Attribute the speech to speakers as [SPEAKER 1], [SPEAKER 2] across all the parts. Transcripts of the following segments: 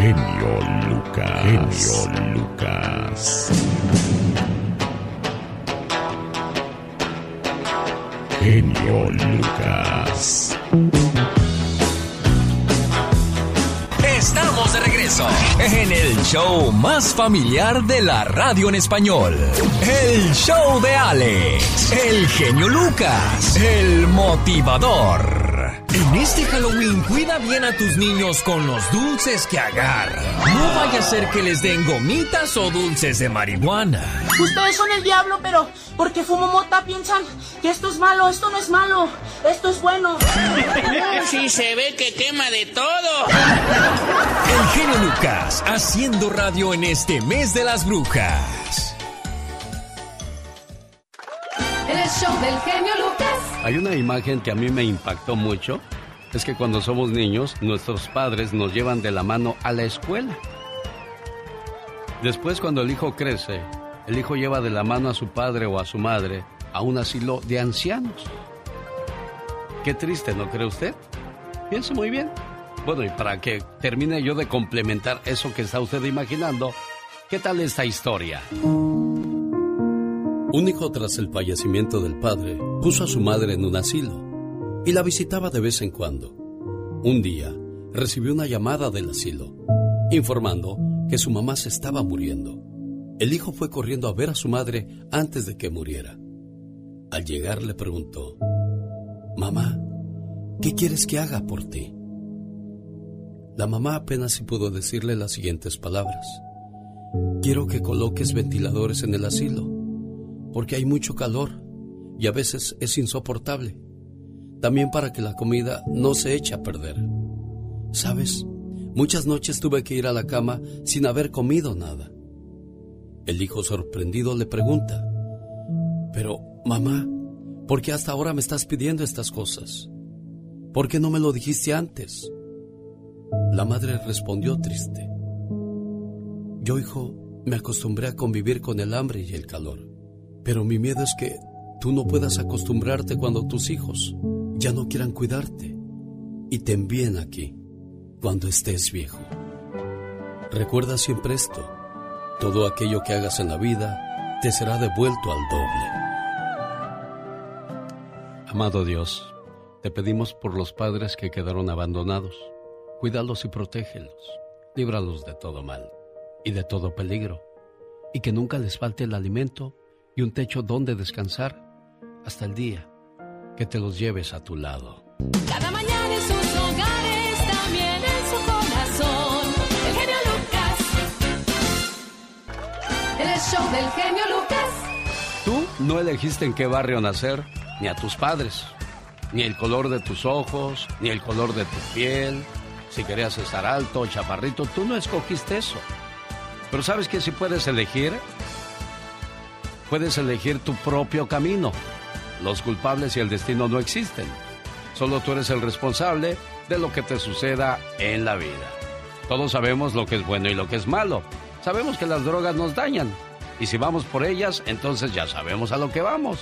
[SPEAKER 1] genio Lucas. Genio Lucas. Genio Lucas.
[SPEAKER 2] Estamos de regreso en el show más familiar de la radio en español. El show de Alex, el genio Lucas, el motivador. En este Halloween cuida bien a tus niños con los dulces que agarran. No vaya a ser que les den gomitas o dulces de marihuana.
[SPEAKER 3] Ustedes son el diablo, pero porque fumo mota piensan que esto es malo, esto no es malo, esto es bueno.
[SPEAKER 4] Sí, se ve que quema de todo.
[SPEAKER 2] El genio Lucas haciendo radio en este mes de las brujas.
[SPEAKER 5] El show del genio Lucas.
[SPEAKER 6] Hay una imagen que a mí me impactó mucho. Es que cuando somos niños, nuestros padres nos llevan de la mano a la escuela. Después, cuando el hijo crece, el hijo lleva de la mano a su padre o a su madre a un asilo de ancianos. Qué triste, ¿no cree usted? Piense muy bien. Bueno, y para que termine yo de complementar eso que está usted imaginando, ¿qué tal esta historia? Un hijo tras el fallecimiento del padre puso a su madre en un asilo y la visitaba de vez en cuando. Un día recibió una llamada del asilo informando que su mamá se estaba muriendo. El hijo fue corriendo a ver a su madre antes de que muriera. Al llegar le preguntó, Mamá, ¿qué quieres que haga por ti? La mamá apenas si pudo decirle las siguientes palabras. Quiero que coloques ventiladores en el asilo porque hay mucho calor y a veces es insoportable. También para que la comida no se eche a perder. ¿Sabes? Muchas noches tuve que ir a la cama sin haber comido nada. El hijo sorprendido le pregunta, pero, mamá, ¿por qué hasta ahora me estás pidiendo estas cosas? ¿Por qué no me lo dijiste antes? La madre respondió triste. Yo, hijo, me acostumbré a convivir con el hambre y el calor. Pero mi miedo es que tú no puedas acostumbrarte cuando tus hijos ya no quieran cuidarte y te envíen aquí cuando estés viejo. Recuerda siempre esto. Todo aquello que hagas en la vida te será devuelto al doble. Amado Dios, te pedimos por los padres que quedaron abandonados. Cuídalos y protégelos. Líbralos de todo mal y de todo peligro. Y que nunca les falte el alimento y un techo donde descansar hasta el día que te los lleves a tu lado.
[SPEAKER 5] Cada mañana en sus hogares, también en su corazón. El genio Lucas. El show del genio Lucas.
[SPEAKER 6] Tú no elegiste en qué barrio nacer, ni a tus padres, ni el color de tus ojos, ni el color de tu piel, si querías estar alto o chaparrito, tú no escogiste eso. Pero sabes que si puedes elegir, puedes elegir tu propio camino. Los culpables y el destino no existen. Solo tú eres el responsable de lo que te suceda en la vida. Todos sabemos lo que es bueno y lo que es malo. Sabemos que las drogas nos dañan. Y si vamos por ellas, entonces ya sabemos a lo que vamos.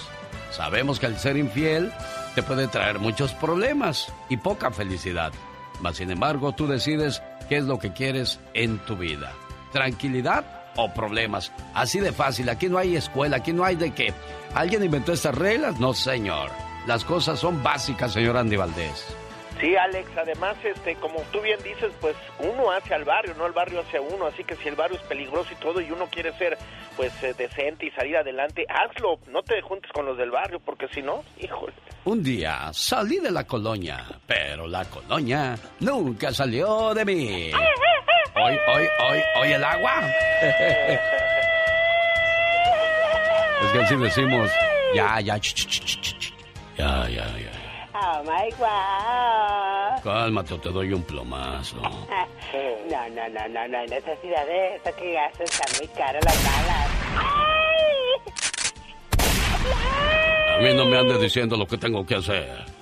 [SPEAKER 6] Sabemos que el ser infiel te puede traer muchos problemas y poca felicidad. Mas sin embargo, tú decides qué es lo que quieres en tu vida. Tranquilidad o problemas. Así de fácil, aquí no hay escuela, aquí no hay de qué. ¿Alguien inventó estas reglas? No, señor. Las cosas son básicas, señor Andy Valdés.
[SPEAKER 7] Sí, Alex, además, este, como tú bien dices, pues uno hace al barrio, no el barrio hacia uno, así que si el barrio es peligroso y todo y uno quiere ser, pues, eh, decente y salir adelante, hazlo, no te juntes con los del barrio, porque si no, híjole.
[SPEAKER 6] Un día salí de la colonia, pero la colonia nunca salió de mí. Hoy, hoy, hoy, hoy el agua. Es que así decimos, ya, ya, ch, ch, ch, ch, ch. ya, ya, ya.
[SPEAKER 8] Oh my God.
[SPEAKER 6] Cálmate o te doy un plomazo.
[SPEAKER 8] No, no, no, no, no hay necesidad de eso, que muy caras las balas.
[SPEAKER 6] A mí no me andes diciendo lo que tengo que hacer.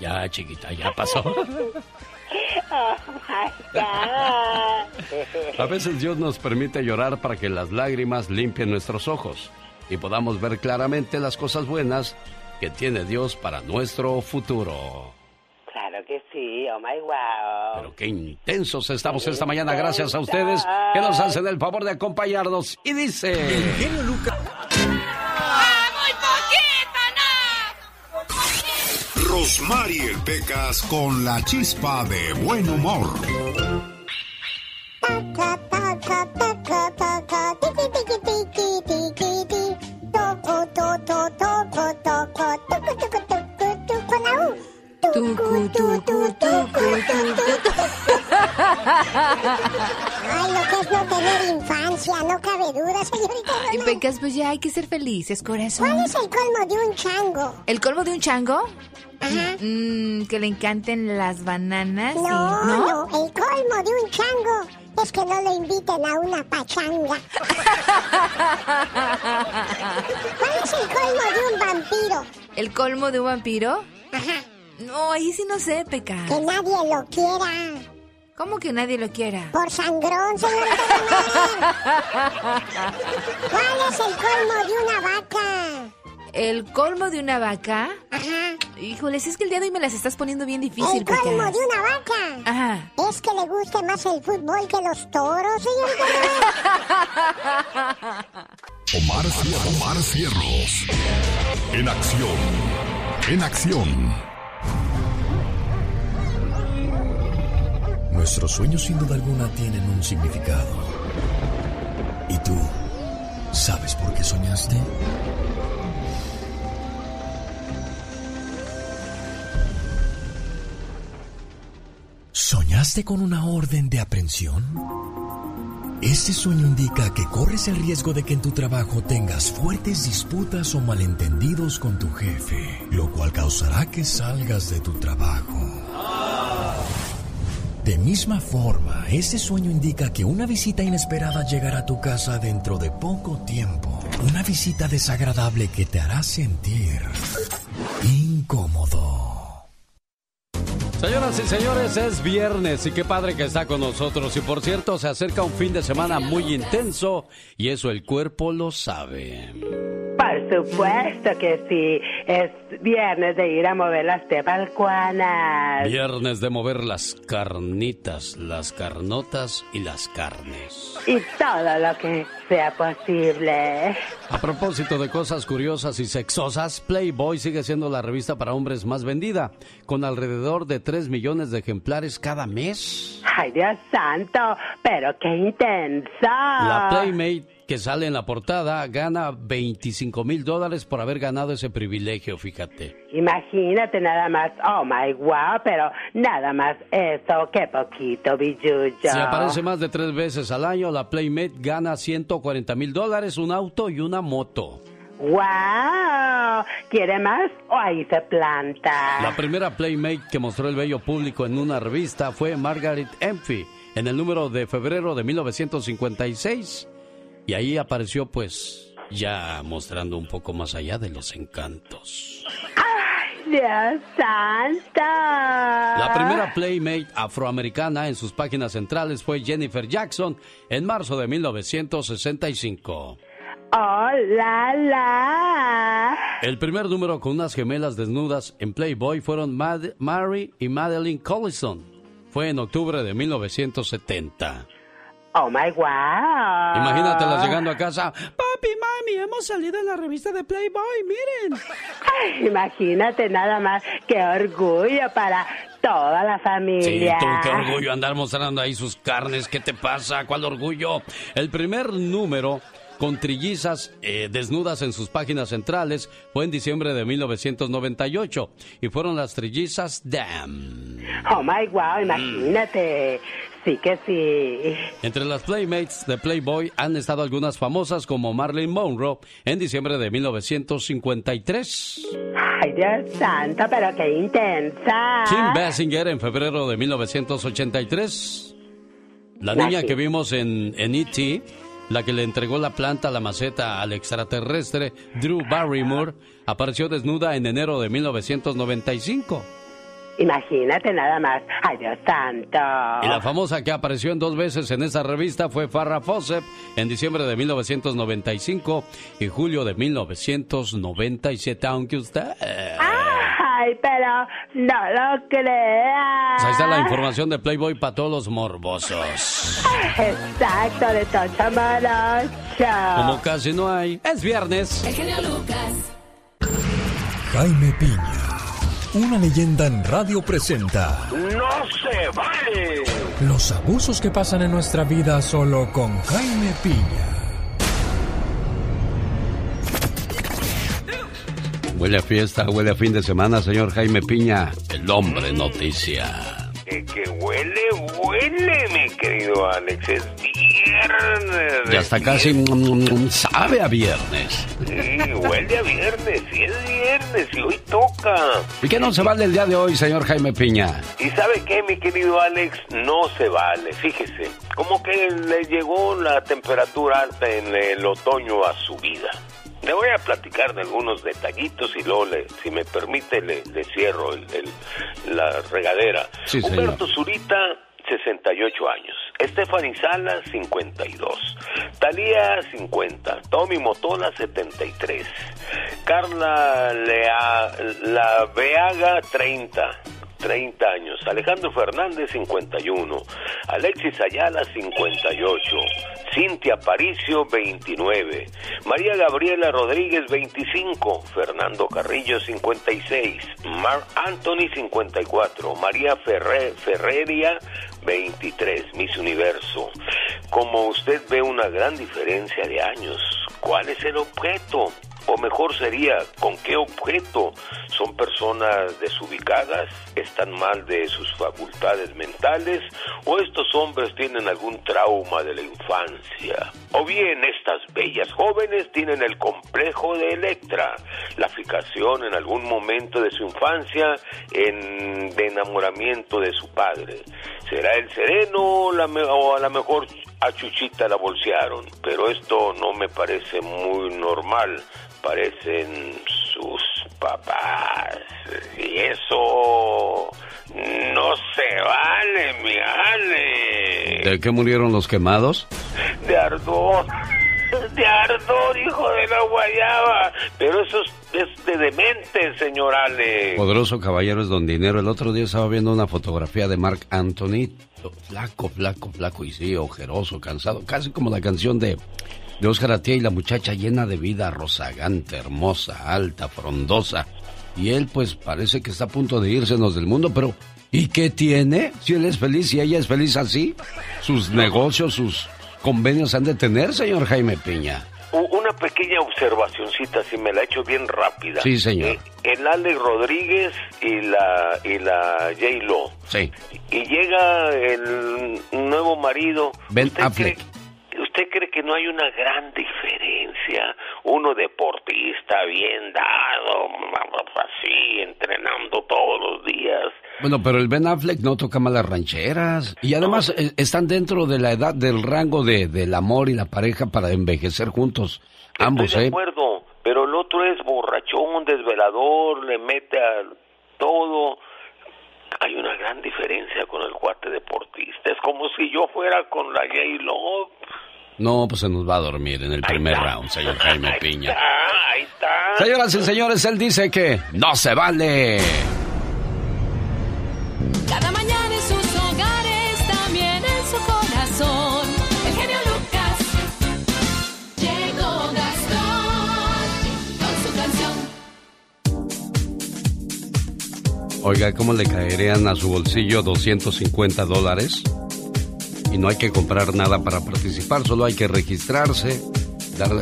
[SPEAKER 6] Ya, chiquita, ya pasó.
[SPEAKER 8] Oh my God.
[SPEAKER 6] A veces Dios nos permite llorar para que las lágrimas limpien nuestros ojos y podamos ver claramente las cosas buenas que tiene Dios para nuestro futuro.
[SPEAKER 8] Claro que sí, oh my wow.
[SPEAKER 6] Pero qué intensos estamos esta mañana, gracias a ustedes que nos hacen el favor de acompañarnos. Y dice...
[SPEAKER 2] El genio Lucas.
[SPEAKER 1] Rosmarie Pecas con la chispa de buen humor.
[SPEAKER 9] Ay, lo que es no tener infancia, no cabe duda, señorita.
[SPEAKER 10] Y. Pecas, pues ya hay que ser felices, corazón.
[SPEAKER 9] ¿Cuál es el colmo de un chango?
[SPEAKER 10] ¿El colmo de un chango?
[SPEAKER 9] Ajá.
[SPEAKER 10] Mm, que le encanten las bananas. y-
[SPEAKER 9] No,
[SPEAKER 10] ¿no?
[SPEAKER 9] el colmo de un chango es que no le inviten a una pachanga. ¿Cuál es el colmo de un vampiro?
[SPEAKER 10] ¿El colmo de un vampiro?
[SPEAKER 9] Ajá,
[SPEAKER 10] No, ahí sí no sé, Pecas.
[SPEAKER 9] que nadie lo quiera.
[SPEAKER 10] ¿Cómo que nadie lo quiera?
[SPEAKER 9] Por sangrón, Román. ¿Cuál es el colmo de una vaca?
[SPEAKER 10] ¿El colmo de una vaca?
[SPEAKER 9] Ajá.
[SPEAKER 10] Híjoles, es que el día de hoy me las estás poniendo bien difícil,
[SPEAKER 9] El colmo de una vaca.
[SPEAKER 10] Ajá.
[SPEAKER 9] Es que le guste más el fútbol que los toros, señorita.
[SPEAKER 1] Omar, Cier- Omar Cierros. En acción. En acción.
[SPEAKER 11] Nuestros sueños sin duda alguna tienen un significado. ¿Y tú sabes por qué soñaste? ¿Soñaste con una orden de aprehensión? Este sueño indica que corres el riesgo de que en tu trabajo tengas fuertes disputas o malentendidos con tu jefe, lo cual causará que salgas de tu trabajo. De misma forma, este sueño indica que una visita inesperada llegará a tu casa dentro de poco tiempo. Una visita desagradable que te hará sentir incómodo.
[SPEAKER 6] Señoras y señores, es viernes y qué padre que está con nosotros. Y por cierto, se acerca un fin de semana muy intenso y eso el cuerpo lo sabe.
[SPEAKER 8] Supuesto que sí. Es viernes de ir a mover las tebalcuanas.
[SPEAKER 6] Viernes de mover las carnitas, las carnotas y las carnes.
[SPEAKER 8] Y todo lo que sea posible.
[SPEAKER 6] A propósito de cosas curiosas y sexosas, Playboy sigue siendo la revista para hombres más vendida, con alrededor de 3 millones de ejemplares cada mes.
[SPEAKER 8] Ay, Dios santo, pero qué intenso.
[SPEAKER 6] La Playmate que sale en la portada gana 25 mil dólares por haber ganado ese privilegio, fíjate.
[SPEAKER 8] Imagínate nada más, oh my wow, pero nada más eso, qué poquito, billuyo.
[SPEAKER 6] Si aparece más de tres veces al año, la Playmate gana 140 mil dólares, un auto y una moto.
[SPEAKER 8] ¡Wow! ¿Quiere más o ahí se planta?
[SPEAKER 6] La primera Playmate que mostró el bello público en una revista fue Margaret Emphy en el número de febrero de 1956. Y ahí apareció pues ya mostrando un poco más allá de los encantos.
[SPEAKER 8] ¡Ay, Dios santo!
[SPEAKER 6] La primera Playmate afroamericana en sus páginas centrales fue Jennifer Jackson en marzo de 1965.
[SPEAKER 8] ¡Oh, la, la!
[SPEAKER 6] El primer número con unas gemelas desnudas en Playboy fueron Mad- Mary y Madeline Collison. Fue en octubre de 1970.
[SPEAKER 8] ¡Oh, my wow!
[SPEAKER 6] Imagínatelas llegando a casa. Papi, mami, hemos salido en la revista de Playboy, miren.
[SPEAKER 8] Ay, imagínate nada más, qué orgullo para toda la
[SPEAKER 6] Sí,
[SPEAKER 8] familia.
[SPEAKER 6] tú, qué orgullo andar mostrando ahí sus carnes. ¿Qué te pasa? ¿Cuál orgullo? El primer número con trillizas eh, desnudas en sus páginas centrales fue en diciembre de 1998 y fueron las trillizas Damn.
[SPEAKER 8] Oh my wow, imagínate. Sí que sí.
[SPEAKER 6] Entre las Playmates de Playboy han estado algunas famosas como Marilyn Monroe en diciembre de 1953.
[SPEAKER 8] Ay, Dios santo, pero qué intensa.
[SPEAKER 6] Kim Basinger en febrero de 1983. La niña que vimos en, en E.T., la que le entregó la planta, la maceta al extraterrestre Drew Barrymore, apareció desnuda en enero de 1995.
[SPEAKER 8] Imagínate nada más. Ay, Dios santo.
[SPEAKER 6] Y la famosa que apareció en dos veces en esa revista fue Farrah Fawcett en diciembre de 1995 y julio de 1997, aunque usted...
[SPEAKER 8] Ay, pero no lo creas.
[SPEAKER 6] Pues ahí está la información de Playboy para todos los morbosos.
[SPEAKER 8] Exacto, de Tocha Morocho.
[SPEAKER 6] Como casi no hay, es viernes.
[SPEAKER 5] El genio Lucas.
[SPEAKER 11] Jaime Piña, una leyenda en radio presenta
[SPEAKER 1] ¡No se vale!
[SPEAKER 11] los abusos que pasan en nuestra vida solo con Jaime Piña.
[SPEAKER 6] Huele a fiesta, huele a fin de semana, señor Jaime Piña, el hombre noticia.
[SPEAKER 12] Que, que huele, huele, mi querido Alex. Es viernes.
[SPEAKER 6] Ya está casi mm, mm, sabe a viernes.
[SPEAKER 12] Sí, huele a viernes. Sí, es viernes y hoy toca.
[SPEAKER 6] ¿Y qué no se vale el día de hoy, señor Jaime Piña?
[SPEAKER 12] ¿Y sabe qué, mi querido Alex? No se vale, fíjese. Como que le llegó la temperatura alta en el otoño a su vida. Le voy a platicar de algunos detallitos y luego, le- si me permite, le, le cierro el- el- la regadera.
[SPEAKER 6] Sí.
[SPEAKER 12] Humberto Zurita, 68 años. Stephanie Sala, 52. Talía, 50. Tommy Motola, 73. Carla Lea, La Veaga, 30. 30 años. Alejandro Fernández, 51. Alexis Ayala, 58. Cintia Paricio, 29. María Gabriela Rodríguez, 25. Fernando Carrillo, 56. Mark Anthony, 54. María Ferre- Ferreria, 23. Miss Universo. Como usted ve una gran diferencia de años, ¿cuál es el objeto? O mejor sería, ¿con qué objeto? ¿Son personas desubicadas? ¿Están mal de sus facultades mentales? ¿O estos hombres tienen algún trauma de la infancia? ¿O bien estas bellas jóvenes tienen el complejo de Electra? La fijación en algún momento de su infancia en, de enamoramiento de su padre. ¿Será el sereno o, la o a lo mejor a Chuchita la bolsearon? Pero esto no me parece muy normal parecen sus papás. Y eso no se vale, mi Ale.
[SPEAKER 6] ¿De qué murieron los quemados?
[SPEAKER 12] De ardor. De ardor, hijo de la guayaba. Pero eso es, de demente, señor Ale.
[SPEAKER 6] Poderoso caballero es don dinero. El otro día estaba viendo una fotografía de Mark Anthony. Flaco, flaco, flaco y sí, ojeroso, cansado. Casi como la canción de, de Oscar Atía y la muchacha llena de vida, rozagante, hermosa, alta, frondosa. Y él pues parece que está a punto de irsenos del mundo, pero ¿y qué tiene? Si él es feliz y ella es feliz así, sus negocios, sus convenios han de tener, señor Jaime Piña.
[SPEAKER 12] Una pequeña observacioncita, si me la echo bien rápida.
[SPEAKER 6] Sí, señor.
[SPEAKER 12] Eh, el Alex Rodríguez y la y la J Lo.
[SPEAKER 6] Sí.
[SPEAKER 12] Y llega el nuevo marido.
[SPEAKER 6] Ben
[SPEAKER 12] ¿Usted
[SPEAKER 6] Affleck.
[SPEAKER 12] cree- ¿Usted cree que no hay una gran diferencia? Uno deportista bien dado, así, entrenando todos los días.
[SPEAKER 6] Bueno, pero el Ben Affleck no toca malas rancheras. Y además eh, están dentro de la edad del rango de, del amor y la pareja para envejecer juntos. Ambos,
[SPEAKER 12] Estoy de
[SPEAKER 6] ¿eh?
[SPEAKER 12] acuerdo, pero el otro es borrachón, desvelador, le mete a todo. Hay una gran diferencia con el cuate deportista. Es como si yo fuera con la J-Lo.
[SPEAKER 6] No, pues se nos va a dormir en el primer round, señor Jaime Piña.
[SPEAKER 12] Ah, ahí está.
[SPEAKER 6] Señoras y señores, él dice que no se vale.
[SPEAKER 5] Cada mañana en sus hogares, también en su corazón. El genio Lucas. Llegó Gastón con su canción.
[SPEAKER 6] Oiga, ¿cómo le caerían a su bolsillo 250 dólares? Y no hay que comprar nada para participar, solo hay que registrarse.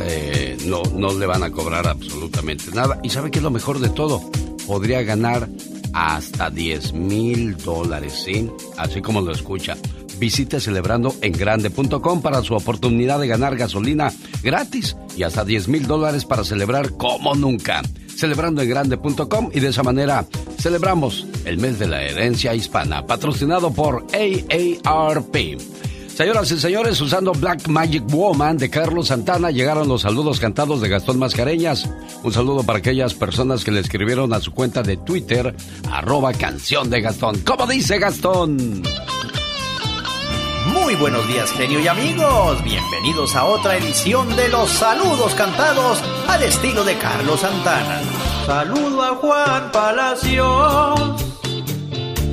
[SPEAKER 6] eh, no, no le van a cobrar absolutamente nada. ¿Y sabe qué es lo mejor de todo? Podría ganar hasta 10 mil dólares, ¿sí? Así como lo escucha. Visite celebrandoengrande.com para su oportunidad de ganar gasolina gratis y hasta 10 mil dólares para celebrar como nunca. Celebrandoengrande.com y de esa manera celebramos el mes de la herencia hispana, patrocinado por AARP. Señoras y señores, usando Black Magic Woman de Carlos Santana, llegaron los saludos cantados de Gastón Mascareñas. Un saludo para aquellas personas que le escribieron a su cuenta de Twitter, arroba canción de Gastón. ¿Cómo dice Gastón?
[SPEAKER 13] Muy buenos días, genio y amigos. Bienvenidos a otra edición de los saludos cantados al estilo de Carlos Santana. Saludo a Juan Palacios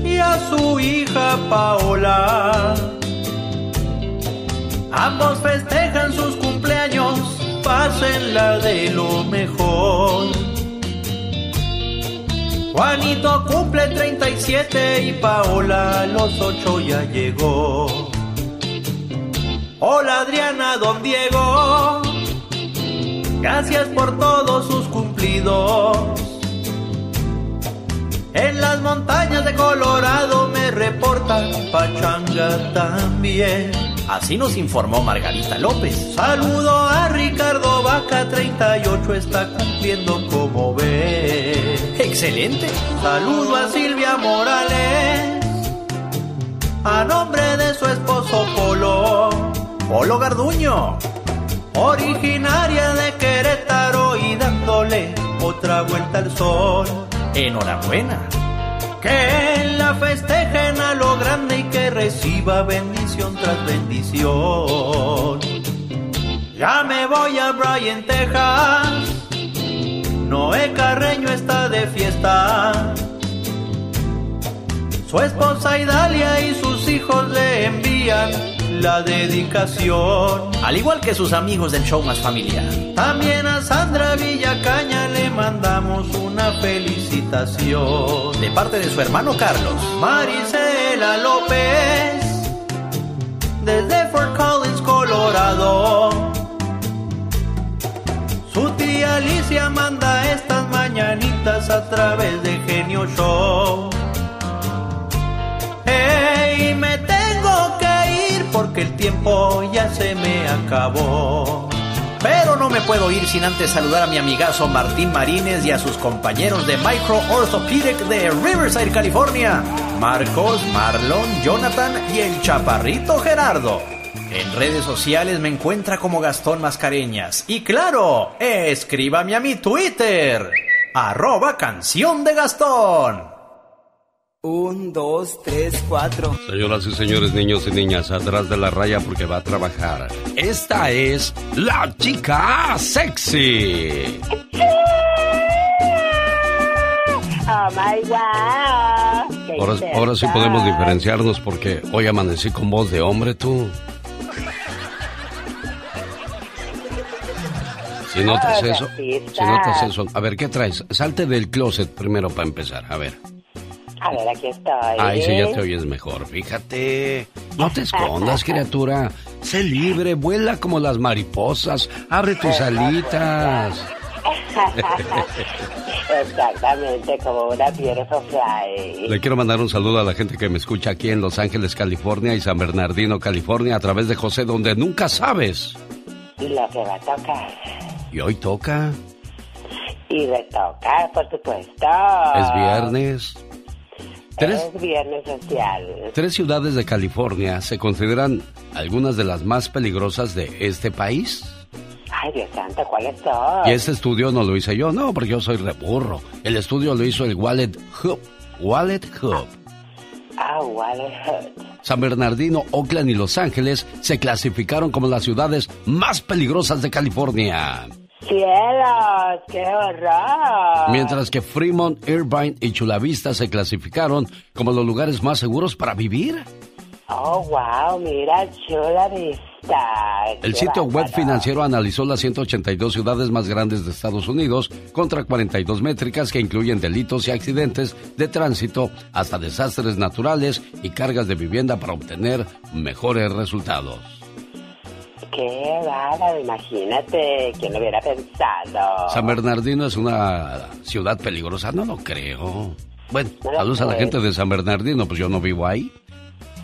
[SPEAKER 13] y a su hija Paola. Ambos festejan sus cumpleaños, pásenla de lo mejor. Juanito cumple 37 y Paola a los 8 ya llegó. Hola Adriana, don Diego. Gracias por todos sus cumplidos. En las montañas de Colorado me reportan Pachanga también. Así nos informó Margarita López. Saludo a Ricardo Vaca, 38 está cumpliendo como ve. Excelente. Saludo a Silvia Morales. A nombre de su esposo Polo. Polo Garduño. Originaria de Querétaro y dándole otra vuelta al sol. Enhorabuena. Que la festejen a lo grande y que reciba bendición tras bendición. Ya me voy a Bryan, Texas. Noé Carreño está de fiesta. Su esposa Idalia y sus hijos le envían la dedicación. Al igual que sus amigos del show más familiar. También a Sandra Villacaña le mandamos una felicitación. De parte de su hermano Carlos. Marisela López. Desde Fort Collins, Colorado. Su tía Alicia manda estas mañanitas a través de Genio Show. ¡Ey! Me tengo que ir porque el tiempo ya se me acabó. Pero no me puedo ir sin antes saludar a mi amigazo Martín Marínez y a sus compañeros de Micro Orthopedic de Riverside, California. Marcos, Marlon, Jonathan y el chaparrito Gerardo. En redes sociales me encuentra como Gastón Mascareñas. Y claro, escríbame a mi Twitter. Arroba canción de Gastón.
[SPEAKER 14] Un, dos, tres, cuatro.
[SPEAKER 6] Señoras y señores, niños y niñas, atrás de la raya porque va a trabajar. Esta es la chica sexy.
[SPEAKER 8] Oh my God.
[SPEAKER 6] Ahora, ahora sí podemos diferenciarnos porque hoy amanecí con voz de hombre tú. Si notas eso, si notas eso, a ver, ¿qué traes? Salte del closet primero para empezar, a ver.
[SPEAKER 8] A ver, aquí estoy.
[SPEAKER 6] Ay, si ya te oyes mejor, fíjate. No te escondas, criatura. Sé libre, vuela como las mariposas. Abre tus alitas.
[SPEAKER 8] Exactamente, como una butterfly.
[SPEAKER 6] Le quiero mandar un saludo a la gente que me escucha aquí en Los Ángeles, California y San Bernardino, California, a través de José, donde nunca sabes.
[SPEAKER 8] Y lo que va a tocar.
[SPEAKER 6] Y hoy toca.
[SPEAKER 8] Y le toca, por supuesto.
[SPEAKER 6] Es viernes. Tres,
[SPEAKER 8] Es viernes social.
[SPEAKER 6] tres ciudades de California se consideran algunas de las más peligrosas de este país.
[SPEAKER 8] Ay, Dios santo, ¿cuáles son?
[SPEAKER 6] Y este estudio no lo hice yo, no, porque yo soy reburro. El estudio lo hizo el Wallet Hub. Wallet Hub.
[SPEAKER 8] Ah, Wallet Hut.
[SPEAKER 6] San Bernardino, Oakland y Los Ángeles se clasificaron como las ciudades más peligrosas de California.
[SPEAKER 8] ¡Cielos! ¡Qué horror!
[SPEAKER 6] Mientras que Fremont, Irvine y Chula Vista se clasificaron como los lugares más seguros para vivir.
[SPEAKER 8] Oh, wow, mira, chula vista.
[SPEAKER 6] El sitio web financiero analizó las 182 ciudades más grandes de Estados Unidos contra 42 métricas que incluyen delitos y accidentes de tránsito hasta desastres naturales y cargas de vivienda para obtener mejores resultados.
[SPEAKER 8] Qué bárbaro, imagínate, ¿quién lo hubiera pensado?
[SPEAKER 6] San Bernardino es una ciudad peligrosa, no lo creo. Bueno,
[SPEAKER 8] No
[SPEAKER 6] saludos a la gente de San Bernardino, pues yo no vivo ahí.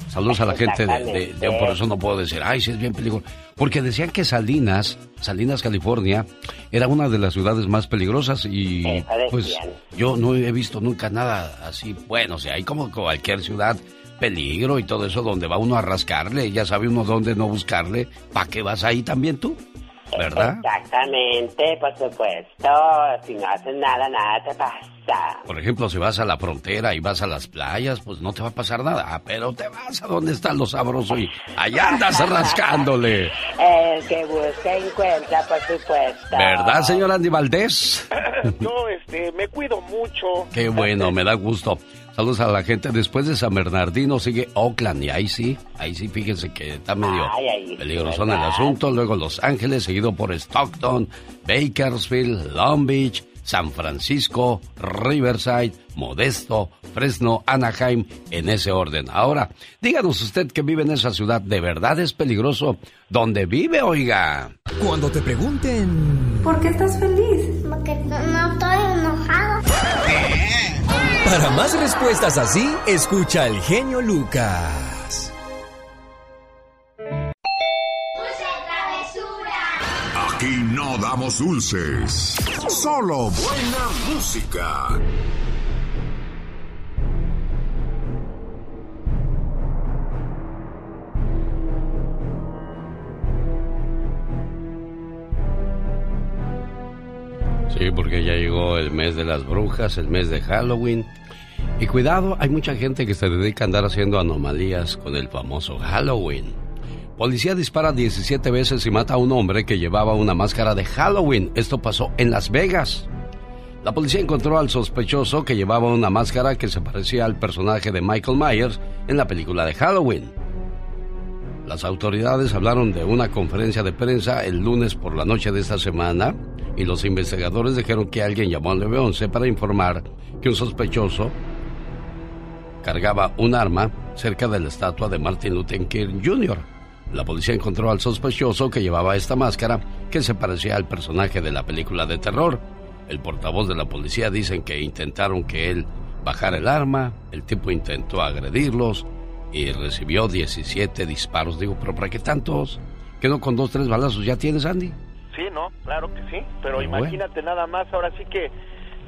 [SPEAKER 6] Saludos a la gente de, de- de- por eso no puedo decir, ay, sí es bien peligroso. Porque decían que Salinas, Salinas, California, era una de las ciudades más peligrosas y pues yo no he visto nunca nada así. Bueno, o sea, hay como cualquier ciudad, peligro y todo eso donde va uno a rascarle, ya sabe uno dónde no buscarle, ¿para qué vas ahí también tú? ¿Verdad?
[SPEAKER 8] Exactamente, por supuesto. Si no haces nada, nada te pasa.
[SPEAKER 6] Por ejemplo, si vas a la frontera y vas a las playas, pues no te va a pasar nada. Ah, pero te vas a donde está lo sabroso y allá andas rascándole.
[SPEAKER 8] El que busca encuentra, por supuesto.
[SPEAKER 6] ¿Verdad, señor Andy Valdés?
[SPEAKER 7] Yo, este, me cuido mucho.
[SPEAKER 6] Qué bueno, me da gusto. Saludos a la gente. Después de San Bernardino sigue Oakland y ahí sí, ahí sí, fíjense que está medio peligroso en el asunto. Luego Los Ángeles, seguido por Stockton, Bakersfield, Long Beach, San Francisco, Riverside, Modesto, Fresno, Anaheim, en ese orden. Ahora, díganos usted que vive en esa ciudad, ¿de verdad es peligroso? ¿Dónde vive, oiga?
[SPEAKER 11] Cuando te pregunten...
[SPEAKER 9] ¿Por qué estás feliz?
[SPEAKER 11] Para más respuestas así, escucha al genio Lucas.
[SPEAKER 1] Aquí no damos dulces, solo buena música.
[SPEAKER 6] Sí, porque ya llegó el mes de las brujas, el mes de Halloween. Y cuidado, hay mucha gente que se dedica a andar haciendo anomalías con el famoso Halloween. Policía dispara 17 veces y mata a un hombre que llevaba una máscara de Halloween. Esto pasó en Las Vegas. La policía encontró al sospechoso que llevaba una máscara que se parecía al personaje de Michael Myers en la película de Halloween. Las autoridades hablaron de una conferencia de prensa el lunes por la noche de esta semana y los investigadores dijeron que alguien llamó al 911 para informar que un sospechoso cargaba un arma cerca de la estatua de Martin Luther King Jr. La policía encontró al sospechoso que llevaba esta máscara que se parecía al personaje de la película de terror. El portavoz de la policía dicen que intentaron que él bajara el arma, el tipo intentó agredirlos y recibió 17 disparos. Digo, pero ¿para qué tantos? ¿Que no con dos, tres balazos ya tienes, Andy?
[SPEAKER 7] Sí, no, claro que sí, pero imagínate nada más, ahora sí que,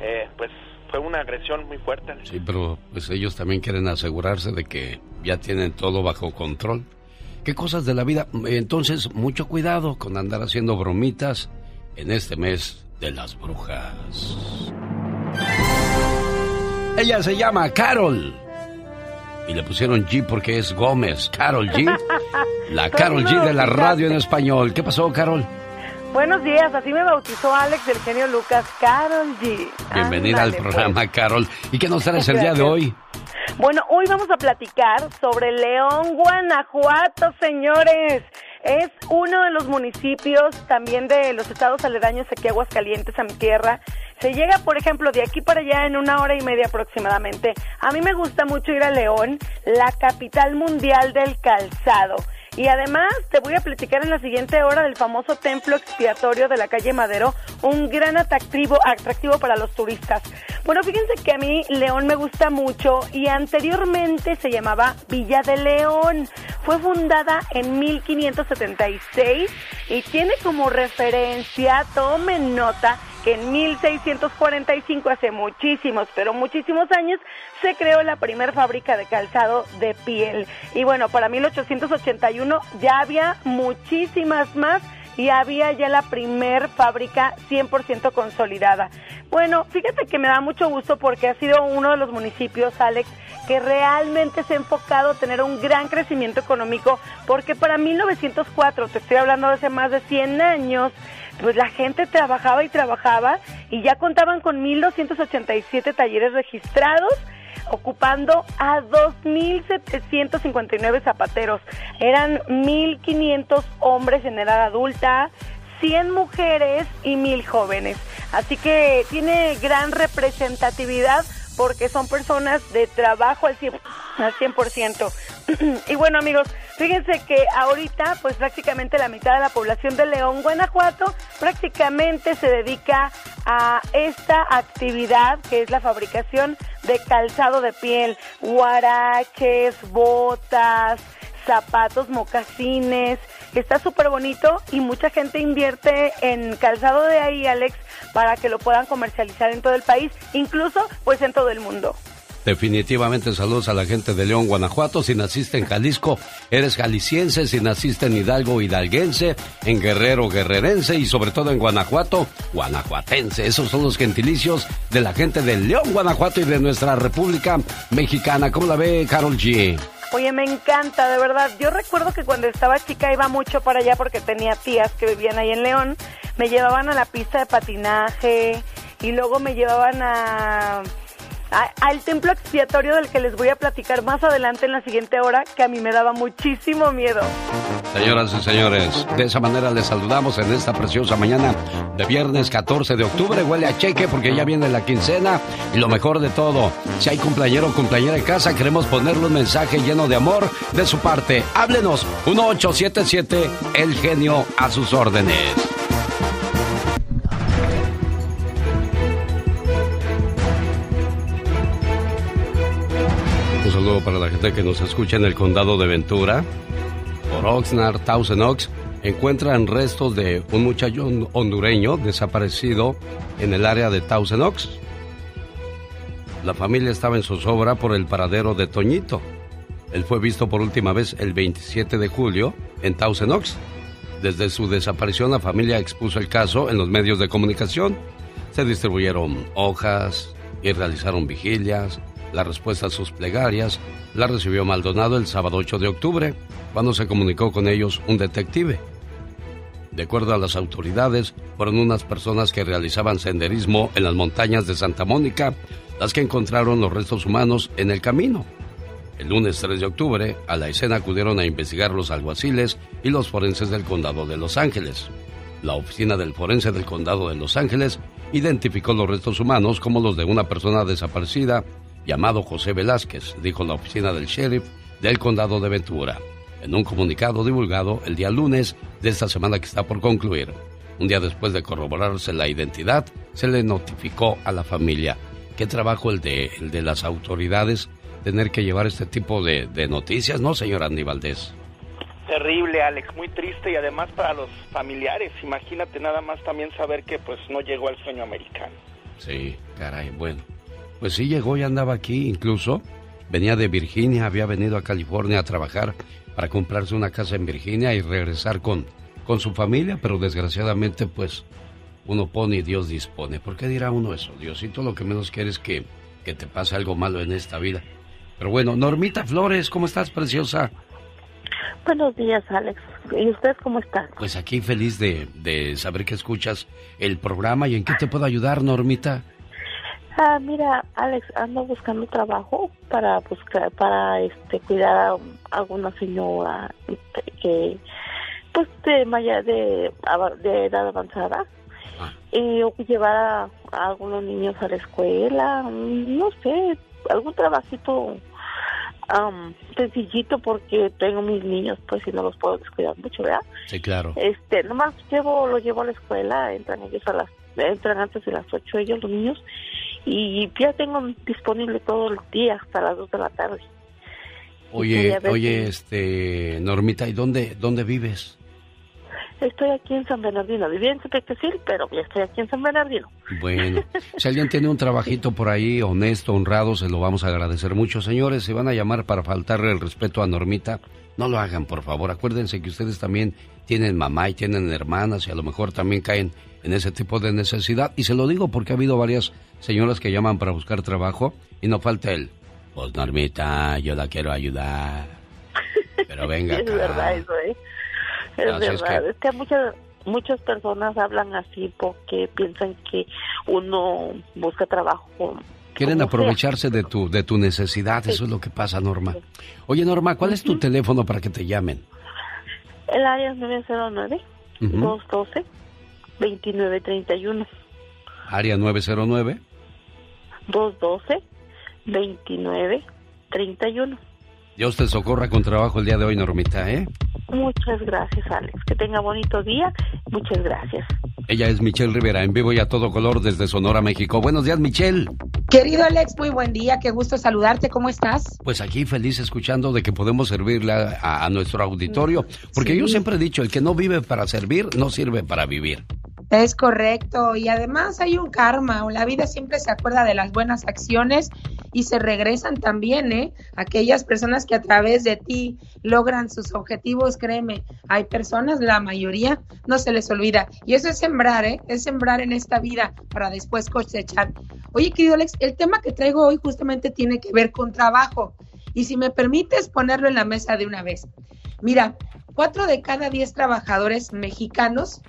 [SPEAKER 7] eh, pues fue una agresión muy fuerte.
[SPEAKER 6] Sí, pero pues ellos también quieren asegurarse de que ya tienen todo bajo control. ¿Qué cosas de la vida? Entonces, mucho cuidado con andar haciendo bromitas en este mes de las brujas. Ella se llama Carol. Y le pusieron G porque es Gómez. Carol G. La Carol G de la radio en español. ¿Qué pasó, Carol?
[SPEAKER 15] Buenos días, así me bautizó Alex del genio Lucas, Carol G.
[SPEAKER 6] Bienvenida al
[SPEAKER 15] Ándale,
[SPEAKER 6] programa, Carol. ¿Y qué nos traes el día de hoy?
[SPEAKER 15] Bueno, hoy vamos a platicar sobre León, Guanajuato, señores. Es uno de los municipios también de los estados aledaños aquí a Aguascalientes, a mi tierra. Se llega, por ejemplo, de aquí para allá en una hora y media aproximadamente. A mí me gusta mucho ir a León, la capital mundial del calzado. Y además te voy a platicar en la siguiente hora del famoso templo expiatorio de la calle Madero, un gran atractivo, atractivo para los turistas. Bueno, fíjense que a mí León me gusta mucho y anteriormente se llamaba Villa de León. Fue fundada en 1576 y tiene como referencia, tomen nota, que en 1645, hace muchísimos, pero muchísimos años, se creó la primer fábrica de calzado de piel. Y bueno, para 1881 ya había muchísimas más y había ya la primer fábrica 100% consolidada. Bueno, fíjate que me da mucho gusto porque ha sido uno de los municipios, Alex, que realmente se ha enfocado a tener un gran crecimiento económico, porque para 1904, te estoy hablando de hace más de 100 años, pues la gente trabajaba y trabajaba y ya contaban con 1.287 talleres registrados ocupando a 2.759 zapateros. Eran 1.500 hombres en edad adulta, 100 mujeres y 1.000 jóvenes. Así que tiene gran representatividad porque son personas de trabajo al 100%. Al 100%. y bueno amigos, fíjense que ahorita pues prácticamente la mitad de la población de León, Guanajuato, prácticamente se dedica a esta actividad que es la fabricación de calzado de piel, guaraches, botas, zapatos, mocasines, está súper bonito y mucha gente invierte en calzado de ahí, Alex, para que lo puedan comercializar en todo el país, incluso pues en todo el mundo.
[SPEAKER 6] Definitivamente saludos a la gente de León, Guanajuato. Si naciste en Jalisco, eres jalisciense. Si naciste en Hidalgo, hidalguense. En Guerrero, guerrerense. Y sobre todo en Guanajuato, guanajuatense. Esos son los gentilicios de la gente de León, Guanajuato y de nuestra República Mexicana. ¿Cómo la ve, Carol G?
[SPEAKER 15] Oye, me encanta, de verdad. Yo recuerdo que cuando estaba chica iba mucho para allá porque tenía tías que vivían ahí en León. Me llevaban a la pista de patinaje y luego me llevaban a al templo expiatorio del que les voy a platicar más adelante en la siguiente hora, que a mí me daba muchísimo miedo.
[SPEAKER 6] Señoras y señores, de esa manera les saludamos en esta preciosa mañana de viernes 14 de octubre. Huele a cheque porque ya viene la quincena y lo mejor de todo, si hay cumpleañero o cumpleañera en casa, queremos ponerle un mensaje lleno de amor de su parte. Háblenos 1877 El Genio a sus órdenes. Saludo para la gente que nos escucha en el condado de Ventura. Por Oxnard, Thousand Oaks, encuentran restos de un muchacho hondureño desaparecido en el área de Thousand Oaks. La familia estaba en zozobra por el paradero de Toñito. Él fue visto por última vez el 27 de julio en Thousand Oaks. Desde su desaparición, la familia expuso el caso en los medios de comunicación. Se distribuyeron hojas y realizaron vigilias la respuesta a sus plegarias la recibió Maldonado el sábado 8 de octubre, cuando se comunicó con ellos un detective. De acuerdo a las autoridades, fueron unas personas que realizaban senderismo en las montañas de Santa Mónica las que encontraron los restos humanos en el camino. El lunes 3 de octubre, a la escena acudieron a investigar los alguaciles y los forenses del condado de Los Ángeles. La oficina del forense del condado de Los Ángeles identificó los restos humanos como los de una persona desaparecida llamado José Velázquez, dijo la oficina del sheriff del condado de Ventura, en un comunicado divulgado el día lunes de esta semana que está por concluir. Un día después de corroborarse la identidad, se le notificó a la familia. ¿Qué trabajo el de, el de las autoridades tener que llevar este tipo de, de noticias, no, señor Andy Valdés?
[SPEAKER 7] Terrible, Alex, muy triste y además para los familiares. Imagínate nada más también saber que pues no llegó al sueño americano.
[SPEAKER 6] Sí, caray, bueno. Pues sí, llegó y andaba aquí incluso. Venía de Virginia, había venido a California a trabajar para comprarse una casa en Virginia y regresar con, con su familia, pero desgraciadamente pues uno pone y Dios dispone. ¿Por qué dirá uno eso? Diosito lo que menos quiere es que, que te pase algo malo en esta vida. Pero bueno, Normita Flores, ¿cómo estás, preciosa?
[SPEAKER 16] Buenos días, Alex. ¿Y usted cómo está?
[SPEAKER 6] Pues aquí feliz de, de saber que escuchas el programa y en qué te puedo ayudar, Normita.
[SPEAKER 16] Ah, mira, Alex, ando buscando trabajo para buscar, para este, cuidar a alguna señora este, que, pues, de, de, de edad avanzada. Ah. Y llevar a, algunos niños a la escuela, no sé, algún trabajito sencillito porque tengo mis niños, pues, y no los puedo descuidar mucho, ¿verdad?
[SPEAKER 6] Sí, claro.
[SPEAKER 16] Este, nomás llevo, lo llevo a la escuela, entran ellos a las, entran antes de las ocho ellos, los niños, y ya tengo disponible todo el día hasta las 2 de la tarde.
[SPEAKER 6] Oye, oye, este, Normita, ¿y dónde, dónde vives?
[SPEAKER 16] Estoy aquí en San Bernardino. Vivía en Cepectesil, pero ya estoy aquí en San Bernardino.
[SPEAKER 6] Bueno, si alguien tiene un trabajito por ahí, honesto, honrado, se lo vamos a agradecer mucho. Señores, si van a llamar para faltarle el respeto a Normita, no lo hagan, por favor. Acuérdense que ustedes también tienen mamá y tienen hermanas y a lo mejor también caen en ese tipo de necesidad. Y se lo digo porque ha habido varias señoras que llaman para buscar trabajo y no falta él. Pues Normita, yo la quiero ayudar. Pero venga.
[SPEAKER 16] es verdad eso, ¿eh? Es verdad. Es que, muchas, muchas personas hablan así porque piensan que uno busca trabajo.
[SPEAKER 6] Quieren aprovecharse de tu, de tu necesidad, eso es lo que pasa, Norma. Oye, Norma, ¿cuál es tu teléfono para que te llamen?
[SPEAKER 16] El área es 909 212 2931.
[SPEAKER 6] Área 909
[SPEAKER 16] 212-2931.
[SPEAKER 6] Dios te socorra con trabajo el día de hoy, Normita, ¿eh?
[SPEAKER 16] Muchas gracias, Alex. Que tenga bonito día. Muchas gracias.
[SPEAKER 6] Ella es Michelle Rivera, en vivo y a todo color desde Sonora, México. Buenos días, Michelle.
[SPEAKER 17] Querido Alex, muy buen día. Qué gusto saludarte. ¿Cómo estás?
[SPEAKER 6] Pues aquí feliz escuchando de que podemos servirle a, nuestro auditorio. Porque yo siempre he dicho, el que no vive para servir, no sirve para vivir.
[SPEAKER 17] Es correcto, y además hay un karma, la vida siempre se acuerda de las buenas acciones y se regresan también, ¿eh? Aquellas personas que a través de ti logran sus objetivos, créeme, hay personas, la mayoría, no se les olvida. Y eso es sembrar, ¿eh? Es sembrar en esta vida para después cosechar. Oye, querido Alex, el tema que traigo hoy justamente tiene que ver con trabajo. Y si me permites ponerlo en la mesa de una vez. Mira, cuatro de cada diez trabajadores mexicanos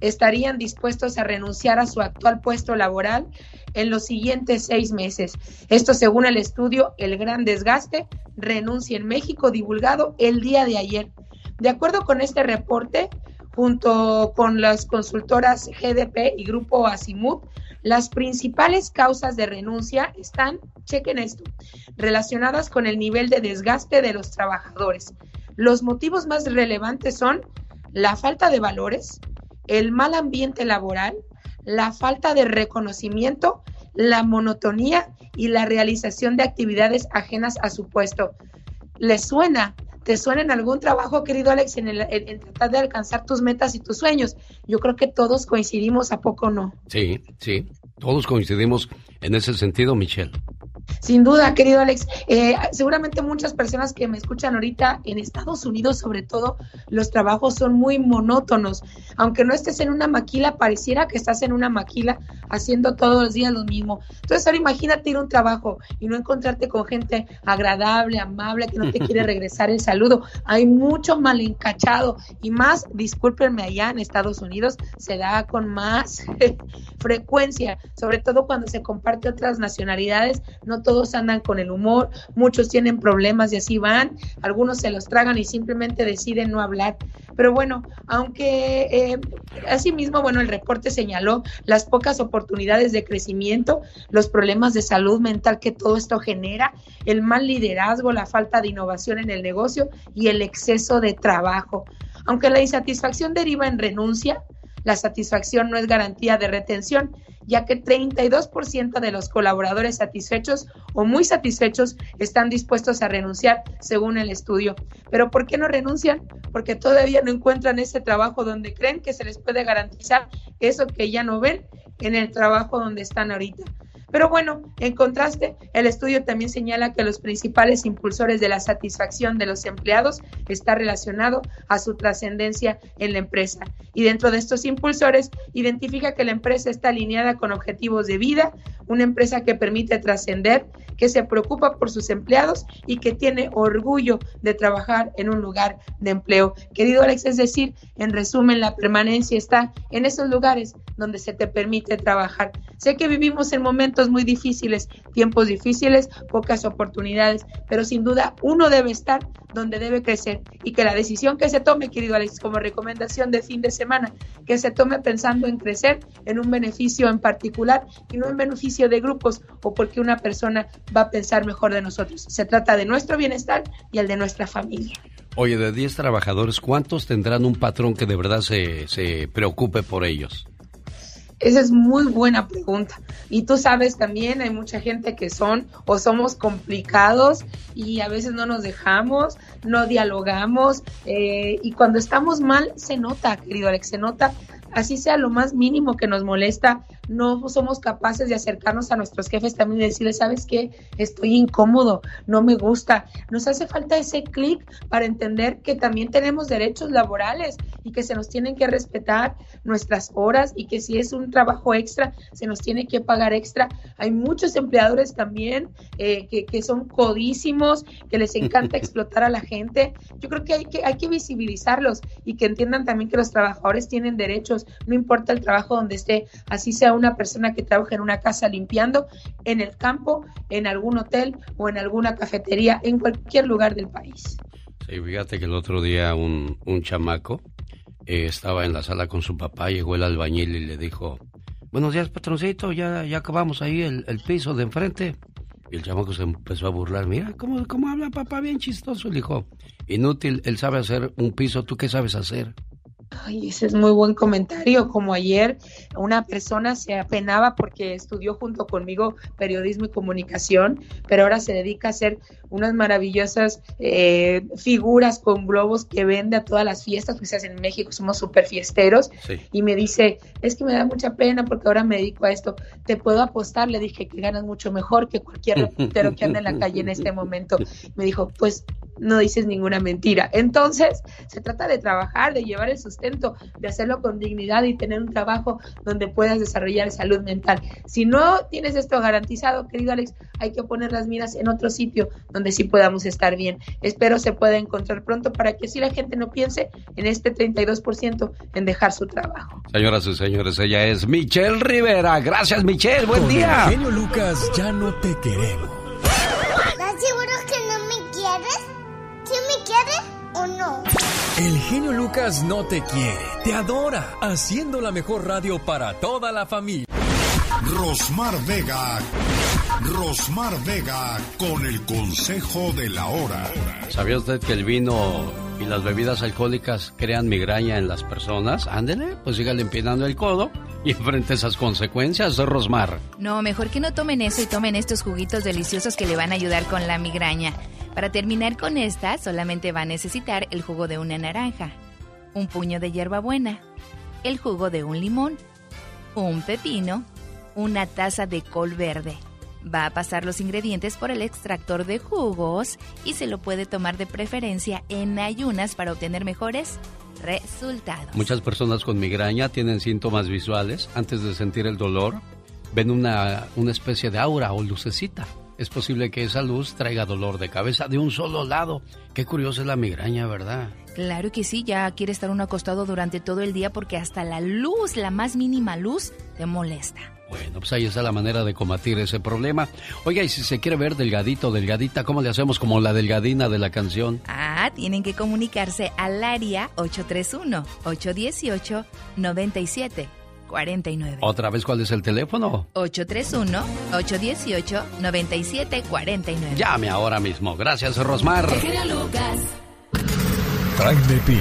[SPEAKER 17] estarían dispuestos a renunciar a su actual puesto laboral en los siguientes seis meses. Esto según el estudio El Gran Desgaste, renuncia en México, divulgado el día de ayer. De acuerdo con este reporte, junto con las consultoras GDP y Grupo Asimut, las principales causas de renuncia están, chequen esto, relacionadas con el nivel de desgaste de los trabajadores. Los motivos más relevantes son la falta de valores, el mal ambiente laboral, la falta de reconocimiento, la monotonía y la realización de actividades ajenas a su puesto. ¿Les suena? ¿Te suena en algún trabajo, querido Alex, en, en, tratar de alcanzar tus metas y tus sueños? Yo creo que todos coincidimos, ¿a poco no?
[SPEAKER 6] Sí, sí, todos coincidimos en ese sentido, Michelle.
[SPEAKER 17] Sin duda, querido Alex. Eh, seguramente muchas personas que me escuchan ahorita en Estados Unidos, sobre todo, los trabajos son muy monótonos. Aunque no estés en una maquila, pareciera que estás en una maquila haciendo todos los días lo mismo. Entonces, ahora imagínate ir a un trabajo y no encontrarte con gente agradable, amable, que no te quiere regresar el saludo. Hay mucho mal encachado y más, discúlpenme, allá en Estados Unidos se da con más frecuencia, sobre todo cuando se comparte otras nacionalidades. No todos andan con el humor, muchos tienen problemas y así van, algunos se los tragan y simplemente deciden no hablar. Pero bueno, aunque eh, asimismo, bueno, el reporte señaló las pocas oportunidades de crecimiento, los problemas de salud mental que todo esto genera, el mal liderazgo, la falta de innovación en el negocio y el exceso de trabajo. Aunque la insatisfacción deriva en renuncia, la satisfacción no es garantía de retención ya que 32% de los colaboradores satisfechos o muy satisfechos están dispuestos a renunciar, según el estudio. ¿Pero por qué no renuncian? Porque todavía no encuentran ese trabajo donde creen que se les puede garantizar eso que ya no ven en el trabajo donde están ahorita. Pero bueno, en contraste, el estudio también señala que los principales impulsores de la satisfacción de los empleados está relacionado a su trascendencia en la empresa. Y dentro de estos impulsores, identifica que la empresa está alineada con objetivos de vida, una empresa que permite trascender, que se preocupa por sus empleados y que tiene orgullo de trabajar en un lugar de empleo. Querido Alex, es decir, en resumen, la permanencia está en esos lugares donde se te permite trabajar. Sé que vivimos en momentos muy difíciles, tiempos difíciles, pocas oportunidades, pero sin duda uno debe estar donde debe crecer y que la decisión que se tome, querido Alex, como recomendación de fin de semana, que se tome pensando en crecer en un beneficio en particular y no en beneficio de grupos o porque una persona va a pensar mejor de nosotros. Se trata de nuestro bienestar y el de nuestra familia.
[SPEAKER 6] Oye, de 10 trabajadores, ¿cuántos tendrán un patrón que de verdad se, se preocupe por ellos?
[SPEAKER 17] Esa es muy buena pregunta. Y tú sabes también, hay mucha gente que son o somos complicados y a veces no nos dejamos, no dialogamos eh, y cuando estamos mal se nota, querido Alex, se nota así sea lo más mínimo que nos molesta, no somos capaces de acercarnos a nuestros jefes también y decirles, ¿sabes qué? Estoy incómodo, no me gusta. Nos hace falta ese clic para entender que también tenemos derechos laborales y que se nos tienen que respetar nuestras horas y que si es un trabajo extra, se nos tiene que pagar extra. Hay muchos empleadores también eh, que, que, son codísimos, que les encanta explotar a la gente. Yo creo que hay, que hay que visibilizarlos y que entiendan también que los trabajadores tienen derechos no importa el trabajo donde esté, así sea una persona que trabaja en una casa limpiando, en el campo, en algún hotel o en alguna cafetería, en cualquier lugar del país.
[SPEAKER 6] Sí, fíjate que el otro día un, chamaco eh, estaba en la sala con su papá, llegó el albañil y le dijo, buenos días patroncito, ya, ya acabamos ahí el, piso de enfrente. Y el chamaco se empezó a burlar, mira, ¿cómo, cómo habla papá? Bien chistoso. Le dijo, inútil, él sabe hacer un piso, ¿tú qué sabes hacer?
[SPEAKER 17] Ay, ese es muy buen comentario. Como ayer una persona se apenaba porque estudió junto conmigo periodismo y comunicación, pero ahora se dedica a ser unas maravillosas eh, figuras con globos que vende a todas las fiestas, pues en México somos súper fiesteros, y me dice, es que me da mucha pena porque ahora me dedico a esto, te puedo apostar, le dije que ganas mucho mejor que cualquier reportero que anda en la calle en este momento. Me dijo, pues no dices ninguna mentira. Entonces, se trata de trabajar, de llevar el sustento, de hacerlo con dignidad y tener un trabajo donde puedas desarrollar salud mental. Si no tienes esto garantizado, querido Alex, hay que poner las miras en otro sitio donde sí podamos estar bien. Espero se pueda encontrar pronto para que así la gente no piense en este 32% en dejar su trabajo.
[SPEAKER 6] Señoras y señores, ella es Michelle Rivera. Gracias, Michelle. Buen día.
[SPEAKER 11] El genio Lucas ya no te queremos.
[SPEAKER 9] ¿Estás seguro que no me quieres? ¿Quién me quiere o no?
[SPEAKER 11] El genio Lucas no te quiere, te adora, haciendo la mejor radio para toda la familia.
[SPEAKER 1] Rosmar Vega. Rosmar Vega con el consejo de la hora.
[SPEAKER 6] ¿Sabía usted que el vino y las bebidas alcohólicas crean migraña en las personas? Ándele, pues sígale empinando el codo y enfrente esas consecuencias, Rosmar.
[SPEAKER 10] No, mejor que no tomen eso y tomen estos juguitos deliciosos que le van a ayudar con la migraña. Para terminar con esta, solamente va a necesitar el jugo de una naranja, un puño de hierbabuena, el jugo de un limón, un pepino, una taza de col verde. Va a pasar los ingredientes por el extractor de jugos y se lo puede tomar de preferencia en ayunas para obtener mejores resultados.
[SPEAKER 6] Muchas personas con migraña tienen síntomas visuales. Antes de sentir el dolor, ven una, una especie de aura o lucecita. Es posible que esa luz traiga dolor de cabeza de un solo lado. Qué curiosa es la migraña, ¿verdad?
[SPEAKER 10] Claro que sí, ya quiere estar uno acostado durante todo el día porque hasta la luz, la más mínima luz, te molesta.
[SPEAKER 6] Bueno, pues ahí está la manera de combatir ese problema. Oiga, y si se quiere ver delgadito, delgadita, ¿cómo le hacemos como la delgadina de la canción?
[SPEAKER 10] Ah, tienen que comunicarse al área 831-818-9749.
[SPEAKER 6] ¿Otra vez cuál es el teléfono?
[SPEAKER 10] 831-818-9749.
[SPEAKER 6] Llame ahora mismo. Gracias, Rosmar.
[SPEAKER 11] Jaime Piña,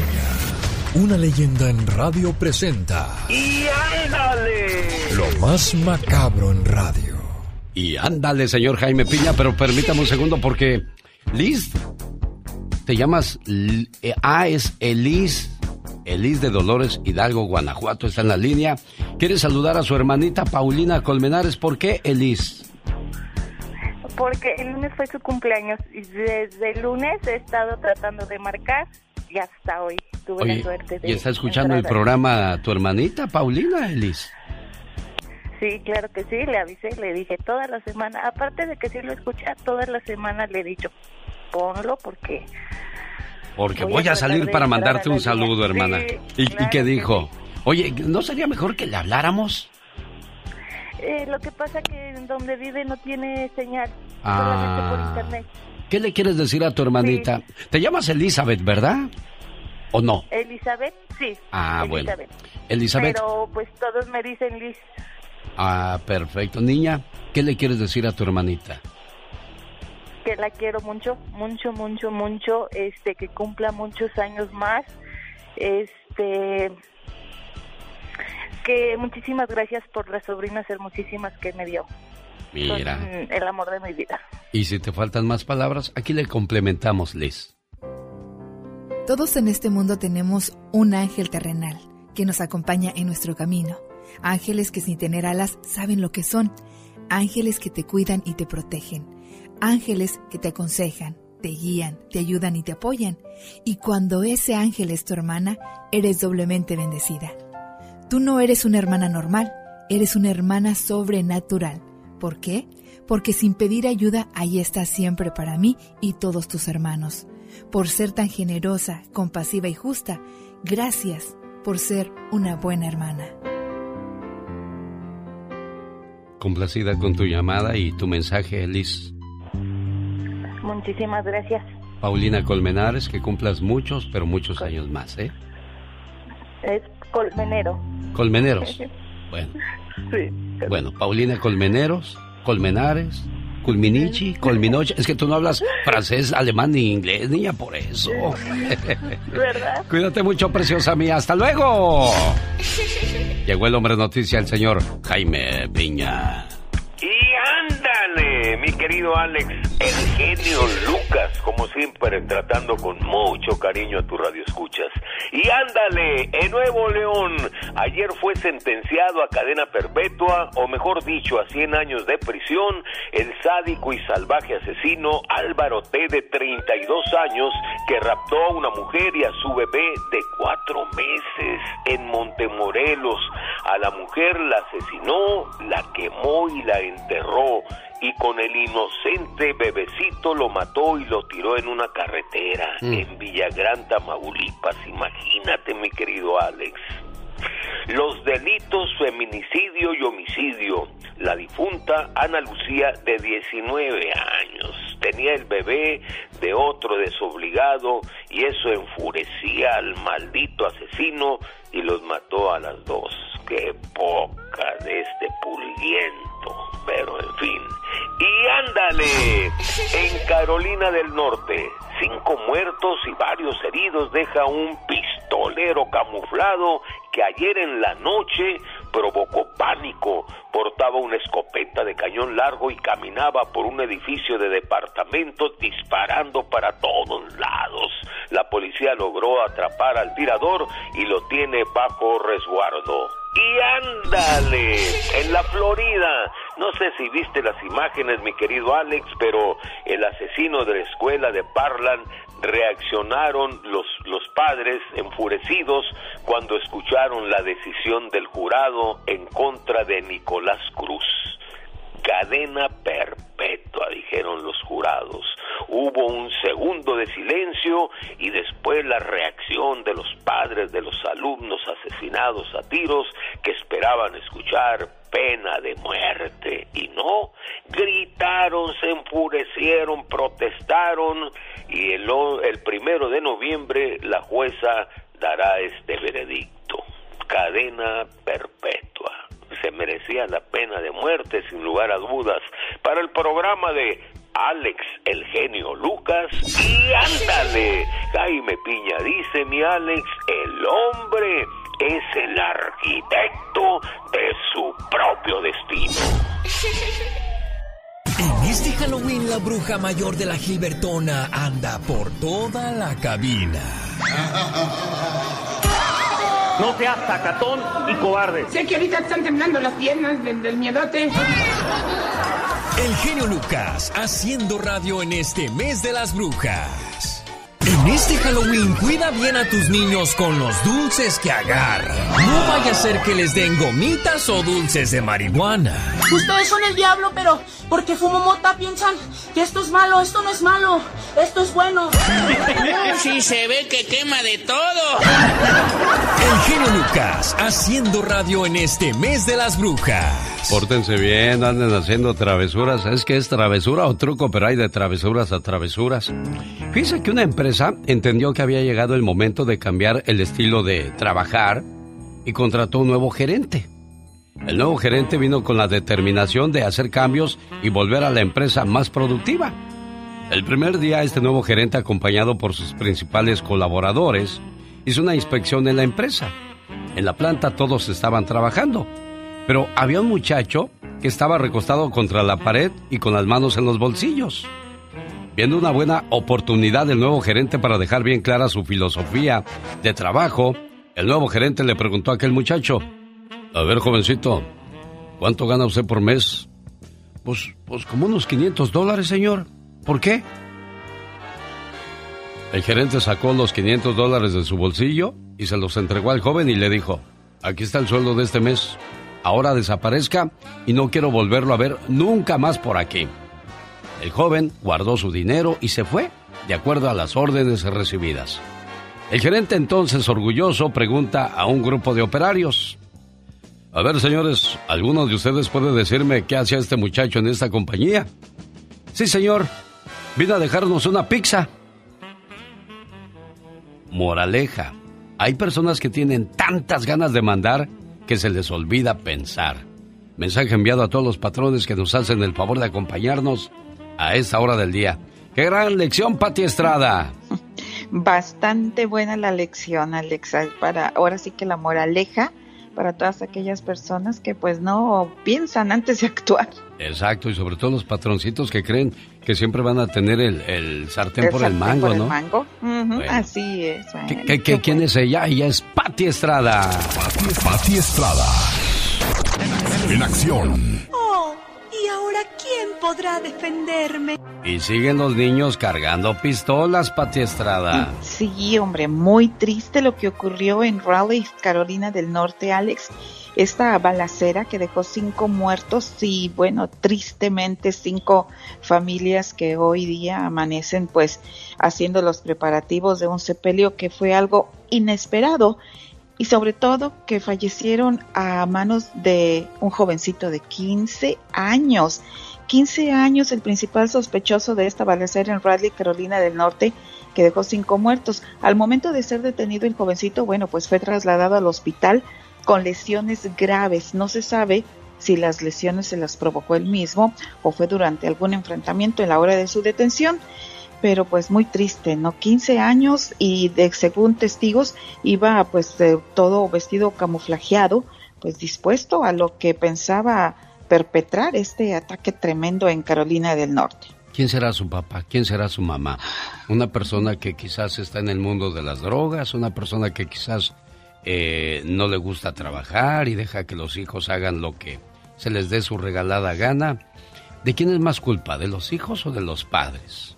[SPEAKER 11] una leyenda en radio presenta
[SPEAKER 7] ¡Y ándale!
[SPEAKER 11] lo más macabro en radio.
[SPEAKER 6] Y ándale, señor Jaime Piña, pero permítame un segundo porque Liz, te llamas eh, Ah, es Elis. Elis de Dolores Hidalgo, Guanajuato, está en la línea. Quiere saludar a su hermanita Paulina Colmenares. ¿Por qué Elis?
[SPEAKER 16] Porque el lunes fue su cumpleaños y desde el lunes he estado tratando de marcar y hasta hoy tuve
[SPEAKER 6] Oye,
[SPEAKER 16] la suerte de
[SPEAKER 6] ¿y está escuchando el programa tu hermanita Paulina, Elis?
[SPEAKER 16] Sí, claro que sí, le avisé, le dije toda la semana, aparte de que sí lo escucha, toda la semana le he dicho, ponlo porque
[SPEAKER 6] Porque
[SPEAKER 16] Voy
[SPEAKER 6] voy,
[SPEAKER 16] a
[SPEAKER 6] a salir para mandarte un saludo, hermana.
[SPEAKER 16] Sí,
[SPEAKER 6] ¿Y, y
[SPEAKER 16] claro
[SPEAKER 6] qué
[SPEAKER 16] que
[SPEAKER 6] dijo? Oye, ¿no sería mejor que le habláramos?
[SPEAKER 16] eh, lo que pasa que en donde vive no tiene señal,
[SPEAKER 6] Ah.
[SPEAKER 16] solamente por internet.
[SPEAKER 6] ¿Qué le quieres decir a tu hermanita? Te llamas Elizabeth, ¿verdad? ¿O no?
[SPEAKER 16] Elizabeth, sí.
[SPEAKER 6] Ah, bueno.
[SPEAKER 16] Elizabeth.
[SPEAKER 6] Elizabeth.
[SPEAKER 16] Pero pues todos me dicen Liz.
[SPEAKER 6] Ah, perfecto. Niña, ¿qué le quieres decir a tu hermanita?
[SPEAKER 16] que la quiero mucho, mucho, mucho, mucho, este, que cumpla muchos años más, este, que muchísimas gracias por las sobrinas hermosísimas que me dio.
[SPEAKER 6] Mira.
[SPEAKER 16] Son el amor de mi vida.
[SPEAKER 6] Y si te faltan más palabras, aquí le complementamos, Liz.
[SPEAKER 10] Todos en este mundo tenemos un ángel terrenal que nos acompaña en nuestro camino. Ángeles que sin tener alas saben lo que son. Ángeles que te cuidan y te protegen. Ángeles que te aconsejan, te guían, te ayudan y te apoyan. Y cuando ese ángel es tu hermana, eres doblemente bendecida. Tú no eres una hermana normal, eres una hermana sobrenatural. ¿Por qué? Porque sin pedir ayuda, ahí estás siempre para mí y todos tus hermanos. Por ser tan generosa, compasiva y justa, gracias por ser una buena hermana.
[SPEAKER 6] Complacida con tu llamada y tu mensaje, Liz.
[SPEAKER 16] Muchísimas gracias.
[SPEAKER 6] Paulina Colmenares, que cumplas muchos, pero muchos años más, ¿eh?
[SPEAKER 16] Es colmenero.
[SPEAKER 6] Colmeneros. Bueno,
[SPEAKER 16] Sí.
[SPEAKER 6] bueno, Paulina Colmeneros, Colmenares, Culminichi, Colminoche. Es que tú no hablas francés, alemán ni inglés, niña, por eso.
[SPEAKER 16] ¿Verdad?
[SPEAKER 6] Cuídate mucho, preciosa mía. ¡Hasta luego! Llegó el hombre noticia, el señor Jaime Piña.
[SPEAKER 12] Mi querido Alex, el genio Lucas, como siempre, tratando con mucho cariño a tu radio escuchas. Y ándale, en Nuevo León, ayer fue sentenciado a cadena perpetua, o mejor dicho, a 100 años de prisión, el sádico y salvaje asesino Álvaro T. de 32 años, que raptó a una mujer y a su bebé de cuatro meses en Montemorelos. A la mujer la asesinó, la quemó y la enterró y con el inocente bebecito lo mató y lo tiró en una carretera
[SPEAKER 6] Mm.
[SPEAKER 12] en Villagrán, Tamaulipas. Imagínate, mi querido Alex. Los delitos feminicidio y homicidio. La difunta Ana Lucía de 19 años tenía el bebé de otro desobligado y eso enfurecía al maldito asesino y los mató a las dos. Qué poca de este pero en fin. Y ándale, en Carolina del Norte, cinco muertos y varios heridos deja un pistolero camuflado que ayer en la noche provocó pánico. Portaba una escopeta de cañón largo y caminaba por un edificio de departamentos disparando para todos lados. La policía logró atrapar al tirador y lo tiene bajo resguardo. Y ándale, en la Florida, no sé si viste las imágenes, mi querido Alex, pero el asesino de la escuela de Parlan reaccionaron los, los padres enfurecidos cuando escucharon la decisión del jurado en contra de Nicolás Cruz. Cadena perpetua, dijeron los jurados. Hubo un segundo de silencio y después la reacción de los padres de los alumnos asesinados a tiros que esperaban escuchar pena de muerte y no, gritaron, se enfurecieron, protestaron y el, el primero de noviembre la jueza dará este veredicto, cadena perpetua. Se merecía la pena de muerte sin lugar a dudas para el programa de Alex el genio Lucas y ándale, Jaime Piña dice mi Alex, el hombre es el arquitecto de su propio destino.
[SPEAKER 2] En este Halloween la bruja mayor de la Gilbertona anda por toda la cabina.
[SPEAKER 18] No seas sacatón y cobarde.
[SPEAKER 3] Sé que ahorita están temblando las piernas del, del miedote.
[SPEAKER 2] El genio Lucas haciendo radio en este mes de las brujas. En este Halloween cuida bien a tus niños con los dulces que agarran. No vaya a ser que les den gomitas o dulces de marihuana.
[SPEAKER 3] Ustedes son el diablo, pero porque fumo mota piensan que esto es malo, esto no es malo, esto es bueno.
[SPEAKER 4] No, sí se ve que quema de todo.
[SPEAKER 2] El genio Lucas haciendo radio en este mes de las brujas.
[SPEAKER 6] Pórtense bien, anden haciendo travesuras. Es que es travesura o truco, pero hay de travesuras a travesuras. Fíjese que una empresa entendió que había llegado el momento de cambiar el estilo de trabajar y contrató un nuevo gerente. El nuevo gerente vino con la determinación de hacer cambios y volver a la empresa más productiva. El primer día, este nuevo gerente, acompañado por sus principales colaboradores, hizo una inspección en la empresa. En la planta todos estaban trabajando, pero había un muchacho que estaba recostado contra la pared y con las manos en los bolsillos. Viendo una buena oportunidad del nuevo gerente para dejar bien clara su filosofía de trabajo, el nuevo gerente le preguntó a aquel muchacho, a ver jovencito, ¿cuánto gana usted por mes? Pues, pues como unos 500 dólares, señor. ¿Por qué? El gerente sacó los 500 dólares de su bolsillo y se los entregó al joven y le dijo, aquí está el sueldo de este mes, ahora desaparezca y no quiero volverlo a ver nunca más por aquí. El joven guardó su dinero y se fue, de acuerdo a las órdenes recibidas. El gerente entonces, orgulloso, pregunta a un grupo de operarios. A ver, señores, ¿alguno de ustedes puede decirme qué hacía este muchacho en esta compañía? Sí, señor. Vino a dejarnos una pizza. Moraleja. Hay personas que tienen tantas ganas de mandar que se les olvida pensar. Mensaje enviado a todos los patrones que nos hacen el favor de acompañarnos a esta hora del día. ¡Qué gran lección, Pati Estrada!
[SPEAKER 19] Bastante buena la lección, Alexa. Para, ahora sí que la moraleja para todas aquellas personas que pues no piensan antes de actuar.
[SPEAKER 6] Exacto, y sobre todo los patroncitos que creen que siempre van a tener el, sartén por el mango,
[SPEAKER 19] por
[SPEAKER 6] ¿no?
[SPEAKER 19] El mango. Así es.
[SPEAKER 6] quién es ella? Ella es Patti Estrada.
[SPEAKER 1] Patti Estrada. En acción.
[SPEAKER 20] ¿Y ahora quién podrá defenderme?
[SPEAKER 6] Y siguen los niños cargando pistolas, Pati Estrada.
[SPEAKER 19] Sí, hombre, muy triste lo que ocurrió en Raleigh, Carolina del Norte, Alex. Esta balacera que dejó cinco muertos y, bueno, tristemente cinco familias que hoy día amanecen pues haciendo los preparativos de un sepelio que fue algo inesperado y sobre todo que fallecieron a manos de un jovencito de 15 años. 15 años el principal sospechoso de esta balacera en Raleigh, Carolina del Norte, que dejó cinco muertos. Al momento de ser detenido el jovencito, bueno, pues fue trasladado al hospital con lesiones graves. No se sabe si las lesiones se las provocó él mismo o fue durante algún enfrentamiento en la hora de su detención. Pero pues muy triste, ¿no? 15 años y de, según testigos iba pues de todo vestido camuflajeado, pues dispuesto a lo que pensaba perpetrar este ataque tremendo en Carolina del Norte.
[SPEAKER 6] ¿Quién será su papá? ¿Quién será su mamá? Una persona que quizás está en el mundo de las drogas, una persona que quizás eh, no le gusta trabajar y deja que los hijos hagan lo que se les dé su regalada gana. ¿De quién es más culpa? ¿De los hijos o de los padres?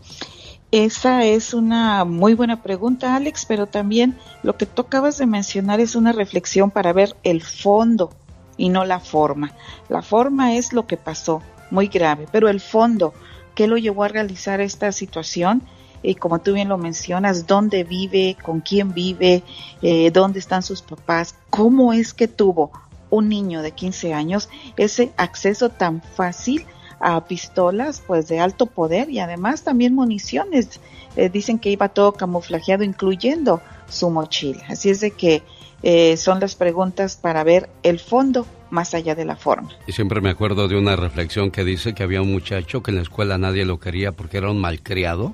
[SPEAKER 19] Esa es una muy buena pregunta, Alex, pero también lo que tú acabas de mencionar es una reflexión para ver el fondo y no la forma. La forma es lo que pasó, muy grave, pero el fondo, ¿qué lo llevó a realizar esta situación? Y como tú bien lo mencionas, dónde vive, con quién vive, eh, dónde están sus papás, cómo es que tuvo un niño de 15 años ese acceso tan fácil a pistolas pues de alto poder y además también municiones. Eh, dicen que iba todo camuflajeado incluyendo su mochila. Así es de que eh, son las preguntas para ver el fondo más allá de la forma.
[SPEAKER 6] Y siempre me acuerdo de una reflexión que dice que había un muchacho que en la escuela nadie lo quería porque era un malcriado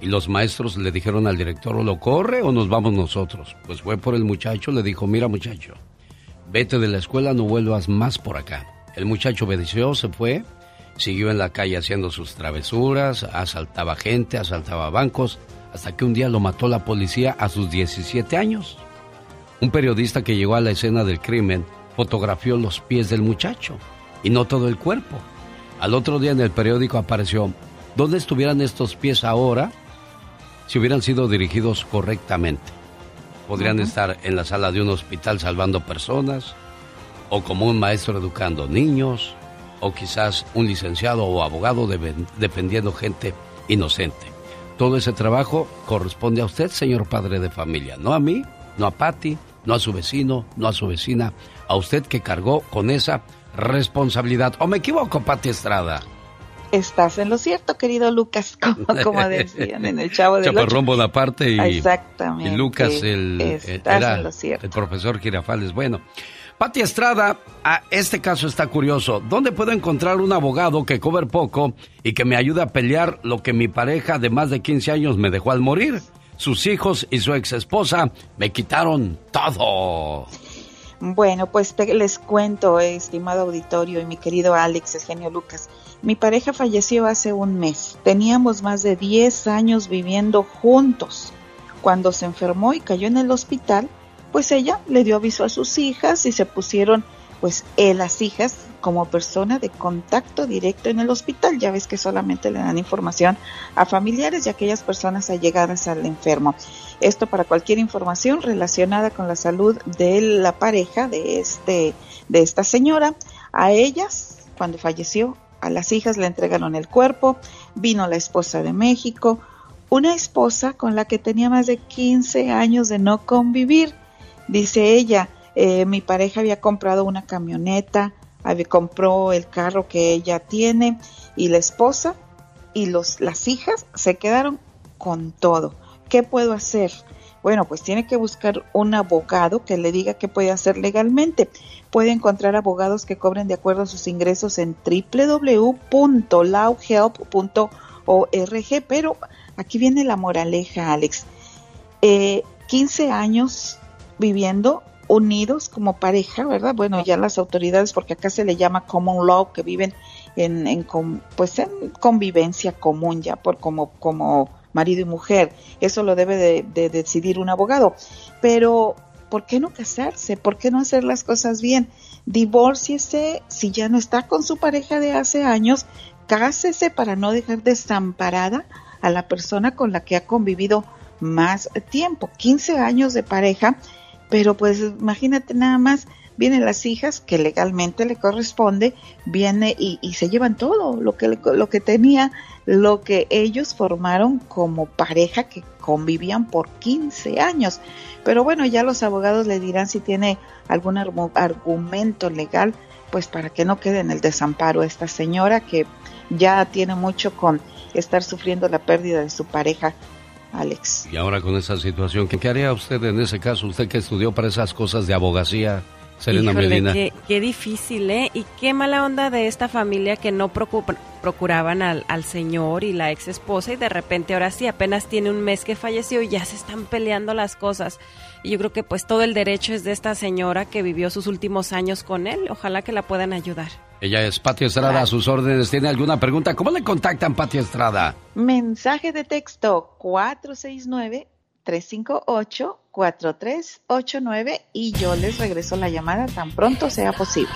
[SPEAKER 6] y los maestros le dijeron al director o lo corre o nos vamos nosotros. Pues fue por el muchacho, le dijo, mira muchacho, vete de la escuela, no vuelvas más por acá. El muchacho obedeció, se fue, siguió en la calle haciendo sus travesuras, asaltaba gente, asaltaba bancos, hasta que un día lo mató la policía a sus 17 años. Un periodista que llegó a la escena del crimen fotografió los pies del muchacho y no todo el cuerpo. Al otro día en el periódico apareció, ¿dónde estuvieran estos pies ahora si hubieran sido dirigidos correctamente? Podrían estar en la sala de un hospital salvando personas, o como un maestro educando niños, o quizás un licenciado o abogado defendiendo gente inocente. Todo ese trabajo corresponde a usted, señor padre de familia, no a mí, no a Patty, no a su vecino, no a su vecina, a usted que cargó con esa responsabilidad. ¿O me equivoco, Pati Estrada?
[SPEAKER 19] Estás en lo cierto, querido Lucas, como, decían en el Chavo de
[SPEAKER 6] Chaparrón Bonaparte y,
[SPEAKER 19] Exactamente.
[SPEAKER 6] y Lucas, el, era el profesor Girafales. Bueno, Pati Estrada, a este caso está curioso. ¿Dónde puedo encontrar un abogado que cobre poco y que me ayude a pelear lo que mi pareja de más de 15 años me dejó al morir? sus hijos y su ex esposa me quitaron todo.
[SPEAKER 19] Bueno, pues les cuento, estimado auditorio y mi querido Alex, el genio Lucas. Mi pareja falleció hace un mes. Teníamos más de 10 años viviendo juntos. Cuando se enfermó y cayó en el hospital, pues ella le dio aviso a sus hijas y se pusieron pues él, las hijas como persona de contacto directo en el hospital. Ya ves que solamente le dan información a familiares y a aquellas personas allegadas al enfermo. Esto para cualquier información relacionada con la salud de la pareja de este de esta señora. A ellas, cuando falleció, a las hijas le entregaron el cuerpo. Vino la esposa de México, una esposa con la que tenía más de 15 años de no convivir. Dice ella, eh, mi pareja había comprado una camioneta, había, compró el carro que ella tiene y la esposa y los, las hijas se quedaron con todo. ¿Qué puedo hacer? Bueno, pues tiene que buscar un abogado que le diga qué puede hacer legalmente. Puede encontrar abogados que cobren de acuerdo a sus ingresos en www.lawhelp.org. Pero aquí viene la moraleja, Alex. 15 eh, años viviendo unidos como pareja, ¿verdad? Bueno, ya las autoridades, porque acá se le llama common law, que viven en, en pues en convivencia común ya por como como marido y mujer. Eso lo debe de, decidir un abogado. Pero ¿por qué no casarse? ¿Por qué no hacer las cosas bien? Divórciese si ya no está con su pareja de hace años, cásese para no dejar desamparada a la persona con la que ha convivido más tiempo, 15 años de pareja, pero pues imagínate nada más, vienen las hijas que legalmente le corresponde, viene y, se llevan todo lo que, lo que tenía, lo que ellos formaron como pareja que convivían por 15 años. Pero bueno, ya los abogados le dirán si tiene algún argumento legal, pues para que no quede en el desamparo esta señora que ya tiene mucho con estar sufriendo la pérdida de su pareja Alex.
[SPEAKER 6] Y ahora con esa situación, ¿qué, haría usted en ese caso? Usted que estudió para esas cosas de abogacía, Selena Medina.
[SPEAKER 21] Qué, difícil, ¿eh? Y qué mala onda de esta familia que no procuraban al, al, señor y la ex esposa y de repente ahora sí, apenas tiene un mes que falleció y ya se están peleando las cosas. Y yo creo que pues todo el derecho es de esta señora que vivió sus últimos años con él. Ojalá que la puedan ayudar.
[SPEAKER 6] Ella es Pati Estrada, a sus órdenes. ¿Tiene alguna pregunta? ¿Cómo le contactan, Pati Estrada?
[SPEAKER 19] Mensaje de texto 469-358-4389 y yo les regreso la llamada tan pronto sea posible.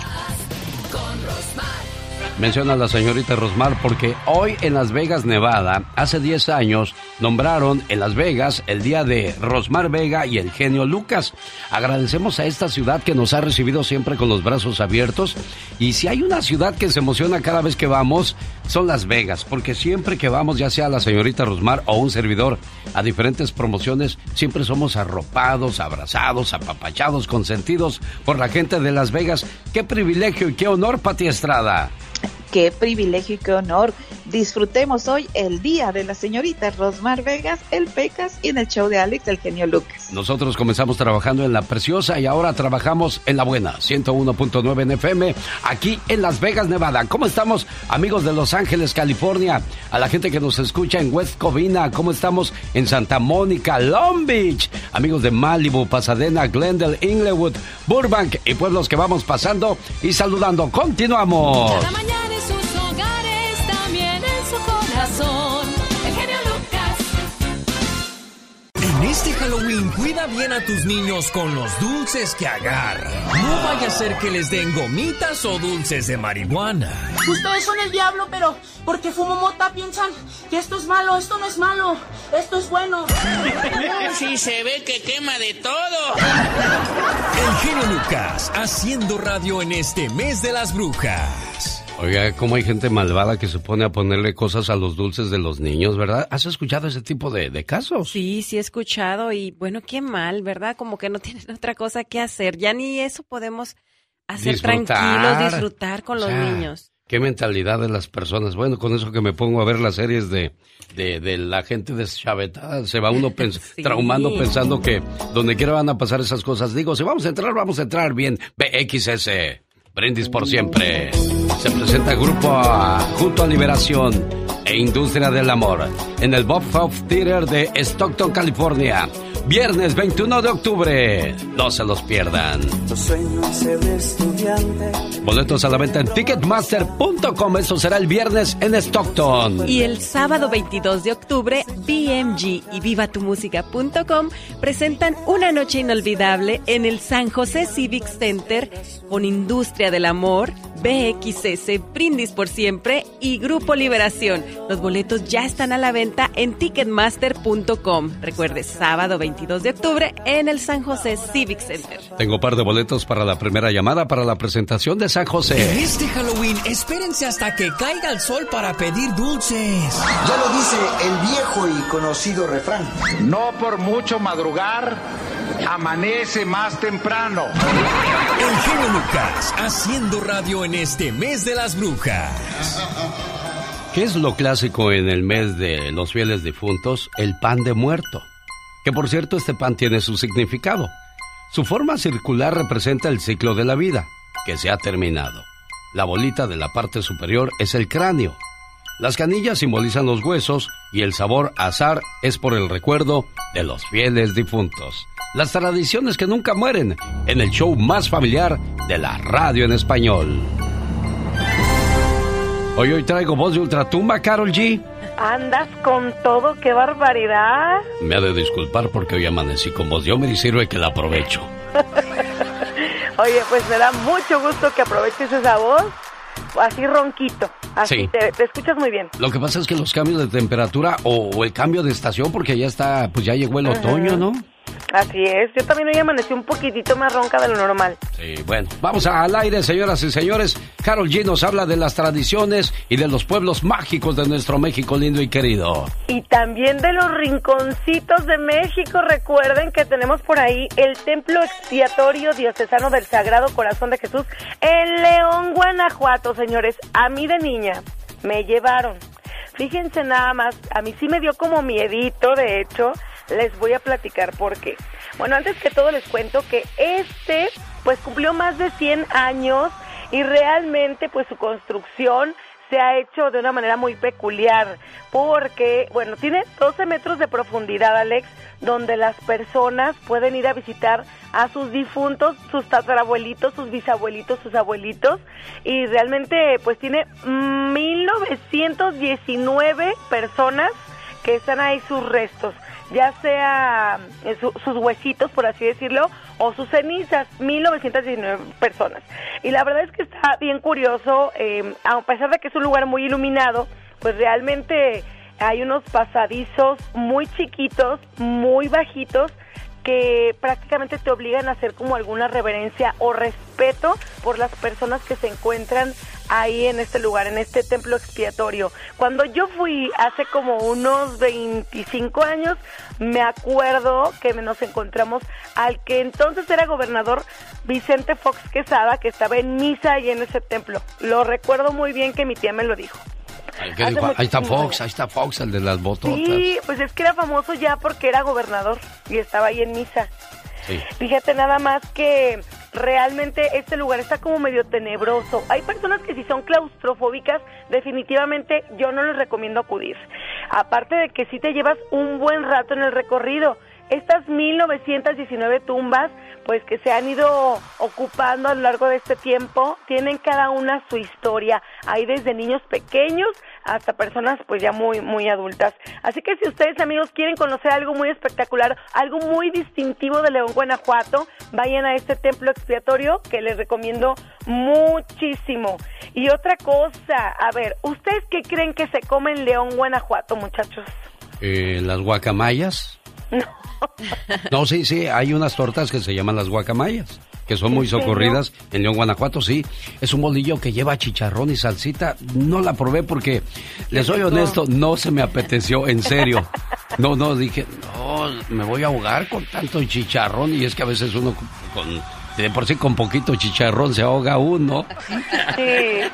[SPEAKER 6] Menciona a la señorita Rosmar porque hoy en Las Vegas, Nevada, hace 10 años, nombraron en Las Vegas el día de Rosmar Vega y el genio Lucas. Agradecemos a esta ciudad que nos ha recibido siempre con los brazos abiertos. Y si hay una ciudad que se emociona cada vez que vamos, son Las Vegas, porque siempre que vamos, ya sea la señorita Rosmar o un servidor, a diferentes promociones, siempre somos arropados, abrazados, apapachados, consentidos por la gente de Las Vegas. Qué privilegio y qué honor, Pati Estrada.
[SPEAKER 19] Qué privilegio y qué honor. Disfrutemos hoy el día de la señorita Rosmar Vegas, el Pecas y en el show de Alex, el genio Lucas.
[SPEAKER 6] Nosotros comenzamos trabajando en la preciosa y ahora trabajamos en la buena, 101.9 en FM, aquí en Las Vegas, Nevada. ¿Cómo estamos, amigos de Los Ángeles, California? A la gente que nos escucha en West Covina, ¿cómo estamos en Santa Mónica, Long Beach? Amigos de Malibu, Pasadena, Glendale, Inglewood, Burbank y pueblos que vamos pasando y saludando. Continuamos.
[SPEAKER 2] En este Halloween cuida bien a tus niños con los dulces que agarran. No vaya a ser que les den gomitas o dulces de marihuana.
[SPEAKER 3] Ustedes son el diablo, pero porque fumo mota piensan que esto es malo, esto no es malo, esto es bueno.
[SPEAKER 4] sí se ve que quema de todo.
[SPEAKER 2] El genio Lucas haciendo radio en este mes de las brujas.
[SPEAKER 6] Oiga, cómo hay gente malvada que se pone a ponerle cosas a los dulces de los niños, ¿verdad? ¿Has escuchado ese tipo de, casos?
[SPEAKER 21] Sí, sí he escuchado y bueno, qué mal, ¿verdad? Como que no tienen otra cosa que hacer. Ya ni eso podemos hacer tranquilos, disfrutar con los niños.
[SPEAKER 6] Qué mentalidad de las personas. Bueno, con eso que me pongo a ver las series de, de, la gente deschavetada, se va uno traumando pensando que donde quiera van a pasar esas cosas. Digo, si vamos a entrar, vamos a entrar bien. BXS. Brindis por siempre. Se presenta grupo junto a Liberación e Industria del Amor en el Bob Hope Theater de Stockton, California. Viernes 21 de octubre. No se los pierdan. Boletos a la venta en ticketmaster.com. Eso será el viernes en Stockton.
[SPEAKER 21] Y el sábado 22 de octubre, BMG y vivatumusica.com presentan una noche inolvidable en el San José Civic Center con Industria del Amor, BXS, Brindis por Siempre y Grupo Liberación. Los boletos ya están a la venta en ticketmaster.com. Recuerde, sábado 22 22 de octubre en el San José Civic Center.
[SPEAKER 6] Tengo un par de boletos para la primera llamada para la presentación de San José.
[SPEAKER 2] En este Halloween, espérense hasta que caiga el sol para pedir dulces.
[SPEAKER 22] Ya lo dice el viejo y conocido refrán.
[SPEAKER 23] No por mucho madrugar, amanece más temprano.
[SPEAKER 2] El genio Lucas, haciendo radio en este mes de las brujas.
[SPEAKER 6] ¿Qué es lo clásico en el mes de los fieles difuntos? El pan de muerto. Que por cierto, este pan tiene su significado. Su forma circular representa el ciclo de la vida, que se ha terminado. La bolita de la parte superior es el cráneo. Las canillas simbolizan los huesos y el sabor azar es por el recuerdo de los fieles difuntos. las tradiciones que nunca mueren en el show más familiar de la radio en español. Hoy hoy traigo voz de ultratumba, Carol G.
[SPEAKER 15] Andas con todo, qué barbaridad.
[SPEAKER 6] Me ha de disculpar porque hoy amanecí con voz de hombre y sirve que la aprovecho.
[SPEAKER 15] Oye, pues me da mucho gusto que aproveches esa voz, así ronquito. Así
[SPEAKER 6] Sí.
[SPEAKER 15] te, te escuchas muy bien.
[SPEAKER 6] Lo que pasa es que los cambios de temperatura o, o el cambio de estación, porque ya está, pues ya llegó el otoño, ¿no?
[SPEAKER 15] Así es. Yo también hoy amanecí un poquitito más ronca de lo normal.
[SPEAKER 6] Sí, bueno, vamos al aire, señoras y señores. Carol G nos habla de las tradiciones y de los pueblos mágicos de nuestro México lindo y querido.
[SPEAKER 15] Y también de los rinconcitos de México. Recuerden que tenemos por ahí el Templo Expiatorio Diocesano del Sagrado Corazón de Jesús en León, Guanajuato, señores. A mí de niña me llevaron. Fíjense nada más, a mí sí me dio como miedito, de hecho. Les voy a platicar por qué. Bueno, antes que todo les cuento que este pues cumplió más de 100 años y realmente pues su construcción se ha hecho de una manera muy peculiar porque, bueno, tiene 12 metros de profundidad, Alex, donde las personas pueden ir a visitar a sus difuntos, sus tatarabuelitos, sus bisabuelitos, sus abuelitos y realmente pues tiene 1919 personas que están ahí sus restos, ya sea eh, su- sus huesitos, por así decirlo, o sus cenizas, 1919 personas. Y la verdad es que está bien curioso, eh, a pesar de que es un lugar muy iluminado, pues realmente hay unos pasadizos muy chiquitos, muy bajitos, que prácticamente te obligan a hacer como alguna reverencia o respeto por las personas que se encuentran ahí en este lugar, en este templo expiatorio. Cuando yo fui hace como unos 25 años, me acuerdo que nos encontramos al que entonces era gobernador Vicente Fox Quesada, que estaba en misa ahí en ese templo. Lo recuerdo muy bien que mi tía me lo dijo.
[SPEAKER 6] Ahí está Fox, ahí está Fox, el de las bototas.
[SPEAKER 15] Sí, pues es que era famoso ya porque era gobernador y estaba ahí en misa.
[SPEAKER 6] Sí.
[SPEAKER 15] Fíjate nada más que realmente este lugar está como medio tenebroso. Hay personas que si son claustrofóbicas, definitivamente yo no les recomiendo acudir. Aparte de que sí te llevas un buen rato en el recorrido. Estas 1919 tumbas, pues que se han ido ocupando a lo largo de este tiempo, tienen cada una su historia. Hay desde niños pequeños hasta personas pues ya muy muy adultas. Así que si ustedes amigos quieren conocer algo muy espectacular, algo muy distintivo de León, Guanajuato, vayan a este templo expiatorio que les recomiendo muchísimo. Y otra cosa, a ver, ¿ustedes qué creen que se come en León, Guanajuato, muchachos?
[SPEAKER 6] Eh, las guacamayas. No, sí, sí, hay unas tortas que se llaman las guacamayas, que son muy socorridas en León, Guanajuato, sí. Es un bolillo que lleva chicharrón y salsita. No la probé porque, les soy honesto, no se me apeteció, en serio. No, no, dije, no, me voy a ahogar con tanto chicharrón y es que a veces uno con, de por sí con poquito chicharrón se ahoga uno.
[SPEAKER 15] Sí.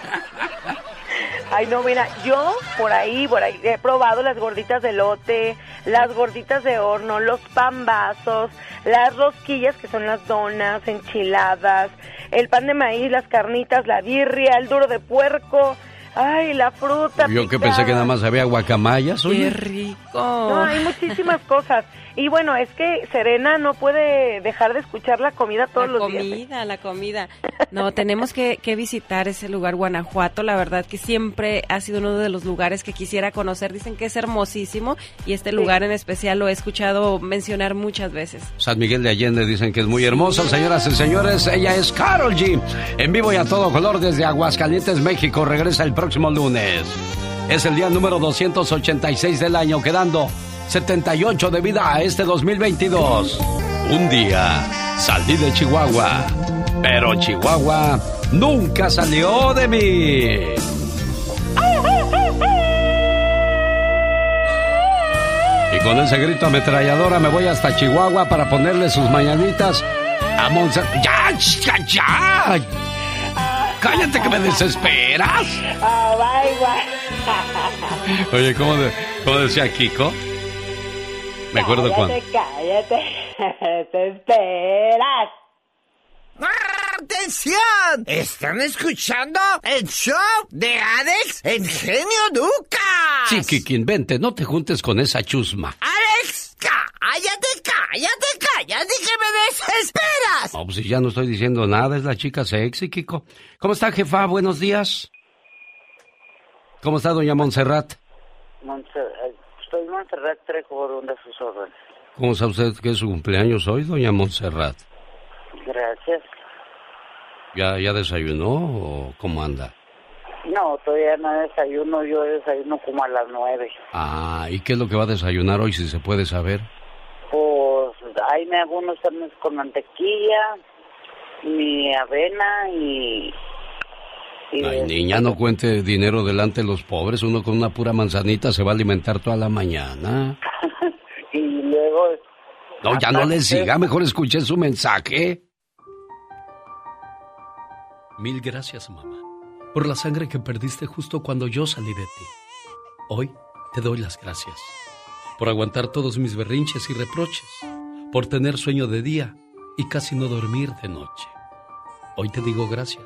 [SPEAKER 15] Ay, no, mira, yo por ahí, por ahí he probado las gorditas de lote, las gorditas de horno, los pambazos, las rosquillas que son las donas, enchiladas, el pan de maíz, las carnitas, la birria, el duro de puerco, ay, la fruta.
[SPEAKER 6] Yo que pensé que nada más había guacamayas, oye.
[SPEAKER 21] rico.
[SPEAKER 15] No, hay muchísimas cosas. Y bueno, es que Serena no puede dejar de escuchar la comida todos
[SPEAKER 21] la
[SPEAKER 15] los días. ¿eh?
[SPEAKER 21] comida, la comida. No, tenemos que, que visitar ese lugar, Guanajuato. La verdad que siempre ha sido uno de los lugares que quisiera conocer. Dicen que es hermosísimo y este lugar en especial lo he escuchado mencionar muchas veces.
[SPEAKER 6] San Miguel de Allende dicen que es muy hermoso, señoras y señores. Ella es Carol G. En vivo y a todo color desde Aguascalientes, México. Regresa el próximo lunes. Es el día número 286 del año, quedando 78 de vida a este 2022. Un día salí de Chihuahua, pero Chihuahua nunca salió de mí. Y con ese grito ametralladora me voy hasta Chihuahua para ponerle sus mañanitas a Monserrat. ¡Ya, ya, ya! ¡Cállate que me desesperas!
[SPEAKER 15] Bye, bye.
[SPEAKER 6] Oye, ¿cómo, de- cómo decía Kiko? Me acuerdo cuando...
[SPEAKER 15] Cállate, te esperas.
[SPEAKER 24] ¡Atención! ¿Están escuchando el show de Alex en Genio Lucas?
[SPEAKER 6] Chiquiquín, vente, no te juntes con esa chusma.
[SPEAKER 24] ¡Alex! ¡Cállate, cállate, cállate, que me desesperas.
[SPEAKER 6] No, pues ya no estoy diciendo nada, es la chica sexy, Kiko. ¿Cómo está, jefa? Buenos días. ¿Cómo está, doña Montserrat?
[SPEAKER 25] Montserrat, Montserrat Trejo, de sus órdenes.
[SPEAKER 6] ¿Cómo sabe usted que es su cumpleaños hoy, doña Montserrat?
[SPEAKER 25] Gracias.
[SPEAKER 6] ¿Ya, ya desayunó o cómo anda?
[SPEAKER 25] No, todavía no desayuno, yo desayuno como a las nueve.
[SPEAKER 6] Ah, ¿y qué es lo que va a desayunar hoy, si se puede saber?
[SPEAKER 25] Pues ahí me hago unos sándwiches con mantequilla, mi avena y...
[SPEAKER 6] Ay, niña, no cuente dinero delante de los pobres. Uno con una pura manzanita se va a alimentar toda la mañana.
[SPEAKER 25] y luego...
[SPEAKER 6] No, ya no le siga, mejor escuche su mensaje. Mil gracias, mamá, por la sangre que perdiste justo cuando yo salí de ti. Hoy te doy las gracias por aguantar todos mis berrinches y reproches, por tener sueño de día y casi no dormir de noche. Hoy te digo gracias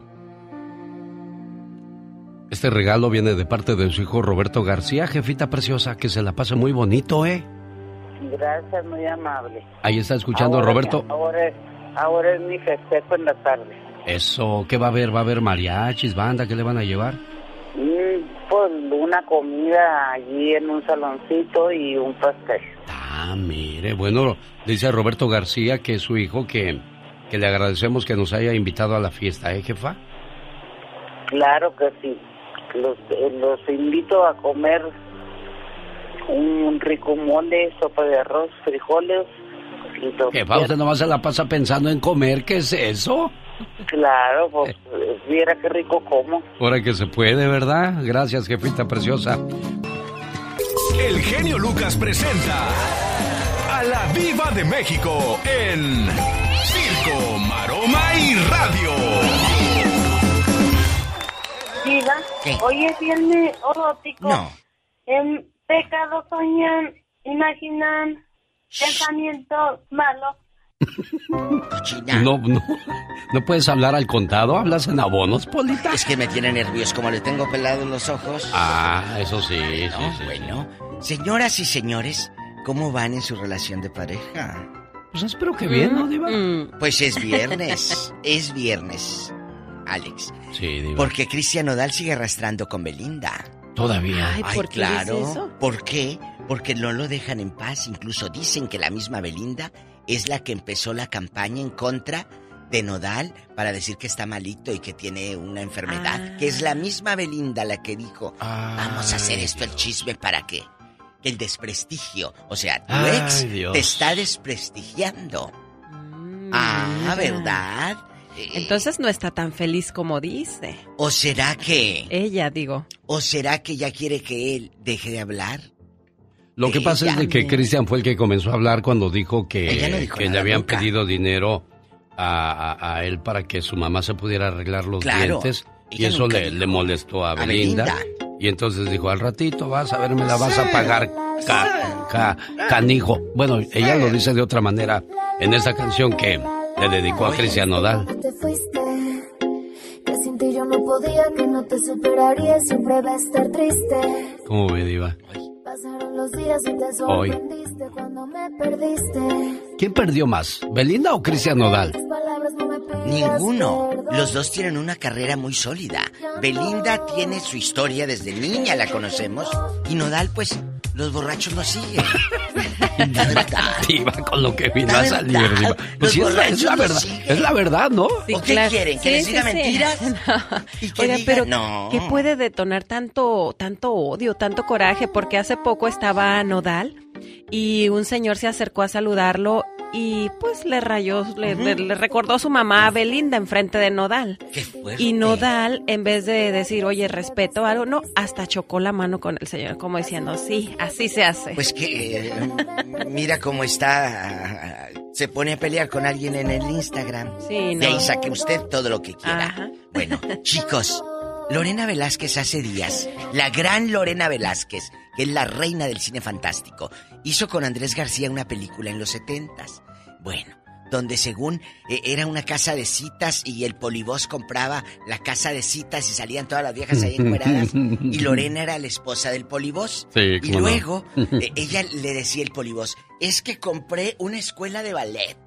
[SPEAKER 6] Este regalo viene de parte de su hijo Roberto García, jefita preciosa, que se la pase muy bonito, ¿eh?
[SPEAKER 25] Gracias, muy amable.
[SPEAKER 6] Ahí está escuchando
[SPEAKER 25] Ahora-
[SPEAKER 6] Roberto.
[SPEAKER 25] Ahora, es- ahora es mi festejo en la tarde.
[SPEAKER 6] Eso, ¿qué va a haber? ¿Va a haber mariachis, banda? ¿Qué le van a llevar?
[SPEAKER 25] Mm, Pues una comida allí en un saloncito y un pastel.
[SPEAKER 6] Ah, mire, bueno, dice Roberto García que es su hijo que, que le agradecemos que nos haya invitado a la fiesta, ¿eh, jefa?
[SPEAKER 25] Claro que sí. Los, eh, los invito a comer un rico mole, sopa de arroz, frijoles.
[SPEAKER 6] Jefa, usted nomás se la pasa pensando en comer, ¿qué es eso?
[SPEAKER 25] Claro, pues eh, viera qué rico como.
[SPEAKER 6] Ahora que se puede, ¿verdad? Gracias, jefita preciosa.
[SPEAKER 1] El genio Lucas presenta a la Viva de México en Circo, Maroma y Radio.
[SPEAKER 26] Diva, hoy es viernes erótico.
[SPEAKER 24] No.
[SPEAKER 26] En pecado soñan, imaginan, pensamientos malos.
[SPEAKER 6] No, no, no puedes hablar al contado, hablas en abonos, Polita.
[SPEAKER 24] Es que me tiene nervios, como le tengo pelados los ojos.
[SPEAKER 6] Ah, eso sí, sí, sí.
[SPEAKER 24] Bueno, señoras y señores, ¿cómo van en su relación de pareja?
[SPEAKER 6] Pues espero que bien, ¿no, Diva?
[SPEAKER 24] Pues es viernes, es viernes, Alex.
[SPEAKER 6] Sí, Diva.
[SPEAKER 24] Porque Cristian Nodal sigue arrastrando con Belinda.
[SPEAKER 6] Todavía.
[SPEAKER 24] Ay,
[SPEAKER 21] ¿por qué
[SPEAKER 24] claro.
[SPEAKER 21] dice eso?
[SPEAKER 24] ¿Por qué? Porque no lo dejan en paz. Incluso dicen que la misma Belinda es la que empezó la campaña en contra de Nodal para decir que está malito y que tiene una enfermedad. Que es la misma Belinda la que dijo, vamos a hacer esto el chisme para qué. Que el desprestigio, o sea, tu
[SPEAKER 6] Ay,
[SPEAKER 24] ex
[SPEAKER 6] Dios.
[SPEAKER 24] te está desprestigiando. Ah, ¿verdad?
[SPEAKER 21] Entonces no está tan feliz como dice.
[SPEAKER 24] ¿O será que...
[SPEAKER 21] Ella, digo.
[SPEAKER 24] ¿O será que ya quiere que él deje de hablar?
[SPEAKER 6] Lo que pasa es de que Cristian fue el que comenzó a hablar cuando dijo
[SPEAKER 24] Ella no
[SPEAKER 6] que,
[SPEAKER 24] dijo
[SPEAKER 6] que le habían
[SPEAKER 24] nunca.
[SPEAKER 6] pedido dinero a, a- a él para que su mamá se pudiera arreglar los
[SPEAKER 24] Claro,
[SPEAKER 6] dientes. Y eso le, le molestó a,
[SPEAKER 24] a
[SPEAKER 6] Belinda.
[SPEAKER 24] Belinda.
[SPEAKER 6] Y entonces dijo, al ratito vas a ver, me la vas a pagar, ca- ca- canijo. Bueno, ella lo dice de otra manera en esa canción que le dedicó a Cristian Nodal.
[SPEAKER 27] te fuiste. Que sin ti yo no podía, que no te superaría, siempre va a estar triste.
[SPEAKER 6] ¿Cómo ve, Diva?
[SPEAKER 27] Pasaron los días y te
[SPEAKER 6] Hoy.
[SPEAKER 27] sorprendiste cuando me perdiste.
[SPEAKER 6] ¿Quién perdió más, Belinda o Cristian Nodal?
[SPEAKER 24] Ninguno. Los dos tienen una carrera muy sólida. Belinda tiene su historia desde niña, la conocemos. Y Nodal, pues, los borrachos lo siguen. La verdad.
[SPEAKER 6] Diva, con lo que vino a salir, Diva. Pues sí, es la, es verdad.
[SPEAKER 24] siguen.
[SPEAKER 6] Es la verdad, ¿no?
[SPEAKER 21] Sí,
[SPEAKER 24] ¿O qué
[SPEAKER 21] claro.
[SPEAKER 24] quieren? ¿Que
[SPEAKER 21] Sí,
[SPEAKER 24] les diga
[SPEAKER 21] sí, sí.
[SPEAKER 24] mentiras?
[SPEAKER 21] No.
[SPEAKER 24] ¿Y que
[SPEAKER 21] Oiga, pero
[SPEAKER 24] No.
[SPEAKER 21] ¿qué puede detonar tanto, tanto odio, tanto coraje? Porque hace poco estaba Nodal y un señor se acercó a saludarlo y pues le rayó, le, le- le recordó a su mamá a Belinda enfrente de Nodal. Y Nodal, en vez de decir, oye, respeto algo, no, hasta chocó la mano con el señor, como diciendo, sí, así se hace.
[SPEAKER 24] Pues que eh, mira cómo está. Se pone a pelear con alguien en el Instagram.
[SPEAKER 21] Sí,
[SPEAKER 24] De ahí
[SPEAKER 21] no.
[SPEAKER 24] saque usted todo lo que quiera.
[SPEAKER 21] Ajá.
[SPEAKER 24] Bueno, chicos, Lorena Velázquez hace días, la gran Lorena Velázquez, que es la reina del cine fantástico, hizo con Andrés García una película en los setentas. Bueno, donde según eh, era una casa de citas y el polibos compraba la casa de citas y salían todas las viejas ahí encueradas y Lorena era la esposa del polibos.
[SPEAKER 6] Sí,
[SPEAKER 24] y
[SPEAKER 6] no.
[SPEAKER 24] luego eh, ella le decía el polibos, es que compré una escuela de ballet.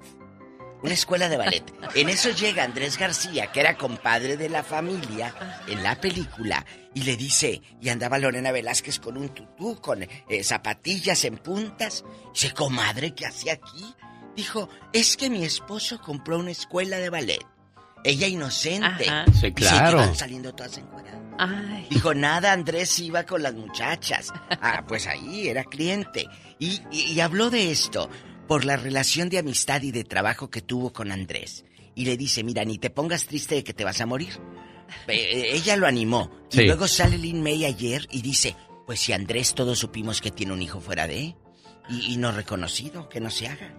[SPEAKER 24] Una escuela de ballet. En eso llega Andrés García, que era compadre de la familia en la película, y le dice, y andaba Lorena Velázquez con un tutú, con eh, zapatillas en puntas. Dice, comadre, ¿qué hacía aquí? Dijo, es que mi esposo compró una escuela de ballet. Ella inocente.
[SPEAKER 21] Ajá.
[SPEAKER 6] Sí,
[SPEAKER 24] Y
[SPEAKER 6] claro.
[SPEAKER 24] se iban saliendo todas encueradas.
[SPEAKER 21] Ay.
[SPEAKER 24] Dijo, nada, Andrés iba con las muchachas. Ah, pues ahí era cliente. Y, y- y habló de esto por la relación de amistad y de trabajo que tuvo con Andrés. Y le dice, mira, ni te pongas triste de que te vas a morir. Eh, eh, ella lo animó.
[SPEAKER 6] Sí.
[SPEAKER 24] Y luego sale Lin May ayer y dice, pues si Andrés todos supimos que tiene un hijo fuera de... Y, y no reconocido, que no se haga.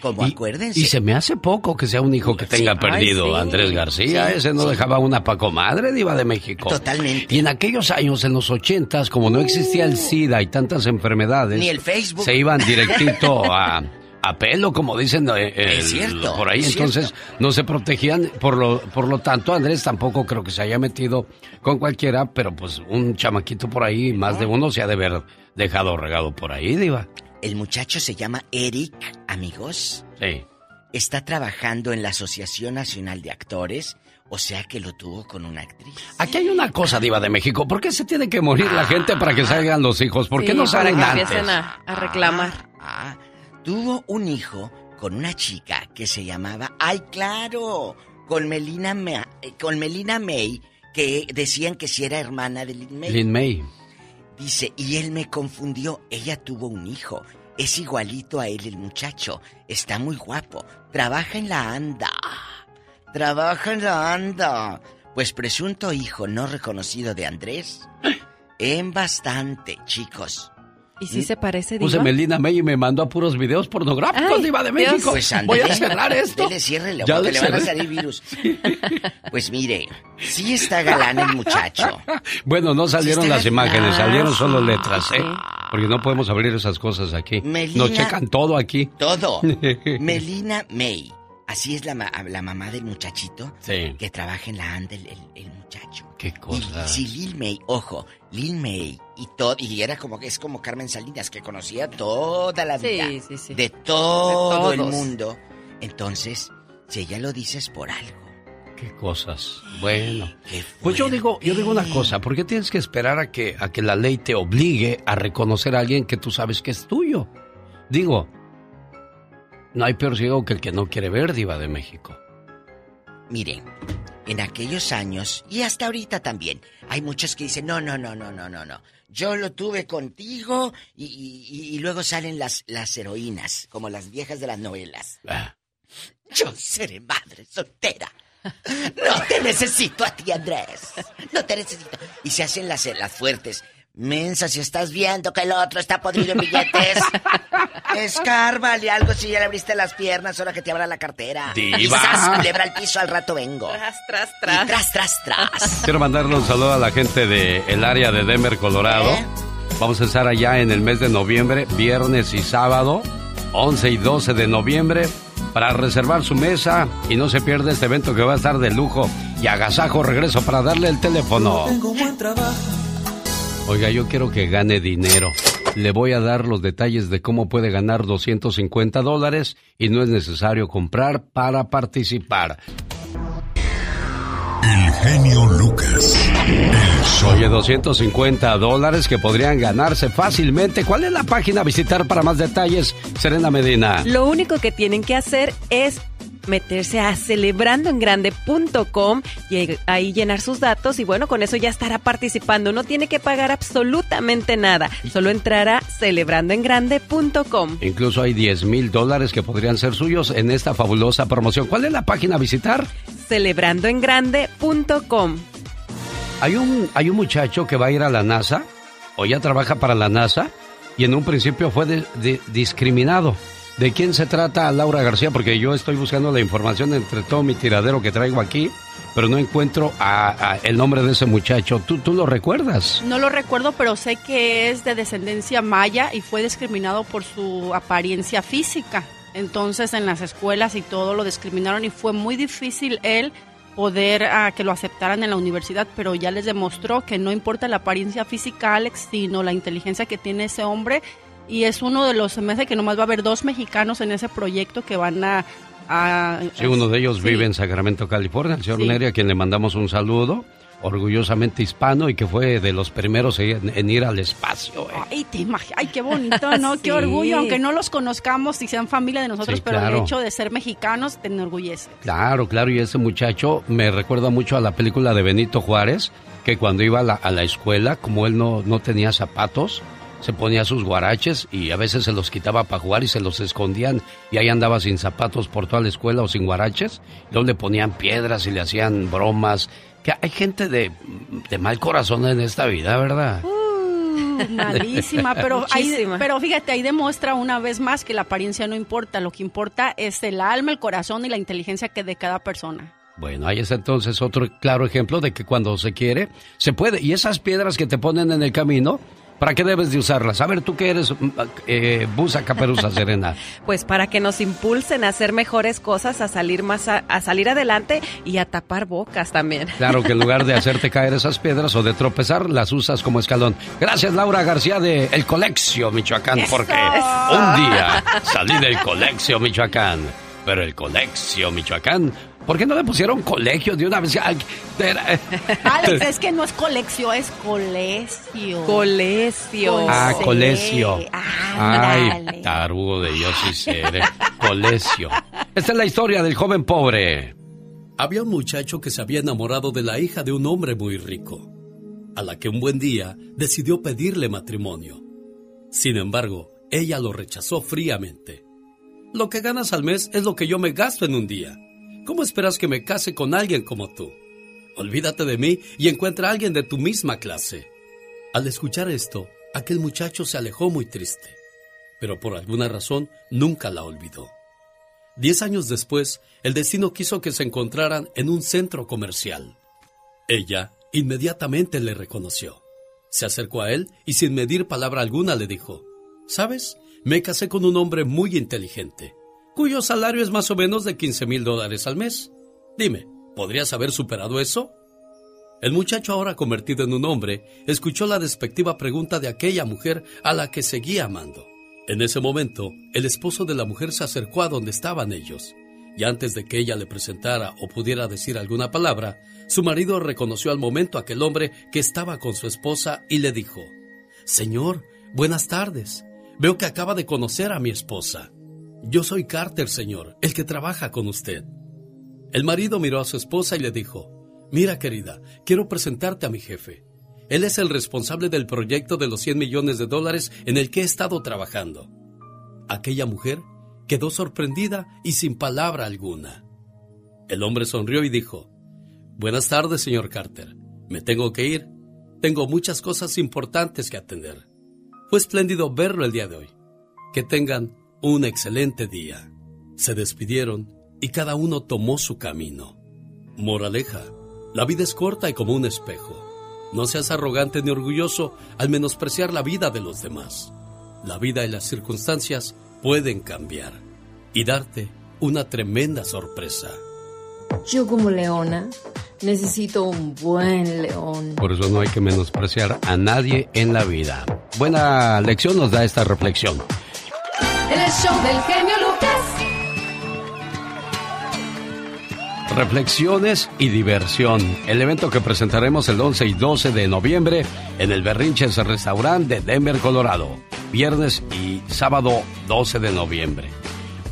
[SPEAKER 24] Como
[SPEAKER 6] Y-
[SPEAKER 24] acuérdense.
[SPEAKER 6] Y se me hace poco que sea un hijo que tenga perdido
[SPEAKER 24] sí.
[SPEAKER 6] Andrés García.
[SPEAKER 24] Sí,
[SPEAKER 6] Ese no dejaba una pacomadre diva de México.
[SPEAKER 24] Totalmente.
[SPEAKER 6] Y en aquellos años, en los ochentas, como no existía el SIDA y tantas enfermedades.
[SPEAKER 24] Ni el Facebook.
[SPEAKER 6] Se iban directito a, a pelo, como dicen eh,
[SPEAKER 24] Es cierto,
[SPEAKER 6] por ahí.
[SPEAKER 24] es
[SPEAKER 6] Entonces,
[SPEAKER 24] cierto.
[SPEAKER 6] no se protegían. Por lo, por lo tanto, Andrés tampoco creo que se haya metido con cualquiera, pero pues un chamaquito por ahí, más de uno se ha de haber dejado regado por ahí, diva.
[SPEAKER 24] El muchacho se llama Eric, amigos.
[SPEAKER 6] Sí.
[SPEAKER 24] Está trabajando en la Asociación Nacional de Actores, o sea que lo tuvo con una actriz.
[SPEAKER 6] Aquí hay una cosa, Diva de México. ¿Por qué se tiene que morir la gente para que salgan los hijos? ¿Por qué
[SPEAKER 21] Sí,
[SPEAKER 6] no
[SPEAKER 21] para
[SPEAKER 6] salen
[SPEAKER 21] que
[SPEAKER 6] antes?
[SPEAKER 21] empiecen a, a reclamar.
[SPEAKER 24] Ah, tuvo un hijo con una chica que se llamaba, ay claro, con Melina, Ma- eh, con Melina May, que decían que si era hermana de Lin May.
[SPEAKER 6] Lin May.
[SPEAKER 24] Dice, y él me confundió, ella tuvo un hijo. Es igualito a él el muchacho. Está muy guapo. Trabaja en la ANDA. Trabaja en la ANDA. Pues presunto hijo no reconocido de Andrés. En bastante, chicos.
[SPEAKER 21] ¿Y si se parece,
[SPEAKER 6] Puse
[SPEAKER 21] Diva?
[SPEAKER 6] Melina May y me mandó a puros videos pornográficos,
[SPEAKER 21] Ay,
[SPEAKER 6] Diva de. México.
[SPEAKER 24] Pues
[SPEAKER 6] Voy a cerrar esto.
[SPEAKER 24] Dele, ciérrele,
[SPEAKER 6] Ya le
[SPEAKER 24] le van a salir virus. Pues mire, sí está galán el muchacho.
[SPEAKER 6] Bueno, no salieron
[SPEAKER 24] Sí
[SPEAKER 6] las imágenes, salieron solo letras, ¿eh? Porque no podemos abrir esas cosas aquí.
[SPEAKER 24] Melina-
[SPEAKER 6] Nos checan todo aquí.
[SPEAKER 24] Todo. Melina May. Así es la, ma- la mamá del muchachito
[SPEAKER 6] Sí.
[SPEAKER 24] que trabaja en la ANDA, el, el- el muchacho.
[SPEAKER 6] Qué cosa.
[SPEAKER 24] Y si Lil May, ojo, Lil May y todo, y era como que es como Carmen Salinas, que conocía toda la vida
[SPEAKER 21] sí, sí.
[SPEAKER 24] de todo
[SPEAKER 21] De
[SPEAKER 24] el mundo. Entonces, si ella lo dice es por algo.
[SPEAKER 6] Qué cosas. Bueno.
[SPEAKER 24] Qué
[SPEAKER 6] Pues yo digo, yo digo una cosa, ¿por qué tienes que esperar a que, a que la ley te obligue a reconocer a alguien que tú sabes que es tuyo? Digo, no hay peor ciego que el que no quiere ver, Diva de México.
[SPEAKER 24] Miren, en aquellos años, y hasta ahorita también, hay muchos que dicen, no, no, no, no, no, no, no. Yo lo tuve contigo y, y- y luego salen las, las heroínas, como las viejas de las novelas.
[SPEAKER 6] Ah.
[SPEAKER 24] Yo seré madre soltera. No te necesito a ti, Andrés. No te necesito. Y se hacen las, las fuertes. Mensa, si estás viendo que el otro está podrido en billetes. Escárbale algo si ya le abriste las piernas, ahora que te abra la cartera.
[SPEAKER 6] Diva.
[SPEAKER 24] Lebra el piso, al rato vengo.
[SPEAKER 21] Tras, tras,
[SPEAKER 24] Y
[SPEAKER 21] tras.
[SPEAKER 24] tras, tras, tras.
[SPEAKER 6] Quiero mandarle un saludo a la gente del el área de Denver, Colorado.
[SPEAKER 24] ¿Eh?
[SPEAKER 6] Vamos a estar allá en el mes de noviembre, viernes y sábado, 11 y 12 de noviembre, para reservar su mesa y no se pierde este evento que va a estar de lujo. Y agasajo regreso para darle el teléfono.
[SPEAKER 28] Tengo buen trabajo.
[SPEAKER 6] Oiga, yo quiero que gane dinero. Le voy a dar los detalles de cómo puede ganar 250 dólares y no es necesario comprar para participar.
[SPEAKER 1] El genio Lucas. El show.
[SPEAKER 6] Oye, 250 dólares que podrían ganarse fácilmente. ¿Cuál es la página a visitar para más detalles, Serena Medina?
[SPEAKER 21] Lo único que tienen que hacer es meterse a celebrandoengrande.com y ahí llenar sus datos y bueno, con eso ya estará participando. No tiene que pagar absolutamente nada, solo entrar a celebrandoengrande.com.
[SPEAKER 6] Incluso hay 10 mil dólares que podrían ser suyos en esta fabulosa promoción. ¿Cuál es la página a visitar?
[SPEAKER 21] celebrandoengrande.com.
[SPEAKER 6] Hay un, hay un muchacho que va a ir a la NASA, o ya trabaja para la NASA, y en un principio fue discriminado. ¿De quién se trata Laura García? Porque yo estoy buscando la información entre todo mi tiradero que traigo aquí, pero no encuentro a, el nombre de ese muchacho. ¿Tú, ¿Tú lo recuerdas?
[SPEAKER 28] No lo recuerdo, pero sé que es de descendencia maya y fue discriminado por su apariencia física. Entonces en las escuelas y todo lo discriminaron y fue muy difícil él poder ah, que lo aceptaran en la universidad, pero ya les demostró que no importa la apariencia física, Alex, sino la inteligencia que tiene ese hombre. Y es uno de los, me hace que nomás va a haber dos mexicanos en ese proyecto que van a...
[SPEAKER 6] sí, uno de ellos vive en Sacramento, California, el señor Neri, a quien le mandamos un saludo orgullosamente hispano y que fue de los primeros en, ir al espacio.
[SPEAKER 28] Eh. Ay, te ay, qué bonito, ¿no? Qué orgullo, aunque no los conozcamos y sean familia de nosotros, pero el hecho de ser mexicanos te enorgullece.
[SPEAKER 6] Claro, claro, y ese muchacho me recuerda mucho a la película de Benito Juárez, que cuando iba a la, a la escuela, como él no, no tenía zapatos, se ponía sus guaraches y a veces se los quitaba para jugar y se los escondían y ahí andaba sin zapatos por toda la escuela o sin guaraches. Luego le ponían piedras y le hacían bromas que hay gente de, mal corazón en esta vida, ¿verdad?
[SPEAKER 28] Uh, malísima, pero, pero fíjate, ahí demuestra una vez más que la apariencia no importa, lo que importa es el alma, el corazón y la inteligencia que de cada persona.
[SPEAKER 6] Bueno, ahí es entonces otro claro ejemplo de que cuando se quiere, se puede. Y esas piedras que te ponen en el camino, ¿Para qué debes de usarlas? A ver, tú qué eres, eh, Busa Caperuza Serena.
[SPEAKER 21] pues para que nos impulsen a hacer mejores cosas, a salir más, a, salir adelante y a tapar bocas también.
[SPEAKER 6] Claro que en lugar de hacerte caer esas piedras o de tropezar, las usas como escalón. Gracias Laura García de El Colexio, Michoacán, porque un día salí del Colexio, Michoacán. Pero el Colexio, Michoacán ¿Por qué no le pusieron colegio de una vez?
[SPEAKER 28] Alex, es que no es colegio, es colegio.
[SPEAKER 21] Colegio.
[SPEAKER 6] Ah, colegio. Ay, tarugo de Dios y ser. Colegio. Esta es la historia del joven pobre. Había un muchacho que se había enamorado de la hija de un hombre muy rico, a la que un buen día decidió pedirle matrimonio. Sin embargo, ella lo rechazó fríamente. Lo que ganas al mes es lo que yo me gasto en un día. ¿Cómo esperas que me case con alguien como tú? Olvídate de mí y encuentra a alguien de tu misma clase. Al escuchar esto, aquel muchacho se alejó muy triste, pero por alguna razón nunca la olvidó. Diez años después, el destino quiso que se encontraran en un centro comercial. Ella inmediatamente le reconoció. Se acercó a él y sin medir palabra alguna le dijo, ¿Sabes? Me casé con un hombre muy inteligente cuyo salario es más o menos de 15 mil dólares al mes. Dime, ¿podrías haber superado eso? El muchacho, ahora convertido en un hombre, escuchó la despectiva pregunta de aquella mujer a la que seguía amando. En ese momento, el esposo de la mujer se acercó a donde estaban ellos, y antes de que ella le presentara o pudiera decir alguna palabra, su marido reconoció al momento a aquel hombre que estaba con su esposa y le dijo, Señor, buenas tardes. Veo que acaba de conocer a mi esposa. Yo soy Carter, señor, el que trabaja con usted. El marido miró a su esposa y le dijo, Mira, querida, quiero presentarte a mi jefe. Él es el responsable del proyecto de los 100 millones de dólares en el que he estado trabajando. Aquella mujer quedó sorprendida y sin palabra alguna. El hombre sonrió y dijo, Buenas tardes, señor Carter. Me tengo que ir. Tengo muchas cosas importantes que atender. Fue espléndido verlo el día de hoy. Que tengan un excelente día. Se despidieron y cada uno tomó su camino. Moraleja, la vida es corta y como un espejo. No seas arrogante ni orgulloso al menospreciar la vida de los demás. La vida y las circunstancias pueden cambiar y darte una tremenda sorpresa.
[SPEAKER 29] Yo como leona necesito un buen león.
[SPEAKER 6] Por eso no hay que menospreciar a nadie en la vida. Buena lección nos da esta reflexión
[SPEAKER 20] el show del genio Lucas.
[SPEAKER 6] Reflexiones y diversión. El evento que presentaremos el 11 y 12 de noviembre en el Berrinches Restaurant de Denver, Colorado. Viernes y sábado 12 de noviembre.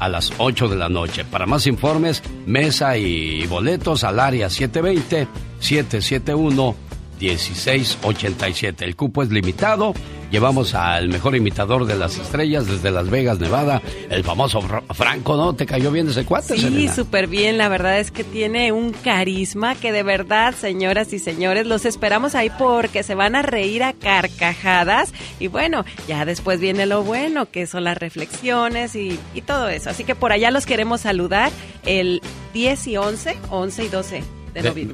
[SPEAKER 6] a las 8 de la noche. Para más informes, mesa y boletos al área 720 771 1687. El cupo es limitado. Llevamos al mejor imitador de las estrellas desde Las Vegas, Nevada, el famoso Franco, ¿no? ¿Te cayó bien ese cuate?
[SPEAKER 21] Sí, súper bien. La verdad es que tiene un carisma que de verdad, señoras y señores, los esperamos ahí porque se van a reír a carcajadas. Y bueno, ya después viene lo bueno, que son las reflexiones y, y todo eso. Así que por allá los queremos saludar el 10 y 11, 11 y 12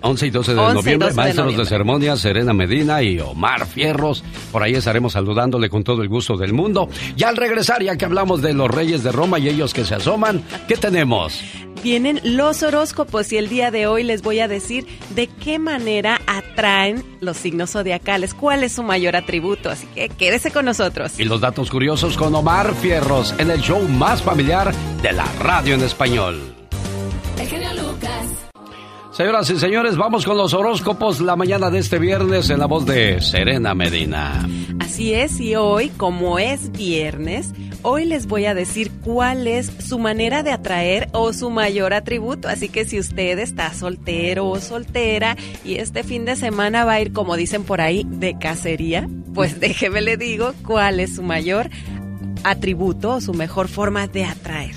[SPEAKER 6] 11 y 12 de noviembre, maestros de, ceremonia, Serena Medina y Omar Fierros. Por ahí estaremos saludándole con todo el gusto del mundo. Y al regresar, ya que hablamos de los reyes de Roma y ellos que se asoman, ¿qué tenemos?
[SPEAKER 21] Vienen los horóscopos y el día de hoy les voy a decir de qué manera atraen los signos zodiacales, cuál es su mayor atributo, así que quédese con nosotros.
[SPEAKER 6] Y los datos curiosos con Omar Fierros en el show más familiar de la radio en español. Señoras y señores, vamos con los horóscopos la mañana de este viernes en la voz de Serena Medina.
[SPEAKER 21] Así es, y hoy, como es viernes, hoy les voy a decir cuál es su manera de atraer o su mayor atributo. Así que si usted está soltero o soltera y este fin de semana va a ir, como dicen por ahí, de cacería, pues déjeme le digo cuál es su mayor atributo o su mejor forma de atraer.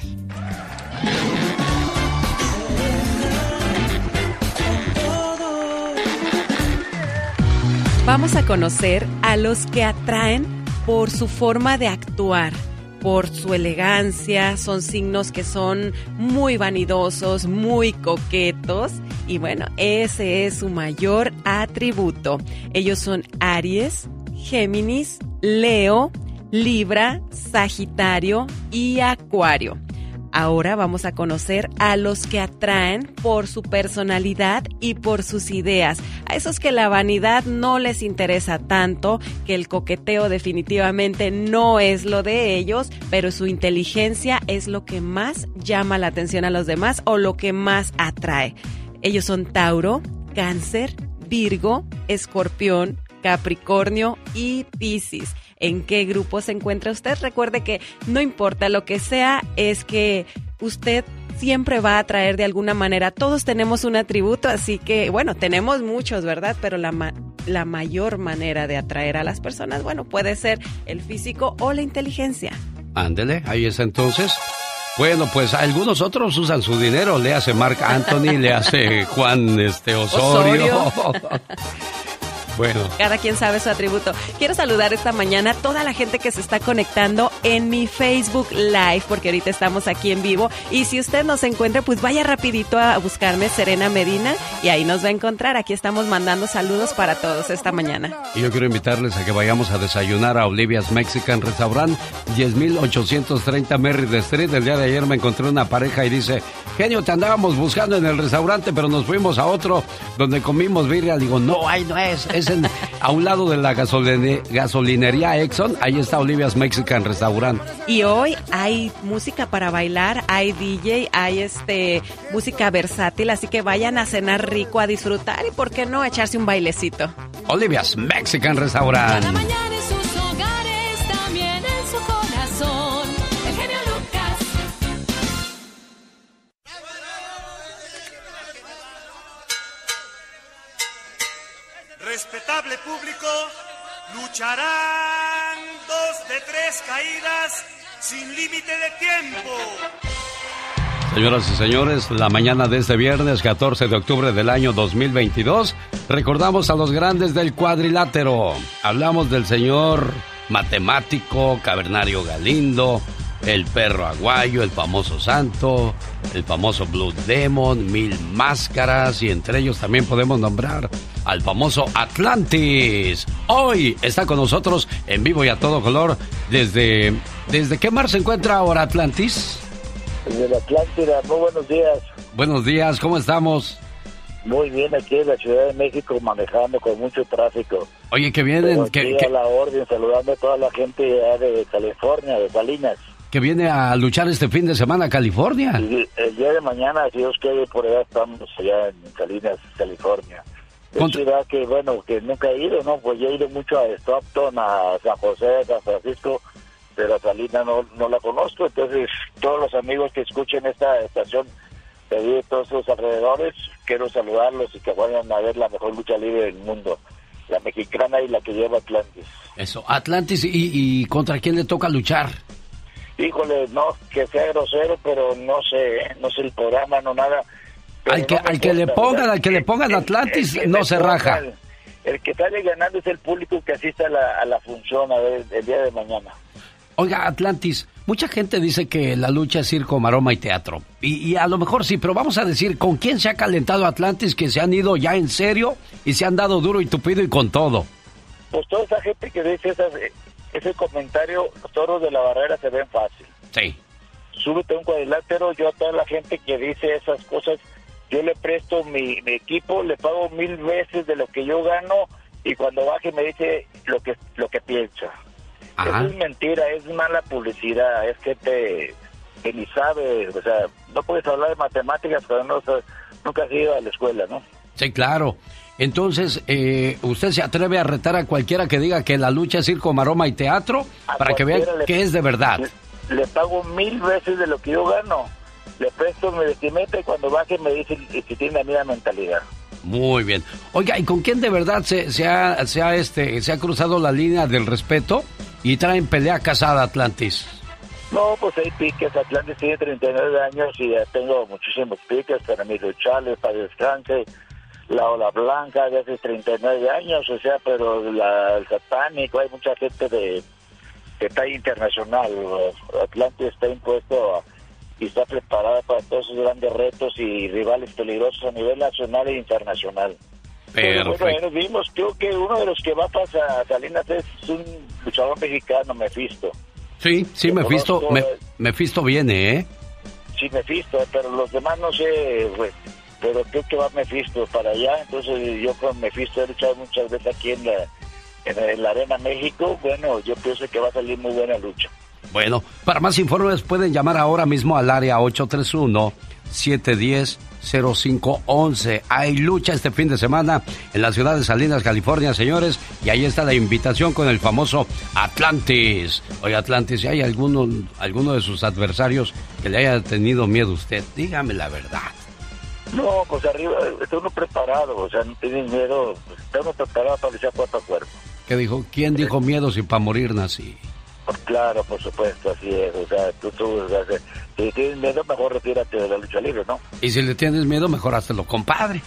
[SPEAKER 21] Vamos a conocer a los que atraen por su forma de actuar, por su elegancia, son signos que son muy vanidosos, muy coquetos y bueno, ese es su mayor atributo. Ellos son Aries, Géminis, Leo, Libra, Sagitario y Acuario. Ahora vamos a conocer a los que atraen por su personalidad y por sus ideas, a esos que la vanidad no les interesa tanto, que el coqueteo definitivamente no es lo de ellos, pero su inteligencia es lo que más llama la atención a los demás o lo que más atrae. Ellos son Tauro, Cáncer, Virgo, Escorpión, Capricornio y Piscis en qué grupo se encuentra usted. Recuerde que no importa lo que sea, es que usted siempre va a atraer de alguna manera. Todos tenemos un atributo, así que, bueno, tenemos muchos, ¿verdad? Pero la, la mayor manera de atraer a las personas, bueno, puede ser el físico o la inteligencia.
[SPEAKER 6] Ándele, ahí es entonces. Bueno, pues algunos otros usan su dinero. Le hace Mark Anthony, le hace Juan este, Osorio. Bueno.
[SPEAKER 21] Cada quien sabe su atributo. Quiero saludar esta mañana a toda la gente que se está conectando en mi Facebook Live, porque ahorita estamos aquí en vivo. Y si usted nos encuentra, pues vaya rapidito a buscarme Serena Medina y ahí nos va a encontrar. Aquí estamos mandando saludos para todos esta mañana.
[SPEAKER 6] Y yo quiero invitarles a que vayamos a desayunar a Olivia's Mexican Restaurant, 10830 Merritt Street. El día de ayer me encontré una pareja y dice, genio, te andábamos buscando en el restaurante, pero nos fuimos a otro donde comimos birria. Digo, no, ahí no es a un lado de la gasolinería Exxon, ahí está Olivia's Mexican Restaurant.
[SPEAKER 21] Y hoy hay música para bailar, hay DJ, hay este música versátil, así que vayan a cenar rico, a disfrutar y por qué no echarse un bailecito.
[SPEAKER 6] Olivia's Mexican Restaurant.
[SPEAKER 30] Respetable público, lucharán dos de tres caídas sin límite de tiempo.
[SPEAKER 6] Señoras y señores, la mañana de este viernes 14 de octubre del año 2022, recordamos a los grandes del cuadrilátero. Hablamos del señor matemático Cavernario Galindo, el perro aguayo, el famoso santo, el famoso Blue Demon, mil máscaras y entre ellos también podemos nombrar al famoso Atlantis. Hoy está con nosotros en vivo y a todo color desde... ¿Desde qué mar se encuentra ahora Atlantis?
[SPEAKER 31] Desde la Atlántida, muy buenos días.
[SPEAKER 6] Buenos días, ¿cómo estamos?
[SPEAKER 31] Muy bien, aquí en la Ciudad de México manejando con mucho tráfico.
[SPEAKER 6] Oye, que vienen...
[SPEAKER 31] Que, a la orden, saludando a toda la gente de California, de Salinas
[SPEAKER 6] que viene a luchar este fin de semana a California.
[SPEAKER 31] el día de mañana, si Dios quiere, por allá estamos allá en Salinas, California. Ciudad que, bueno, que nunca he ido, ¿no? Pues yo he ido mucho a Stockton, a San José, a San Francisco, pero a Salina no, no la conozco, entonces todos los amigos que escuchen esta estación de todos los alrededores, quiero saludarlos y que vayan a ver la mejor lucha libre del mundo, la mexicana y la que lleva Atlantis.
[SPEAKER 6] Eso, Atlantis, ¿y, y contra quién le toca luchar?
[SPEAKER 31] Híjole, no que sea grosero, pero no sé, ¿eh? no sé el programa, no nada.
[SPEAKER 6] Al que, al que le pongan, al que le pongan Atlantis, no se raja.
[SPEAKER 31] El, que sale ganando es el público que asiste a la, a la función a ver, el día de mañana.
[SPEAKER 6] Oiga, Atlantis, mucha gente dice que la lucha es circo, maroma y teatro. Y, y, a lo mejor sí, pero vamos a decir, ¿con quién se ha calentado Atlantis que se han ido ya en serio y se han dado duro y tupido y con todo?
[SPEAKER 31] Pues toda esa gente que dice esas, ese comentario, los toros de la barrera se ven fácil.
[SPEAKER 6] Sí.
[SPEAKER 31] Súbete un cuadrilátero, yo a toda la gente que dice esas cosas, yo le presto mi, equipo, le pago mil veces de lo que yo gano y cuando baje me dice lo que lo que piensa. Eso es mentira, es mala publicidad, es que te que ni sabe, o sea, no puedes hablar de matemáticas cuando no, nunca has ido a la escuela, ¿no?
[SPEAKER 6] Sí, claro. Entonces, eh, ¿usted se atreve a retar a cualquiera que diga que la lucha es circo, maroma y teatro? para que vean que es de verdad.
[SPEAKER 31] Le, pago mil veces de lo que yo gano. Le presto mi vestimenta y cuando baje me dice si tiene la misma mentalidad.
[SPEAKER 6] Muy bien. Oiga, ¿y con quién de verdad se, se, ha, se, ha, este, se ha cruzado la línea del respeto y traen pelea casada Atlantis?
[SPEAKER 31] No, pues hay piques. Atlantis tiene 39 años y ya tengo muchísimos piques para mi luchales, para descanse la ola blanca de hace 39 años, o sea, pero la, el satánico, hay mucha gente de que está internacional. Atlante está impuesto y está preparada para todos esos grandes retos y rivales peligrosos a nivel nacional e internacional. Pero bueno, vimos, creo que uno de los que va a pasar a Salinas es un luchador mexicano, Mefisto.
[SPEAKER 6] Sí, sí, Mefisto, me, Mefisto viene, ¿eh?
[SPEAKER 31] Sí, Mefisto, pero los demás no sé, pues, pero creo que va Mephisto para allá, entonces yo con Mephisto he luchado muchas veces aquí en la, en la Arena México, bueno, yo pienso que va a salir muy buena lucha.
[SPEAKER 6] Bueno, para más informes pueden llamar ahora mismo al área 831-710-0511. Hay lucha este fin de semana en la ciudad de Salinas, California, señores, y ahí está la invitación con el famoso Atlantis. Oye, Atlantis, si hay alguno, alguno de sus adversarios que le haya tenido miedo a usted, dígame la verdad.
[SPEAKER 31] No, pues arriba está uno preparado, o sea, no tienes miedo, está uno preparado para luchar cuerpo a cuerpo.
[SPEAKER 6] ¿Qué dijo? ¿Quién dijo miedo si para morir nací?
[SPEAKER 31] Pues claro, por supuesto, así es. O sea, tú, tú o sea, si tienes miedo, mejor retírate de la lucha libre, ¿no?
[SPEAKER 6] Y si le tienes miedo, mejor hazlo, compadre.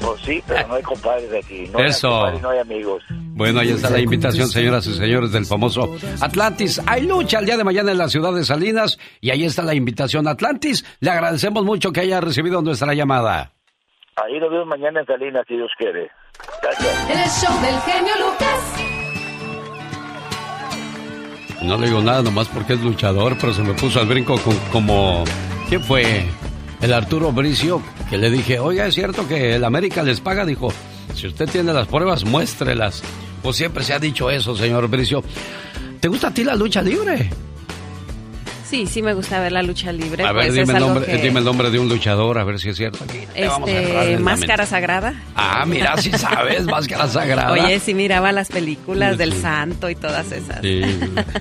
[SPEAKER 31] Pues sí, pero no hay compadres aquí. No
[SPEAKER 6] Eso.
[SPEAKER 31] Hay no hay amigos.
[SPEAKER 6] Bueno, ahí está la invitación, señoras y señores, del famoso Atlantis. Hay lucha el día de mañana en la ciudad de Salinas y ahí está la invitación. Atlantis, le agradecemos mucho que haya recibido nuestra llamada.
[SPEAKER 31] Ahí nos vemos mañana en Salinas, si Dios quiere. Gracias.
[SPEAKER 27] El show del genio Lucas.
[SPEAKER 6] No le digo nada nomás porque es luchador, pero se me puso al brinco como... ¿Quién fue? El Arturo Bricio, que le dije, oiga, ¿es cierto que el América les paga? Dijo, si usted tiene las pruebas, muéstrelas. Pues siempre se ha dicho eso, señor Bricio. ¿Te gusta a ti la lucha libre?
[SPEAKER 21] Sí, sí me gusta ver la lucha libre.
[SPEAKER 6] A ver,
[SPEAKER 21] pues
[SPEAKER 6] dime,
[SPEAKER 21] es
[SPEAKER 6] el nombre,
[SPEAKER 21] que-
[SPEAKER 6] dime el nombre de un luchador, a ver si es cierto. Aquí vamos a
[SPEAKER 21] Este, Máscara. Sagrada.
[SPEAKER 6] Ah, mira, sí sabes, Máscara Sagrada.
[SPEAKER 21] Oye, sí miraba las películas
[SPEAKER 6] Sí,
[SPEAKER 21] del
[SPEAKER 6] sí.
[SPEAKER 21] santo y todas esas.
[SPEAKER 6] Sí,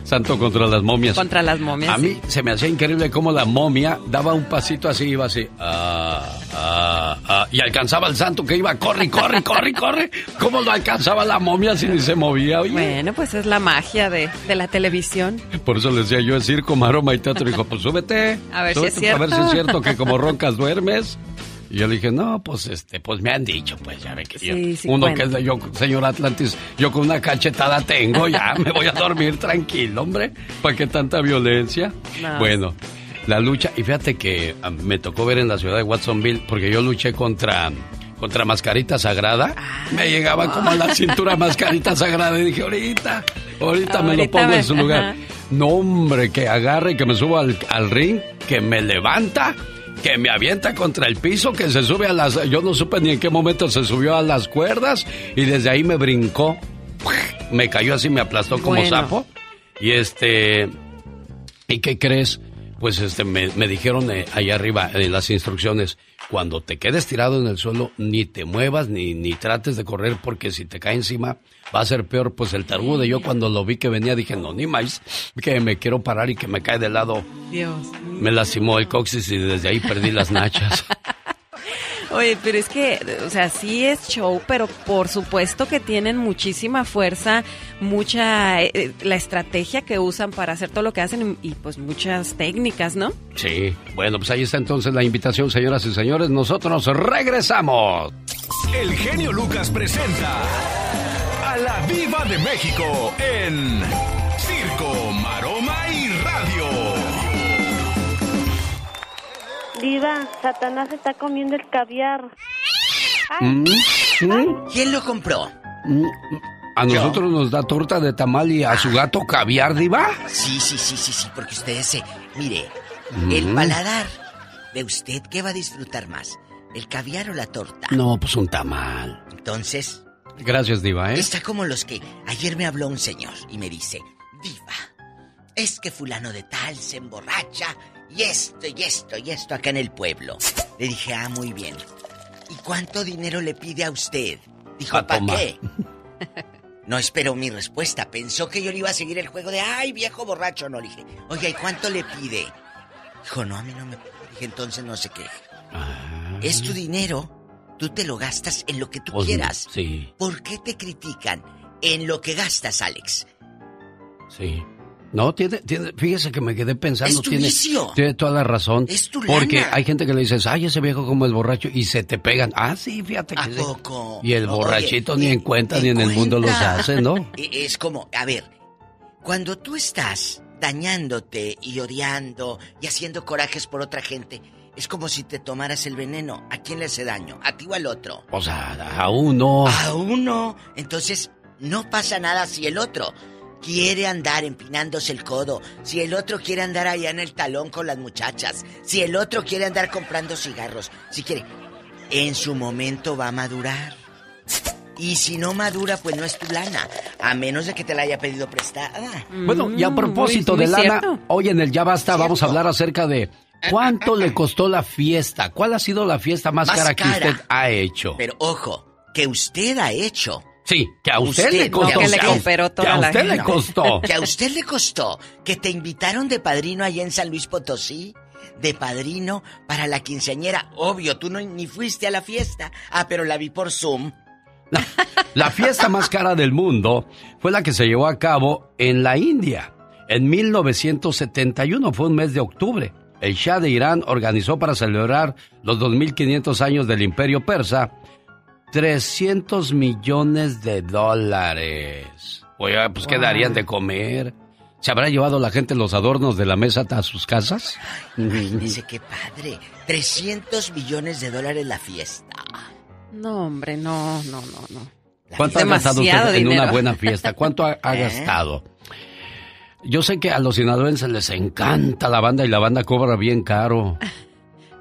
[SPEAKER 6] Santo contra las momias.
[SPEAKER 21] Contra las momias.
[SPEAKER 6] A mí se me hacía increíble cómo la momia daba un pasito así, iba así, ah, ah, ah, y alcanzaba al santo que iba, corre, corre, corre, corre. ¿Cómo lo alcanzaba la momia si ni se movía? Oye,
[SPEAKER 21] Bueno, pues es la magia de, de la televisión.
[SPEAKER 6] por eso le decía yo, es circo, maroma teatro. Dijo, pues súbete.
[SPEAKER 21] A ver si es cierto.
[SPEAKER 6] A ver si es cierto que como roncas duermes. Y yo le dije, no, pues este, pues me han dicho, pues ya ve que yo-
[SPEAKER 21] Sí, sí
[SPEAKER 6] uno que es de yo, señor Atlantis, yo con una cachetada tengo, ya me voy a dormir tranquilo, hombre. ¿Para qué tanta violencia?
[SPEAKER 21] No.
[SPEAKER 6] Bueno, la lucha, y fíjate que ah, me tocó ver en la ciudad de Watsonville, porque yo luché contra, contra Mascarita Sagrada. me llegaba como a la cintura Mascarita Sagrada y dije, ahorita, ahorita, me lo pongo
[SPEAKER 21] me-
[SPEAKER 6] en su lugar.
[SPEAKER 21] ajá.
[SPEAKER 6] No, hombre, que agarre, que me suba al, al ring, que me levanta, que me avienta contra el piso, que se sube a las... Yo no supe ni en qué momento se subió a las cuerdas y desde ahí me brincó. Me cayó así, me aplastó como
[SPEAKER 21] Bueno.
[SPEAKER 6] sapo. Y este... ¿Y qué crees? Pues este, me, me dijeron eh, allá arriba en las instrucciones, cuando te quedes tirado en el suelo, ni te muevas, ni, ni trates de correr, porque si te cae encima, va a ser peor. Pues el tarugo de yo cuando lo vi que venía, dije, no, ni más, que me quiero parar y que me cae de lado.
[SPEAKER 21] Dios.
[SPEAKER 6] Me lastimó el coxis y desde ahí perdí las nachas.
[SPEAKER 21] Oye, pero es que, o sea, sí es show, pero por supuesto que tienen muchísima fuerza, mucha, eh, la estrategia que usan para hacer todo lo que hacen y, y, pues muchas técnicas, ¿no?
[SPEAKER 6] Sí, bueno, pues ahí está entonces la invitación, señoras y señores. Nosotros regresamos.
[SPEAKER 2] El genio Lucas presenta a la Viva de México en Circo,
[SPEAKER 26] Diva, Satanás está comiendo el caviar.
[SPEAKER 6] Mm,
[SPEAKER 24] ¿Quién lo compró?
[SPEAKER 6] mm. ¿A nosotros nos da torta de tamal y a su gato caviar, diva?
[SPEAKER 24] Sí, sí, sí, sí, sí, porque ustedes se... Mire,
[SPEAKER 6] Mm.
[SPEAKER 24] el paladar de usted, ¿qué va a disfrutar más? ¿El caviar o la torta?
[SPEAKER 6] No, pues un tamal.
[SPEAKER 24] Entonces,
[SPEAKER 6] Gracias, diva, ¿eh?
[SPEAKER 24] está como los que... Ayer me habló un señor y me dice, Diva, es que fulano de tal se emborracha y esto y esto y esto acá en el pueblo. Le dije, ah, muy bien. ¿Y cuánto dinero le pide a usted? Dijo,
[SPEAKER 6] Pa'
[SPEAKER 24] ¿para qué? No esperó mi respuesta. Pensó que yo le iba a seguir el juego de, ay, viejo borracho. No, le dije, oiga, ¿y cuánto le pide? Dijo, no, a mí no me pide. Dije, entonces no se queje. Es tu dinero. Tú te lo gastas en lo que tú
[SPEAKER 6] Pues,
[SPEAKER 24] quieras.
[SPEAKER 6] Sí,
[SPEAKER 24] ¿Por qué te critican en lo que gastas, Alex?
[SPEAKER 6] sí. No, tiene, tiene, fíjese que me quedé pensando.
[SPEAKER 24] Es tu
[SPEAKER 6] tiene,
[SPEAKER 24] vicio.
[SPEAKER 6] tiene toda la razón.
[SPEAKER 24] Es tu
[SPEAKER 6] Porque
[SPEAKER 24] lana.
[SPEAKER 6] hay gente que le dices, ay, ese viejo como es borracho, y se te pegan. Ah, sí, fíjate que
[SPEAKER 24] ¿A poco?
[SPEAKER 6] Y el
[SPEAKER 24] Oye,
[SPEAKER 6] borrachito
[SPEAKER 24] ni-
[SPEAKER 6] en cuenta ni en el mundo los hace, ¿no?
[SPEAKER 24] E- Es como, a ver, cuando tú estás dañándote y odiando y haciendo corajes por otra gente, es como si te tomaras el veneno. ¿A quién le hace daño? ¿A ti o al otro?
[SPEAKER 6] O sea, a uno.
[SPEAKER 24] A uno. Entonces, no pasa nada si el otro quiere andar empinándose el codo, si el otro quiere andar allá en el talón con las muchachas, si el otro quiere andar comprando cigarros, si quiere, en su momento va a madurar. Y si no madura, pues no es tu lana, a menos de que te la haya pedido prestada.
[SPEAKER 6] Bueno, y a propósito
[SPEAKER 24] muy-
[SPEAKER 6] de
[SPEAKER 24] muy
[SPEAKER 6] lana,
[SPEAKER 24] cierto.
[SPEAKER 6] hoy en el Ya Basta vamos a hablar acerca de cuánto le costó la fiesta. ¿Cuál ha sido la fiesta más,
[SPEAKER 24] Más
[SPEAKER 6] cara que
[SPEAKER 24] cara.
[SPEAKER 6] usted ha hecho?
[SPEAKER 24] Pero ojo, que usted ha hecho.
[SPEAKER 6] Sí, que a usted,
[SPEAKER 24] Usted,
[SPEAKER 6] le costó.
[SPEAKER 24] no, que le
[SPEAKER 6] a-
[SPEAKER 24] cooperó
[SPEAKER 6] que a usted le costó.
[SPEAKER 24] Que a usted le costó. Que te invitaron de padrino allá en San Luis Potosí. De padrino para la quinceañera. Obvio, tú no, ni fuiste a la fiesta. Ah, pero la vi por Zoom.
[SPEAKER 6] La fiesta más cara del mundo fue la que se llevó a cabo en la India. En 1971 fue un mes de octubre. El Shah de Irán organizó para celebrar los 2500 años del Imperio Persa 300 millones de dólares. Oye, pues ¿qué
[SPEAKER 24] Wow.
[SPEAKER 6] darían de comer? ¿Se habrá llevado la gente los adornos de la mesa a sus casas?
[SPEAKER 24] Dice qué padre. 300 millones de dólares la fiesta.
[SPEAKER 21] No, hombre, no, no, no, no.
[SPEAKER 6] ¿Cuánto ha gastado usted en una buena fiesta? ¿Cuánto ha, ha
[SPEAKER 24] ¿Eh?
[SPEAKER 6] gastado? Yo sé que a los sinaloenses les encanta la banda y la banda cobra bien caro.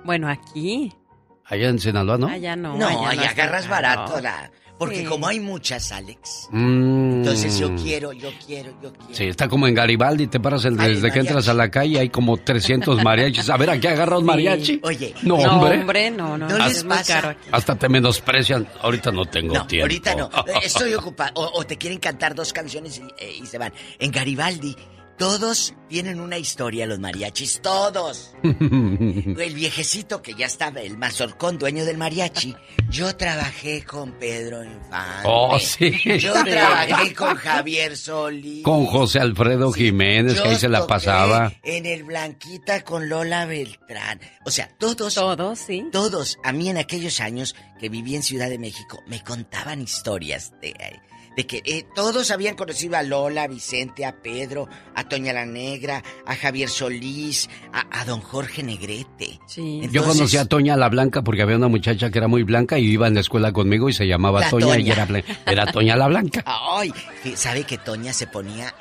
[SPEAKER 21] Bueno, aquí.
[SPEAKER 6] Allá en Sinaloa, ¿no?
[SPEAKER 21] Allá no.
[SPEAKER 24] No,
[SPEAKER 21] allá
[SPEAKER 24] agarras
[SPEAKER 21] caro.
[SPEAKER 24] barato. la- porque
[SPEAKER 21] Sí.
[SPEAKER 24] como hay muchas, Alex.
[SPEAKER 6] Mm.
[SPEAKER 24] Entonces yo quiero, yo quiero, yo quiero.
[SPEAKER 6] Sí, está como en Garibaldi, te paras el- desde que entras a la calle, hay como 300 mariachis. A ver, ¿a qué agarras mariachi?
[SPEAKER 24] Oye,
[SPEAKER 6] no,
[SPEAKER 21] No,
[SPEAKER 6] hombre.
[SPEAKER 21] hombre, no, no.
[SPEAKER 24] ¿No
[SPEAKER 21] es muy
[SPEAKER 24] pasa?
[SPEAKER 21] caro aquí.
[SPEAKER 6] Hasta te menosprecian. Ahorita no tengo
[SPEAKER 24] No,
[SPEAKER 6] tiempo.
[SPEAKER 24] ahorita no. Estoy ocupado. O, o te quieren cantar dos canciones y, eh, y se van. En Garibaldi, todos tienen una historia, los mariachis. Todos. El viejecito que ya estaba, el mazorcón, dueño del mariachi. Yo trabajé con Pedro Infante.
[SPEAKER 6] Oh, sí.
[SPEAKER 24] Yo trabajé con Javier Solís.
[SPEAKER 6] Con José Alfredo Jiménez,
[SPEAKER 24] Yo
[SPEAKER 6] que ahí se la pasaba.
[SPEAKER 24] En el Blanquita con Lola Beltrán. O sea, todos.
[SPEAKER 21] Todos, sí.
[SPEAKER 24] Todos. A mí en aquellos años que viví en Ciudad de México, me contaban historias de, de que eh, todos habían conocido a Lola, a Vicente, a Pedro, a Toña la Negra, a Javier Solís, a, a don Jorge Negrete.
[SPEAKER 21] Sí.
[SPEAKER 6] Yo conocí a Toña la Blanca porque había una muchacha que era muy blanca y iba en la escuela conmigo y se llamaba
[SPEAKER 24] La
[SPEAKER 6] Toña, y era, era Toña la Blanca.
[SPEAKER 24] Ay, ¿sabe que Toña se ponía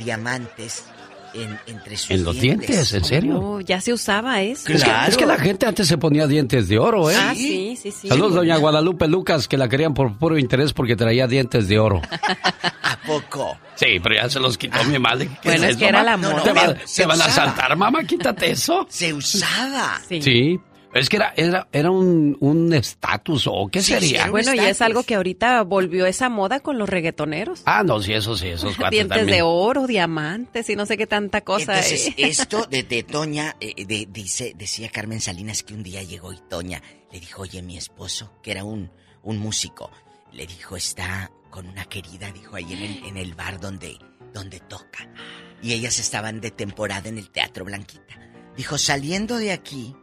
[SPEAKER 24] diamantes en, entre sus
[SPEAKER 6] En los dientes, ¿en serio?
[SPEAKER 21] Oh, ya se usaba eso.
[SPEAKER 6] Es, que, es que la gente antes se ponía dientes de oro, ¿eh?
[SPEAKER 21] Ah, sí, sí, sí.
[SPEAKER 6] Saludos, doña Guadalupe Lucas, que la querían por puro interés porque traía dientes de oro.
[SPEAKER 24] poco?
[SPEAKER 6] Sí, pero ya se los quitó mi madre. ¿Qué
[SPEAKER 21] Bueno, es que era la moda.
[SPEAKER 6] ¿Te, va-
[SPEAKER 24] pero
[SPEAKER 6] te
[SPEAKER 24] se
[SPEAKER 6] van a
[SPEAKER 24] usaba.
[SPEAKER 6] asaltar, mamá? Quítate eso.
[SPEAKER 24] Se usaba.
[SPEAKER 6] Sí. Es que era, era, era un un estatus, ¿o qué
[SPEAKER 24] Sí,
[SPEAKER 6] sería?
[SPEAKER 24] un
[SPEAKER 21] Bueno, y es algo que ahorita volvió esa moda con los reggaetoneros.
[SPEAKER 6] Ah, no, sí, eso sí, esos cuates
[SPEAKER 21] Dientes
[SPEAKER 6] también.
[SPEAKER 21] de oro, diamantes y no sé qué tanta cosa.
[SPEAKER 24] Entonces,
[SPEAKER 21] ¿eh?
[SPEAKER 24] esto de, de Toña, eh, de- dice, decía Carmen Salinas que un día llegó y Toña le dijo, oye, mi esposo, que era un, un músico, le dijo, está con una querida, dijo, ahí en el, en el bar donde, donde toca. Y ellas estaban de temporada en el Teatro Blanquita. Dijo, saliendo de aquí,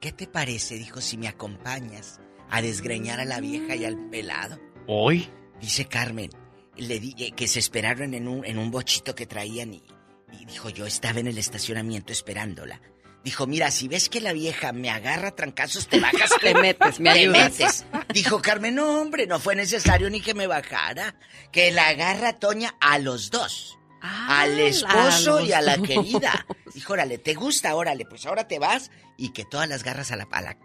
[SPEAKER 24] ¿qué te parece? Dijo, si me acompañas a desgreñar a la vieja y al pelado.
[SPEAKER 6] ¿Hoy?
[SPEAKER 24] Dice Carmen, le di, eh, que se esperaron en un, en un bochito que traían y, y dijo, yo estaba en el estacionamiento esperándola. Dijo, mira, si ves que la vieja me agarra trancazos, te bajas.
[SPEAKER 21] Te metes, me
[SPEAKER 24] Te metes. Dijo Carmen, no, hombre, no fue necesario ni que me bajara. Que la agarra Toña a los dos. Al esposo
[SPEAKER 21] a los
[SPEAKER 24] y a la querida. Dijo, órale, ¿te gusta? Órale, pues ahora te vas y que todas las garras a la, a la,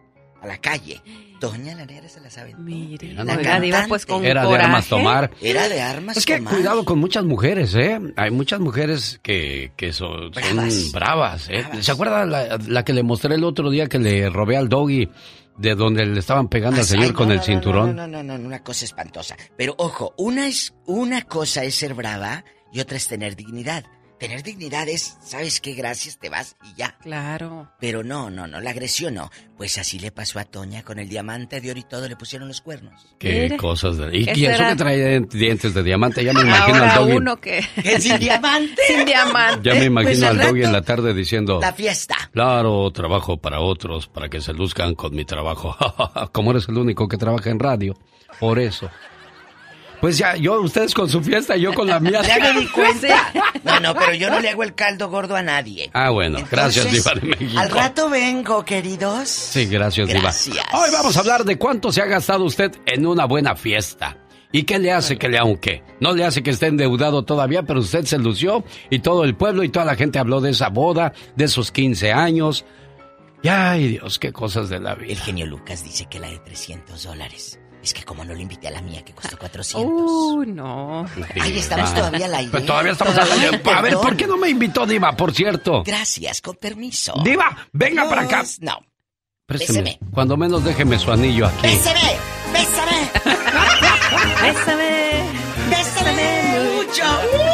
[SPEAKER 24] a la calle. Doña la negra se la sabe.
[SPEAKER 21] Mire,
[SPEAKER 6] Era
[SPEAKER 21] oiga. Diva, pues con
[SPEAKER 6] Era de armas tomar.
[SPEAKER 24] Era de armas
[SPEAKER 6] Es que
[SPEAKER 24] tomar.
[SPEAKER 6] cuidado con muchas mujeres, ¿eh? Hay muchas mujeres que, que son, son
[SPEAKER 24] Bravas.
[SPEAKER 6] bravas, ¿eh?
[SPEAKER 24] Bravas.
[SPEAKER 6] ¿Se acuerda la, la que le mostré el otro día que le robé al doggy de donde le estaban pegando al
[SPEAKER 24] Ay,
[SPEAKER 6] señor
[SPEAKER 24] no,
[SPEAKER 6] con
[SPEAKER 24] no,
[SPEAKER 6] el
[SPEAKER 24] no,
[SPEAKER 6] cinturón?
[SPEAKER 24] No, no, no, no, una cosa espantosa. Pero ojo, una es una cosa es ser brava y otra es tener dignidad. Tener dignidad es, ¿sabes qué? Gracias, te vas y ya.
[SPEAKER 21] Claro.
[SPEAKER 24] Pero no, no, no, la agresión no. Pues así le pasó a Toña con el diamante de oro y todo, le pusieron los cuernos.
[SPEAKER 6] Qué cosas de... Y,
[SPEAKER 21] ¿Qué
[SPEAKER 6] y eso
[SPEAKER 21] será?
[SPEAKER 6] que trae dientes de diamante, ya me imagino al
[SPEAKER 21] Ahora
[SPEAKER 6] doggy.
[SPEAKER 21] uno que...
[SPEAKER 24] ¿Que sin diamante?
[SPEAKER 21] Sin diamante.
[SPEAKER 6] Ya me imagino
[SPEAKER 24] Pues
[SPEAKER 6] al
[SPEAKER 24] al
[SPEAKER 6] doggy en la tarde diciendo...
[SPEAKER 24] La fiesta.
[SPEAKER 6] Claro, trabajo para otros, para que se luzcan con mi trabajo. Como eres el único que trabaja en radio, por eso. Pues ya, yo, ustedes con su fiesta y yo con la mía.
[SPEAKER 24] Ya me di cuenta. No, no, pero yo no le hago el caldo gordo a nadie.
[SPEAKER 6] Ah, bueno, gracias, Diva de México.
[SPEAKER 24] Al rato vengo, queridos.
[SPEAKER 6] Sí, gracias, Diva.
[SPEAKER 24] Gracias.
[SPEAKER 6] Hoy vamos a hablar de cuánto se ha gastado usted en una buena fiesta. ¿Y qué le hace que le aunque? No le hace que esté endeudado todavía, pero usted se lució y todo el pueblo y toda la gente habló de esa boda, de esos 15 años. Y ay, Dios, qué cosas de la
[SPEAKER 24] El
[SPEAKER 6] vida.
[SPEAKER 24] genio Lucas dice que la de 300 dólares. Es que como no le invité a la mía que costó 400.
[SPEAKER 21] Uy, no.
[SPEAKER 24] Ahí estamos todavía al aire.
[SPEAKER 6] Pues todavía estamos al
[SPEAKER 24] Ay,
[SPEAKER 6] aire. A ver. ¿por qué no me invitó Diva, por cierto?
[SPEAKER 24] Gracias, con permiso.
[SPEAKER 6] Diva, venga para acá.
[SPEAKER 24] No.
[SPEAKER 6] Présteme.
[SPEAKER 24] Béseme.
[SPEAKER 6] Cuando menos déjeme su anillo aquí.
[SPEAKER 24] ¡Bésame! ¡Bésame!
[SPEAKER 21] Bésame.
[SPEAKER 24] ¡Bésame mucho!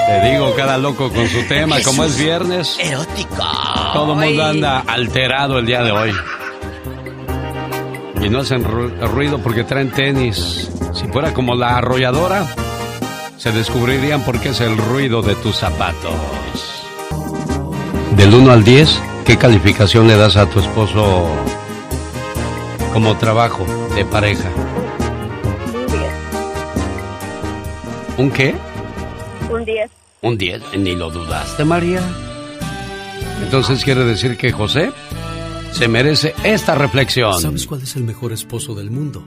[SPEAKER 6] Te digo, cada loco con su tema, como es
[SPEAKER 24] Jesús.
[SPEAKER 6] viernes.
[SPEAKER 24] Erótico.
[SPEAKER 6] Todo el mundo anda alterado el día de hoy. Y no hacen ru- ruido porque traen tenis. Si fuera como la arrolladora, se descubrirían por qué es el ruido de tus zapatos. Del 1 al 10, ¿qué calificación le das a tu esposo como trabajo de pareja?
[SPEAKER 26] Un 10.
[SPEAKER 6] ¿Un qué?
[SPEAKER 26] Un 10.
[SPEAKER 6] Un 10. Ni lo dudaste, María. Entonces quiere decir que José se merece esta reflexión. ¿Sabes cuál es el mejor esposo del mundo?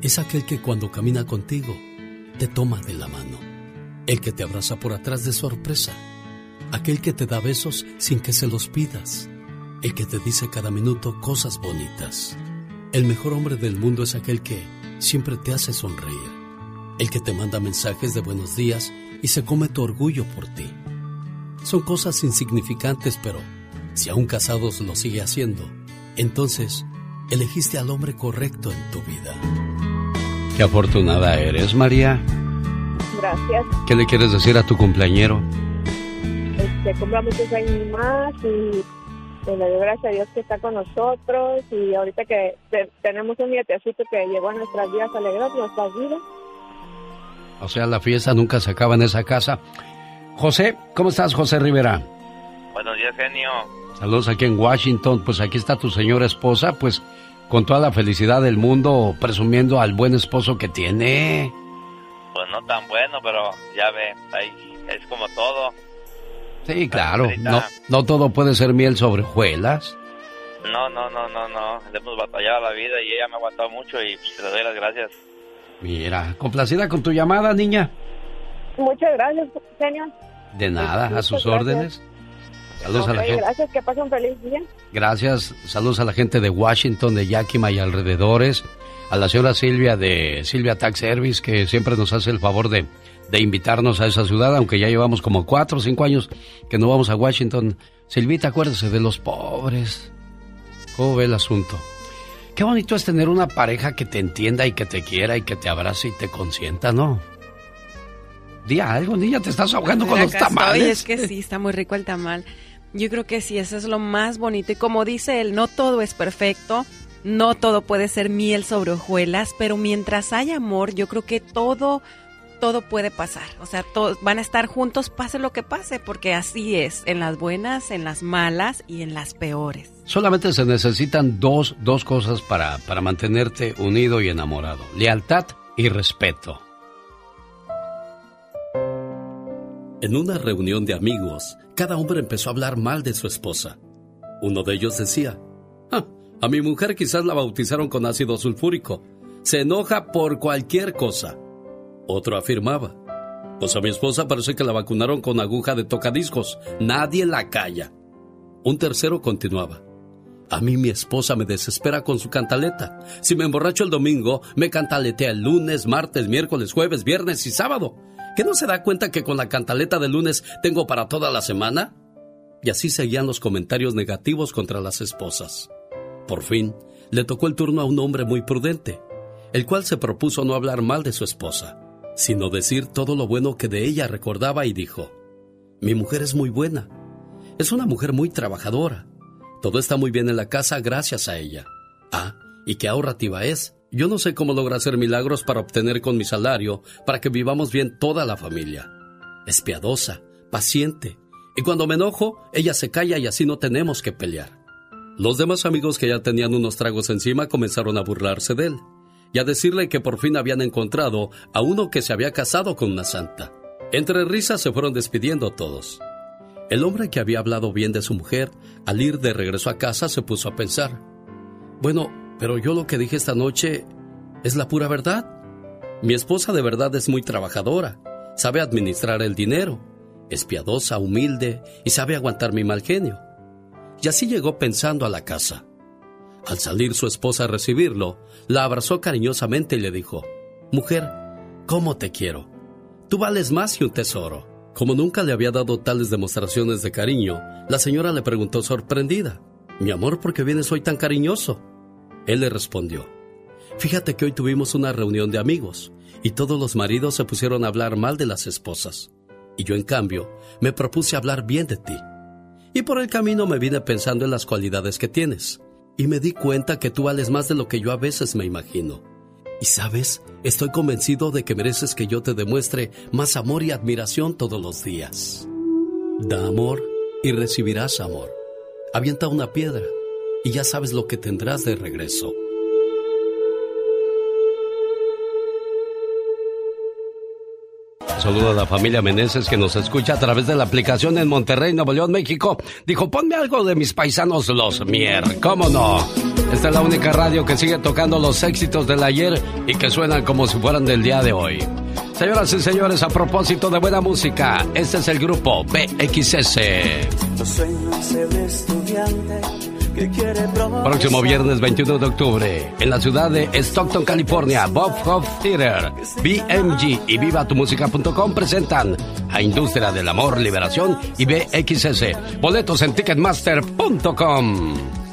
[SPEAKER 6] Es aquel que cuando camina contigo te toma de la mano. El que te abraza por atrás de sorpresa. Aquel que te da besos sin que se los pidas. El que te dice cada minuto cosas bonitas. El mejor hombre del mundo es aquel que siempre te hace sonreír. El que te manda mensajes de buenos días y se come tu orgullo por ti. Son cosas insignificantes, pero si aún casados lo sigue haciendo, entonces elegiste al hombre correcto en tu vida. Qué afortunada eres, María.
[SPEAKER 26] Gracias.
[SPEAKER 6] ¿Qué le quieres decir a tu cumpleañero?
[SPEAKER 26] Este, cumpla muchos años más y pues, le doy gracias a Dios que está con nosotros y ahorita que te- tenemos un nietecito que llegó a nuestras vidas a alegrar nuestras vidas.
[SPEAKER 6] O sea, la fiesta nunca se acaba en esa casa. José, ¿cómo estás, José Rivera?
[SPEAKER 32] Buenos días, genio.
[SPEAKER 6] Saludos aquí en Washington. Pues aquí está tu señora esposa, pues con toda la felicidad del mundo, presumiendo al buen esposo que tiene.
[SPEAKER 32] Pues no tan bueno, pero ya ve, ahí es como todo.
[SPEAKER 6] Sí, claro. No, no todo puede ser miel sobre hojuelas.
[SPEAKER 32] No, no, no, no, no. Le hemos batallado la vida y ella me ha aguantado mucho y pues, le doy las gracias.
[SPEAKER 6] Mira, complacida con tu llamada, niña.
[SPEAKER 26] Muchas gracias, señor.
[SPEAKER 6] De nada, a sus
[SPEAKER 26] gracias.
[SPEAKER 6] órdenes. Saludos a la gente.
[SPEAKER 26] Gracias, que pasen un feliz día.
[SPEAKER 6] Gracias, saludos a la gente de Washington, de Yakima y alrededores, a la señora Silvia de Silvia Tax Service, que siempre nos hace el favor de, de invitarnos a esa ciudad, aunque ya llevamos como cuatro o cinco años que no vamos a Washington. Silvita, acuérdese de los pobres. ¿Cómo ve el asunto? Qué bonito es tener una pareja que te entienda y que te quiera y que te abrace y te consienta, ¿no? Día algo, niña, te estás ahogando con los tamales.
[SPEAKER 21] es que sí, está muy rico el tamal. Yo creo que sí, eso es lo más bonito. Y como dice él, no todo es perfecto, no todo puede ser miel sobre hojuelas, pero mientras hay amor, yo creo que todo todo puede pasar. O sea, todos van a estar juntos, pase lo que pase, porque así es, en las buenas, en las malas y en las peores.
[SPEAKER 6] Solamente se necesitan dos, dos cosas para, para mantenerte unido y enamorado. Lealtad y respeto. En una reunión de amigos, cada hombre empezó a hablar mal de su esposa. Uno de ellos decía, ah, a mi mujer quizás la bautizaron con ácido sulfúrico. Se enoja por cualquier cosa. Otro afirmaba, pues a mi esposa parece que la vacunaron con aguja de tocadiscos. Nadie la calla. Un tercero continuaba. A mí mi esposa me desespera con su cantaleta. Si me emborracho el domingo, me cantaletea el lunes, martes, miércoles, jueves, viernes y sábado. ¿Qué no se da cuenta que con la cantaleta del lunes tengo para toda la semana? Y así seguían los comentarios negativos contra las esposas. Por fin, le tocó el turno a un hombre muy prudente, el cual se propuso no hablar mal de su esposa sino decir todo lo bueno que de ella recordaba y dijo, mi mujer es muy buena, es una mujer muy trabajadora, todo está muy bien en la casa gracias a ella. Ah, y qué ahorrativa es. Yo no sé cómo logra hacer milagros para obtener con mi salario para que vivamos bien toda la familia. Es piadosa, paciente, y cuando me enojo, ella se calla y así no tenemos que pelear. Los demás amigos que ya tenían unos tragos encima comenzaron a burlarse de él y a decirle que por fin habían encontrado a uno que se había casado con una santa. Entre risas se fueron despidiendo todos. El hombre que había hablado bien de su mujer, al ir de regreso a casa, se puso a pensar, bueno, pero yo lo que dije esta noche es la pura verdad. Mi esposa de verdad es muy trabajadora, sabe administrar el dinero, es piadosa, humilde y sabe aguantar mi mal genio. Y así llegó pensando a la casa. Al salir su esposa a recibirlo, la abrazó cariñosamente y le dijo, Mujer, ¿cómo te quiero? Tú vales más que un tesoro. Como nunca le había dado tales demostraciones de cariño, la señora le preguntó sorprendida, Mi amor, ¿por qué vienes hoy tan cariñoso? Él le respondió, Fíjate que hoy tuvimos una reunión de amigos y todos los maridos se pusieron a hablar mal de las esposas. Y yo, en cambio, me propuse hablar bien de ti. Y por el camino me vine pensando en las cualidades que tienes y me di cuenta que tú vales más de lo que yo a veces me imagino. Y sabes, estoy convencido de que mereces que yo te demuestre más amor y admiración todos los días. Da amor y recibirás amor. Avienta una piedra y ya sabes lo que tendrás de regreso. Saludo a la familia Meneses que nos escucha a través de la aplicación en Monterrey, Nuevo León, México. Dijo, ponme algo de mis paisanos los Mier. ¿Cómo no? Esta es la única radio que sigue tocando los éxitos del ayer y que suenan como si fueran del día de hoy. Señoras y señores, a propósito de buena música, este es el grupo BXS. Próximo viernes 21 de octubre, en la ciudad de Stockton, California, Bob Hope Theater, BMG y VivaTuMusica.com presentan a Industria del Amor, Liberación y BXS. Boletos en Ticketmaster.com.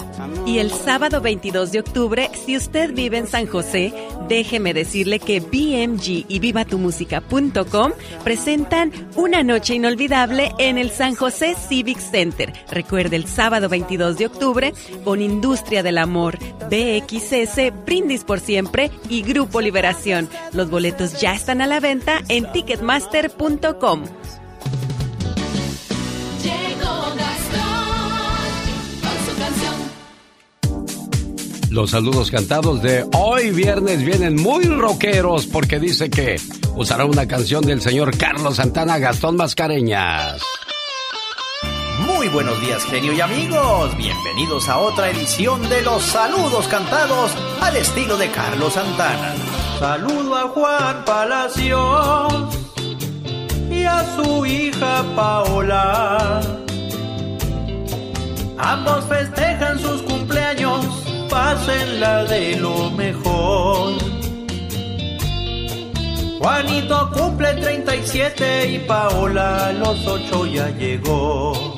[SPEAKER 21] Y el sábado 22 de octubre, si usted vive en San José, déjeme decirle que BMG y VivaTuMusica.com presentan una noche inolvidable en el San José Civic Center. Recuerde el sábado 22 de octubre con Industria del Amor, BXS, Brindis por Siempre y Grupo Liberación. Los boletos ya están a la venta en Ticketmaster.com.
[SPEAKER 6] Los saludos cantados de hoy viernes vienen muy rockeros porque dice que usará una canción del señor Carlos Santana Gastón Mascareñas.
[SPEAKER 13] Muy buenos días, genio y amigos. Bienvenidos a otra edición de los saludos cantados al estilo de Carlos Santana. Saludo a Juan Palacios y a su hija Paola. Ambos festejan sus cumpleaños la de lo mejor. Juanito cumple 36 siete y Paola a los ocho ya llegó.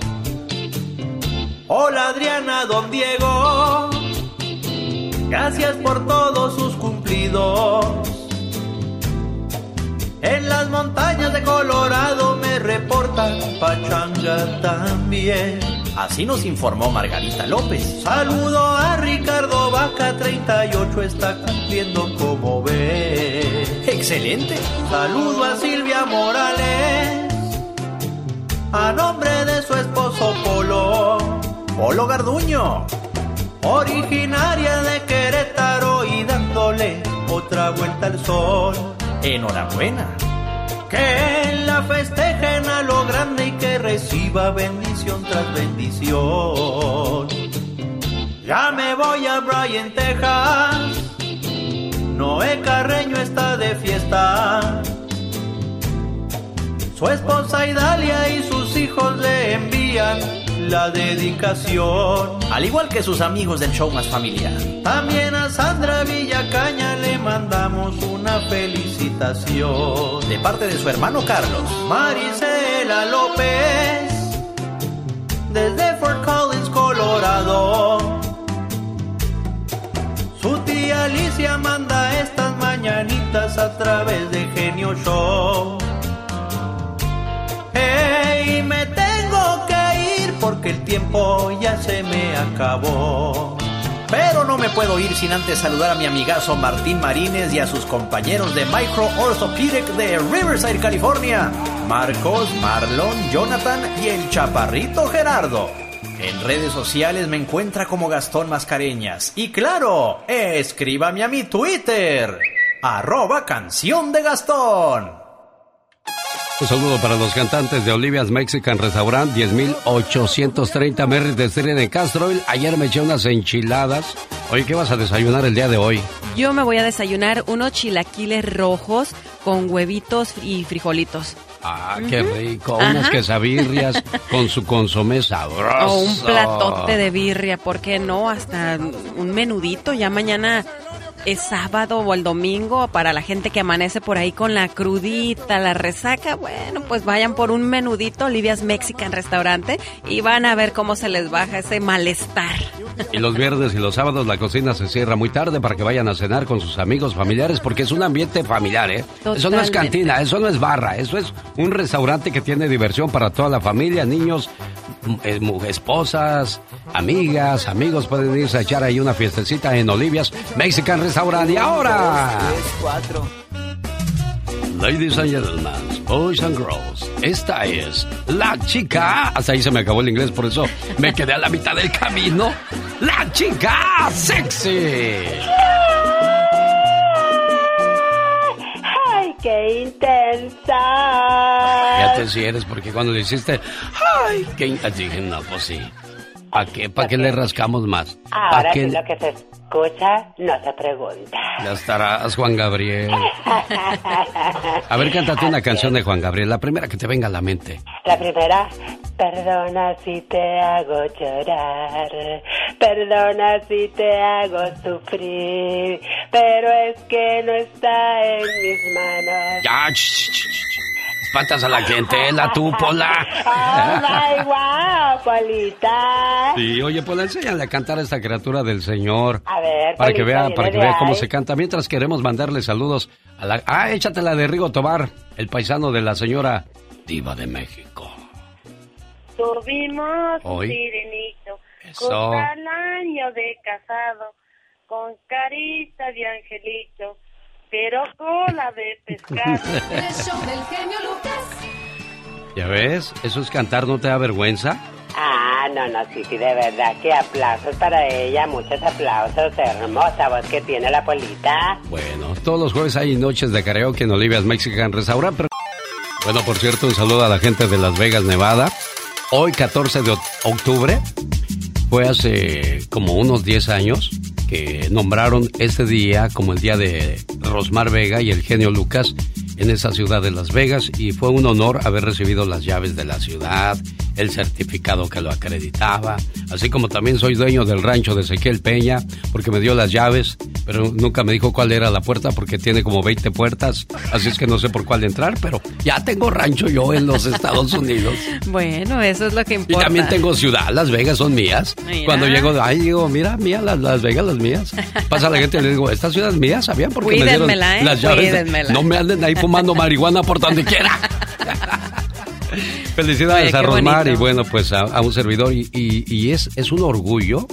[SPEAKER 13] Hola Adriana, don Diego. Gracias por todos sus cumplidos. En las montañas de Colorado me reportan Pachanga también. Así nos informó Margarita López. Saludo a Ricardo Vaca, 38 está cumpliendo como ve. Excelente. Saludo a Silvia Morales. A nombre de su esposo Polo. Polo Garduño. Originaria de Querétaro y dándole otra vuelta al sol. Enhorabuena. Que festejen a lo grande y que reciba bendición tras bendición. Ya me voy a Bryan, Texas. Noé Carreño está de fiesta. Su esposa Idalia y sus hijos le envían la dedicación. Al igual que sus amigos del show más familiar. También a Sandra Villacaña le mandamos una felicitación. De parte de su hermano Carlos. Marisela López. Desde Fort Collins, Colorado. Su tía Alicia manda estas mañanitas a través de Genio Show. Hey, porque el tiempo ya se me acabó. Pero no me puedo ir sin antes saludar a mi amigazo Martín Marínez y a sus compañeros de Micro Orthopedic de Riverside, California. Marcos, Marlon, Jonathan y el chaparrito Gerardo. En redes sociales me encuentra como Gastón Mascareñas. Y claro, escríbame a mi Twitter. Arroba canción de Gastón.
[SPEAKER 6] Un saludo para los cantantes de Olivia's Mexican Restaurant 10830 Merry de Street de Castroil. Ayer me eché unas enchiladas. Oye, ¿qué vas a desayunar el día de hoy?
[SPEAKER 21] Yo me voy a desayunar unos chilaquiles rojos con huevitos y frijolitos.
[SPEAKER 6] Ah, qué rico. Unas quesabirrias con su consomé sabroso.
[SPEAKER 21] O un platote de birria, ¿por qué no? Hasta un menudito. Ya mañana es sábado o el domingo para la gente que amanece por ahí con la crudita, la resaca. Bueno, pues vayan por un menudito Olivia's Mexican Restaurante y van a ver cómo se les baja ese malestar.
[SPEAKER 6] Y los viernes y los sábados la cocina se cierra muy tarde para que vayan a cenar con sus amigos familiares porque es un ambiente familiar, ¿eh? Eso no es cantina, eso no es barra, eso es un restaurante que tiene diversión para toda la familia, niños, eh, esposas, amigas, amigos pueden irse a echar ahí una fiestecita en Olivia's Mexican Restaurant. Y ahora, ladies and gentlemen, boys and girls, esta es la chica. Hasta ahí se me acabó el inglés, por eso me quedé a la mitad del camino. La chica sexy.
[SPEAKER 33] Qué intensa!
[SPEAKER 6] Fíjate si eres, porque cuando le hiciste, ¡ay, qué intensa! Dije, no, pues sí. ¿Para qué? ¿Para qué le rascamos más?
[SPEAKER 33] Ahora
[SPEAKER 6] qué?
[SPEAKER 33] sí lo que se escucha no se pregunta.
[SPEAKER 6] Ya estarás, Juan Gabriel. A ver, cántate una canción de Juan Gabriel, la primera que te venga a la mente.
[SPEAKER 33] La primera, perdona si te hago llorar, perdona si te hago sufrir, pero es que no está en mis manos.
[SPEAKER 6] Ya, ch, ch, ch, ch. espantas a la gente, la tú, Pola.
[SPEAKER 33] ¡Ay, guau, Polita!
[SPEAKER 6] Sí, oye, Pola, enséñale a cantar a esta criatura del Señor.
[SPEAKER 33] A ver,
[SPEAKER 6] Para que
[SPEAKER 33] Polita,
[SPEAKER 6] vea, para que vea cómo
[SPEAKER 33] ahí.
[SPEAKER 6] se canta. Mientras queremos mandarle saludos a la... Ah, échatela de Rigo Tobar, el paisano de la señora Diva de México.
[SPEAKER 33] Tuvimos
[SPEAKER 6] Hoy.
[SPEAKER 33] un sirenito, con año de casado, con carita de angelito, pero cola de pescado.
[SPEAKER 29] El show del genio Lucas.
[SPEAKER 6] ¿Ya ves? ¿Eso es cantar, no te da vergüenza?
[SPEAKER 33] Ah, no, no, sí, sí, de verdad, que aplausos para ella, muchos aplausos, hermosa voz que tiene la Polita.
[SPEAKER 6] Bueno, todos los jueves hay noches de karaoke en Olivia's Mexican Restaurant. Pero... Bueno, por cierto, un saludo a la gente de Las Vegas, Nevada. Hoy, 14 de oc- octubre, fue hace como unos 10 años que nombraron este día como el día de Rosmar Vega y el genio Lucas en esa ciudad de Las Vegas y fue un honor haber recibido las llaves de la ciudad, el certificado que lo acreditaba, así como también soy dueño del rancho de Ezequiel Peña, porque me dio las llaves, pero nunca me dijo cuál era la puerta porque tiene como 20 puertas, así es que no sé por cuál entrar, pero ya tengo rancho yo en los Estados Unidos.
[SPEAKER 21] Bueno, eso es lo que
[SPEAKER 6] Y
[SPEAKER 21] importa.
[SPEAKER 6] también tengo ciudad, Las Vegas son mías.
[SPEAKER 21] Mira.
[SPEAKER 6] Cuando llego, ahí digo, mira, mía, las, Las Vegas, las mías. Pasa la gente y le digo, esta ciudad es mía, ¿sabían? Porque me dieron
[SPEAKER 21] ¿eh?
[SPEAKER 6] las llaves. No me anden ahí fumando marihuana por donde quiera. Felicidades
[SPEAKER 21] Oye,
[SPEAKER 6] a Rosmar y bueno, pues a, a un servidor. Y, y- y es, es un orgullo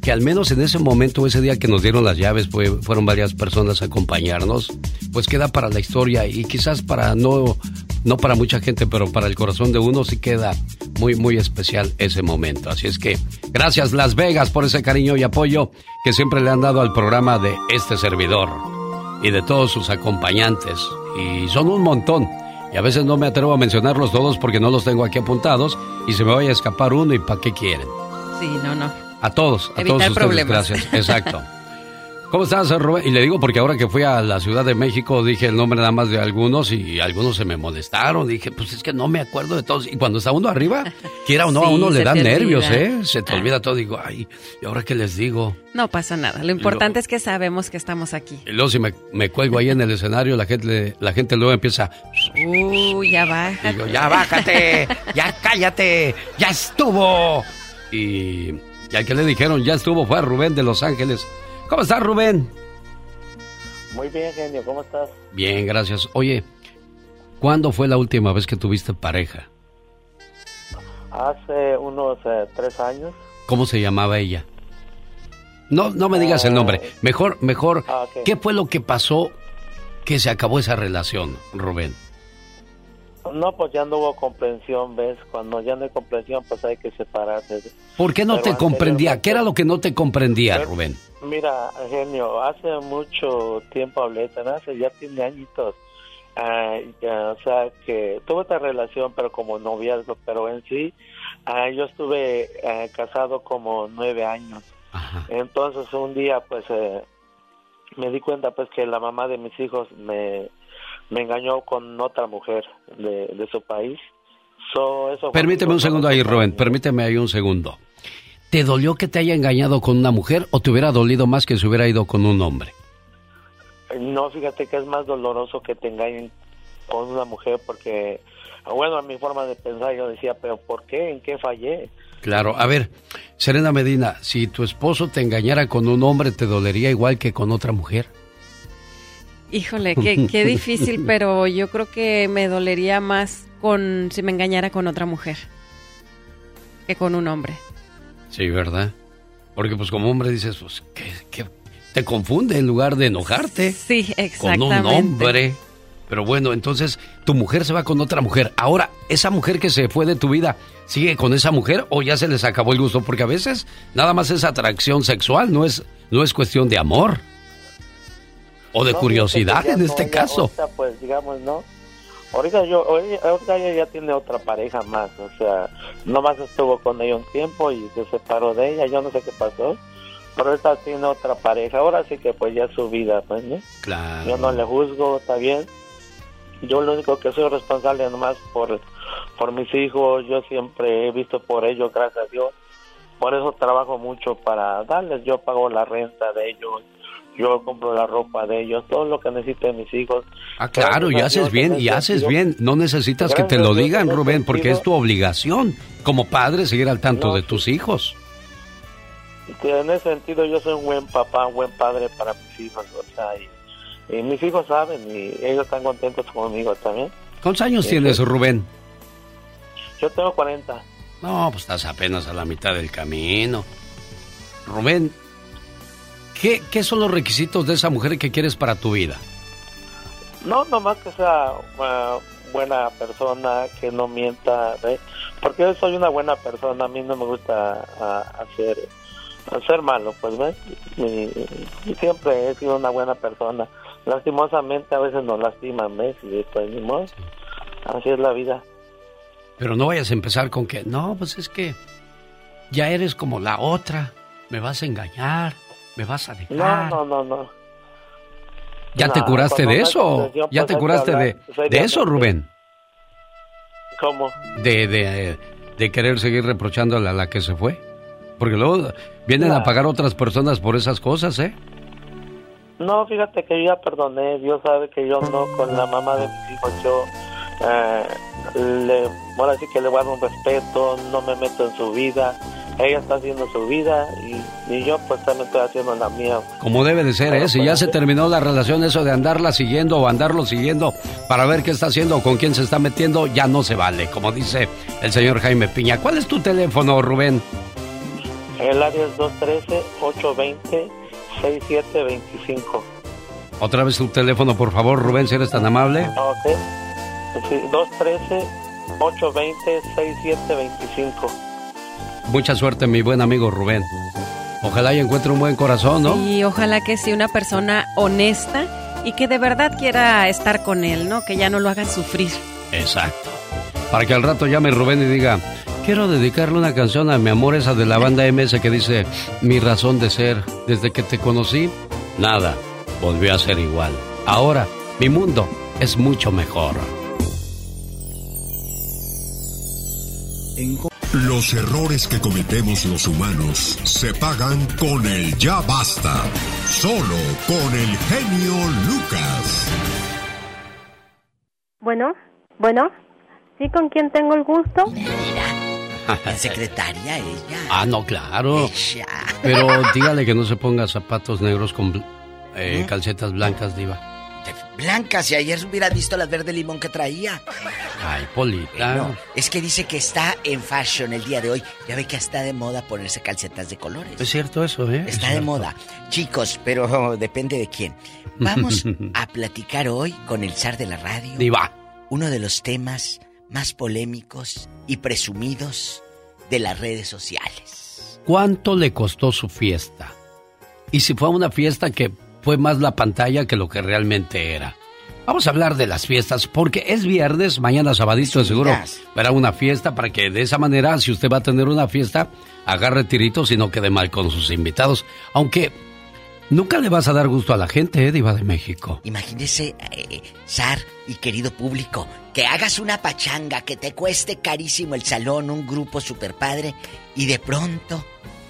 [SPEAKER 6] que al menos en ese momento, ese día que nos dieron las llaves, fue- fueron varias personas a acompañarnos, pues queda para la historia y quizás para no, no para mucha gente, pero para el corazón de uno sí queda muy, muy especial ese momento. Así es que gracias Las Vegas por ese cariño y apoyo que siempre le han dado al programa de este servidor y de todos sus acompañantes. Y son un montón. Y a veces no me atrevo a mencionarlos todos porque no los tengo aquí apuntados y se me vaya a escapar uno y para qué quieren.
[SPEAKER 21] Sí, no, no.
[SPEAKER 6] A todos, a
[SPEAKER 21] Evitar
[SPEAKER 6] todos ustedes,
[SPEAKER 21] problemas.
[SPEAKER 6] gracias. Exacto. ¿Cómo estás, Rubén? Y le digo porque ahora que fui a la Ciudad de México dije el nombre nada más de algunos y algunos se me molestaron. Dije, pues es que no me acuerdo de todos. Y cuando está uno arriba, quiera o no, a uno le dan nervios. ¿eh? Se te olvida todo. Digo, ay, ¿y ahora qué les digo?
[SPEAKER 21] No pasa nada. Lo importante es que sabemos que estamos aquí.
[SPEAKER 6] Y luego si me, me cuelgo ahí en el escenario, la gente, la gente luego empieza,
[SPEAKER 21] Uh, ya baja.
[SPEAKER 6] digo, ya bájate, ya cállate, ya estuvo. Y, y al que le dijeron, ya estuvo, fue a Rubén de Los Ángeles. ¿Cómo estás, Rubén?
[SPEAKER 34] Muy bien, genio, ¿cómo estás?
[SPEAKER 6] Bien, gracias. Oye, ¿cuándo fue la última vez que tuviste pareja?
[SPEAKER 34] Hace unos eh, tres años.
[SPEAKER 6] ¿Cómo se llamaba ella? No, no me digas el nombre. Mejor, mejor,
[SPEAKER 34] Ah.
[SPEAKER 6] ¿qué fue lo que pasó que se acabó esa relación, Rubén?
[SPEAKER 34] No, pues ya no hubo comprensión, ¿ves? Cuando ya no hay comprensión, pues hay que separarse.
[SPEAKER 6] ¿Por qué no
[SPEAKER 34] Pero
[SPEAKER 6] te comprendía? ¿Qué era lo que no te comprendía,
[SPEAKER 34] Pero-
[SPEAKER 6] Rubén?
[SPEAKER 34] Mira, genio, hace mucho tiempo hablé, hace ya tiene añitos. Ah, ya, o sea, que tuve esta relación, pero como noviazgo, pero en sí, ah, yo estuve ah, casado como nueve años. Entonces, un día, pues, eh, me di cuenta, pues, que la mamá de mis hijos me, me engañó con otra mujer de, de su país. So, eso
[SPEAKER 6] Permíteme un segundo ahí, Rubén. Permíteme ahí un segundo. ¿Te dolió que te haya engañado con una mujer o te hubiera dolido más que se hubiera ido con un hombre?
[SPEAKER 34] No, fíjate que es más doloroso que te engañen con una mujer porque, bueno, a mi forma de pensar yo decía, pero ¿por qué? ¿En qué fallé?
[SPEAKER 6] Claro, a ver, Serena Medina, si tu esposo te engañara con un hombre, ¿te dolería igual que con otra mujer?
[SPEAKER 21] Híjole, qué, qué difícil, pero yo creo que me dolería más con si me engañara con otra mujer que con un hombre.
[SPEAKER 6] Sí, ¿verdad? Porque pues como hombre dices, pues, que, que te confunde en lugar de enojarte.
[SPEAKER 21] Sí,
[SPEAKER 6] Con
[SPEAKER 21] exactamente.
[SPEAKER 6] un hombre. Pero bueno, entonces tu mujer se va con otra mujer. Ahora, esa mujer que se fue de tu vida, ¿sigue con esa mujer o ya se les acabó el gusto? Porque a veces nada más es atracción sexual, no es, no es cuestión de amor. O de
[SPEAKER 34] No,
[SPEAKER 6] curiosidad en
[SPEAKER 34] no,
[SPEAKER 6] este caso.
[SPEAKER 34] ahorita, pues digamos, ¿no? Ahorita yo, ahorita ella ya tiene otra pareja más, o sea, nomás estuvo con ella un tiempo y se separó de ella, yo no sé qué pasó, pero ahorita tiene otra pareja, ahora sí que pues ya es su vida, pues, ¿no?
[SPEAKER 6] Claro.
[SPEAKER 34] Yo no le juzgo, está bien. Yo lo único que soy responsable nomás por, por mis hijos, yo siempre he visto por ellos, gracias a Dios. Por eso trabajo mucho para darles, yo pago la renta de ellos, yo compro la ropa de ellos, todo lo que necesiten mis hijos.
[SPEAKER 6] Ah, claro, y haces bien,
[SPEAKER 34] en
[SPEAKER 6] y haces bien. No necesitas que te lo digan, Rubén, porque es tu obligación como padre seguir al tanto
[SPEAKER 34] No,
[SPEAKER 6] de tus hijos.
[SPEAKER 34] En ese sentido yo soy un buen papá, un buen padre para mis hijos, o sea, y, y mis hijos saben y ellos están contentos conmigo también.
[SPEAKER 6] ¿Cuántos años tienes. Rubén?
[SPEAKER 34] Yo tengo 40.
[SPEAKER 6] No, pues estás apenas a la mitad del camino. Rubén, ¿qué, qué son los requisitos de esa mujer que quieres para tu vida?
[SPEAKER 34] No, nomás que sea una buena persona, que no mienta, ¿ves? porque yo soy una buena persona, a mí no me gusta ah, hacer hacer malo, pues ves, y, y siempre he sido una buena persona. Lastimosamente a veces nos lastiman, ¿ves? Y pues ni modo, así es la vida.
[SPEAKER 6] Pero no vayas a empezar con que, no, pues es que ya eres como la otra, me vas a engañar, me vas a
[SPEAKER 34] No,
[SPEAKER 6] dejar.
[SPEAKER 34] no, no, no.
[SPEAKER 6] ¿Ya te
[SPEAKER 34] No,
[SPEAKER 6] curaste de eso? ¿Ya te curaste de, de eso. Rubén?
[SPEAKER 34] ¿Cómo?
[SPEAKER 6] De, de, de querer seguir reprochándole a la que se fue. Porque luego vienen a pagar otras personas por esas cosas, ¿eh?
[SPEAKER 34] No, fíjate que yo ya perdoné. Dios sabe que yo no con la mamá de mis hijos. Yo eh, le, bueno, así que le dar un respeto, no me meto en su vida. Ella está haciendo su vida y, y yo pues también estoy haciendo la mía.
[SPEAKER 6] Como debe de ser, ¿eh? Si ya se terminó la relación, eso de andarla siguiendo o andarlo siguiendo para ver qué está haciendo o con quién se está metiendo, ya no se vale, como dice el señor Jaime Piña. ¿Cuál es tu teléfono, Rubén?
[SPEAKER 34] El área es 213-820-6725.
[SPEAKER 6] Otra vez tu teléfono, por favor, Rubén, si eres tan amable.
[SPEAKER 34] Ok. Sí, 213-820-6725.
[SPEAKER 6] Mucha suerte, mi buen amigo Rubén. Ojalá y encuentre un buen corazón, ¿no?
[SPEAKER 21] Y ojalá que sea una persona honesta y que de verdad quiera estar con él, ¿no? Que ya no lo hagan sufrir.
[SPEAKER 6] Exacto. Para que al rato llame Rubén y diga, quiero dedicarle una canción a mi amor esa de la banda MS que dice, mi razón de ser, desde que te conocí, nada, volvió a ser igual. Ahora, mi mundo es mucho mejor.
[SPEAKER 1] Los errores que cometemos los humanos se pagan con el ya basta. Solo con el genio Lucas.
[SPEAKER 35] Bueno, bueno, ¿sí con quién tengo el gusto?
[SPEAKER 24] La secretaria, ella.
[SPEAKER 6] Ah, no, claro.
[SPEAKER 24] Ella.
[SPEAKER 6] Pero dígale que no se ponga zapatos negros con bl- eh, calcetas blancas, diva.
[SPEAKER 24] Blanca, si ayer hubiera visto las verde limón que traía.
[SPEAKER 6] Ay, Polita.
[SPEAKER 24] No, es que dice que está en fashion el día de hoy. Ya ve que está de moda ponerse calcetas de colores.
[SPEAKER 6] Es cierto eso, ¿eh? Es
[SPEAKER 24] Está de moda. Chicos, pero depende de quién. Vamos a platicar hoy con el zar de la radio.
[SPEAKER 6] Diva.
[SPEAKER 24] Uno de los temas más polémicos y presumidos de las redes sociales.
[SPEAKER 6] ¿Cuánto le costó su fiesta? Y si fue una fiesta que fue más la pantalla que lo que realmente era. Vamos a hablar de las fiestas porque es viernes, mañana sabadito de seguro verá una fiesta para que de esa manera, si usted va a tener una fiesta, agarre tiritos y no quede mal con sus invitados. Aunque nunca le vas a dar gusto a la gente, ¿eh, Diva de México?
[SPEAKER 24] Imagínese, eh, Zar y querido público, que hagas una pachanga, que te cueste carísimo el salón, un grupo super padre, y de pronto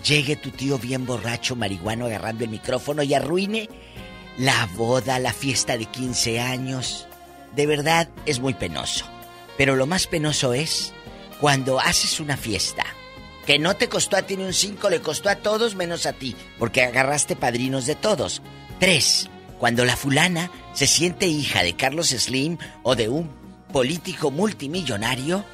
[SPEAKER 24] llegue tu tío bien borracho, marihuano, agarrando el micrófono y arruine la boda, la fiesta de 15 años. De verdad es muy penoso. Pero lo más penoso es cuando haces una fiesta que no te costó a ti ni un 5, le costó a todos menos a ti, porque agarraste padrinos de todos. Tres, cuando la fulana se siente hija de Carlos Slim o de un político multimillonario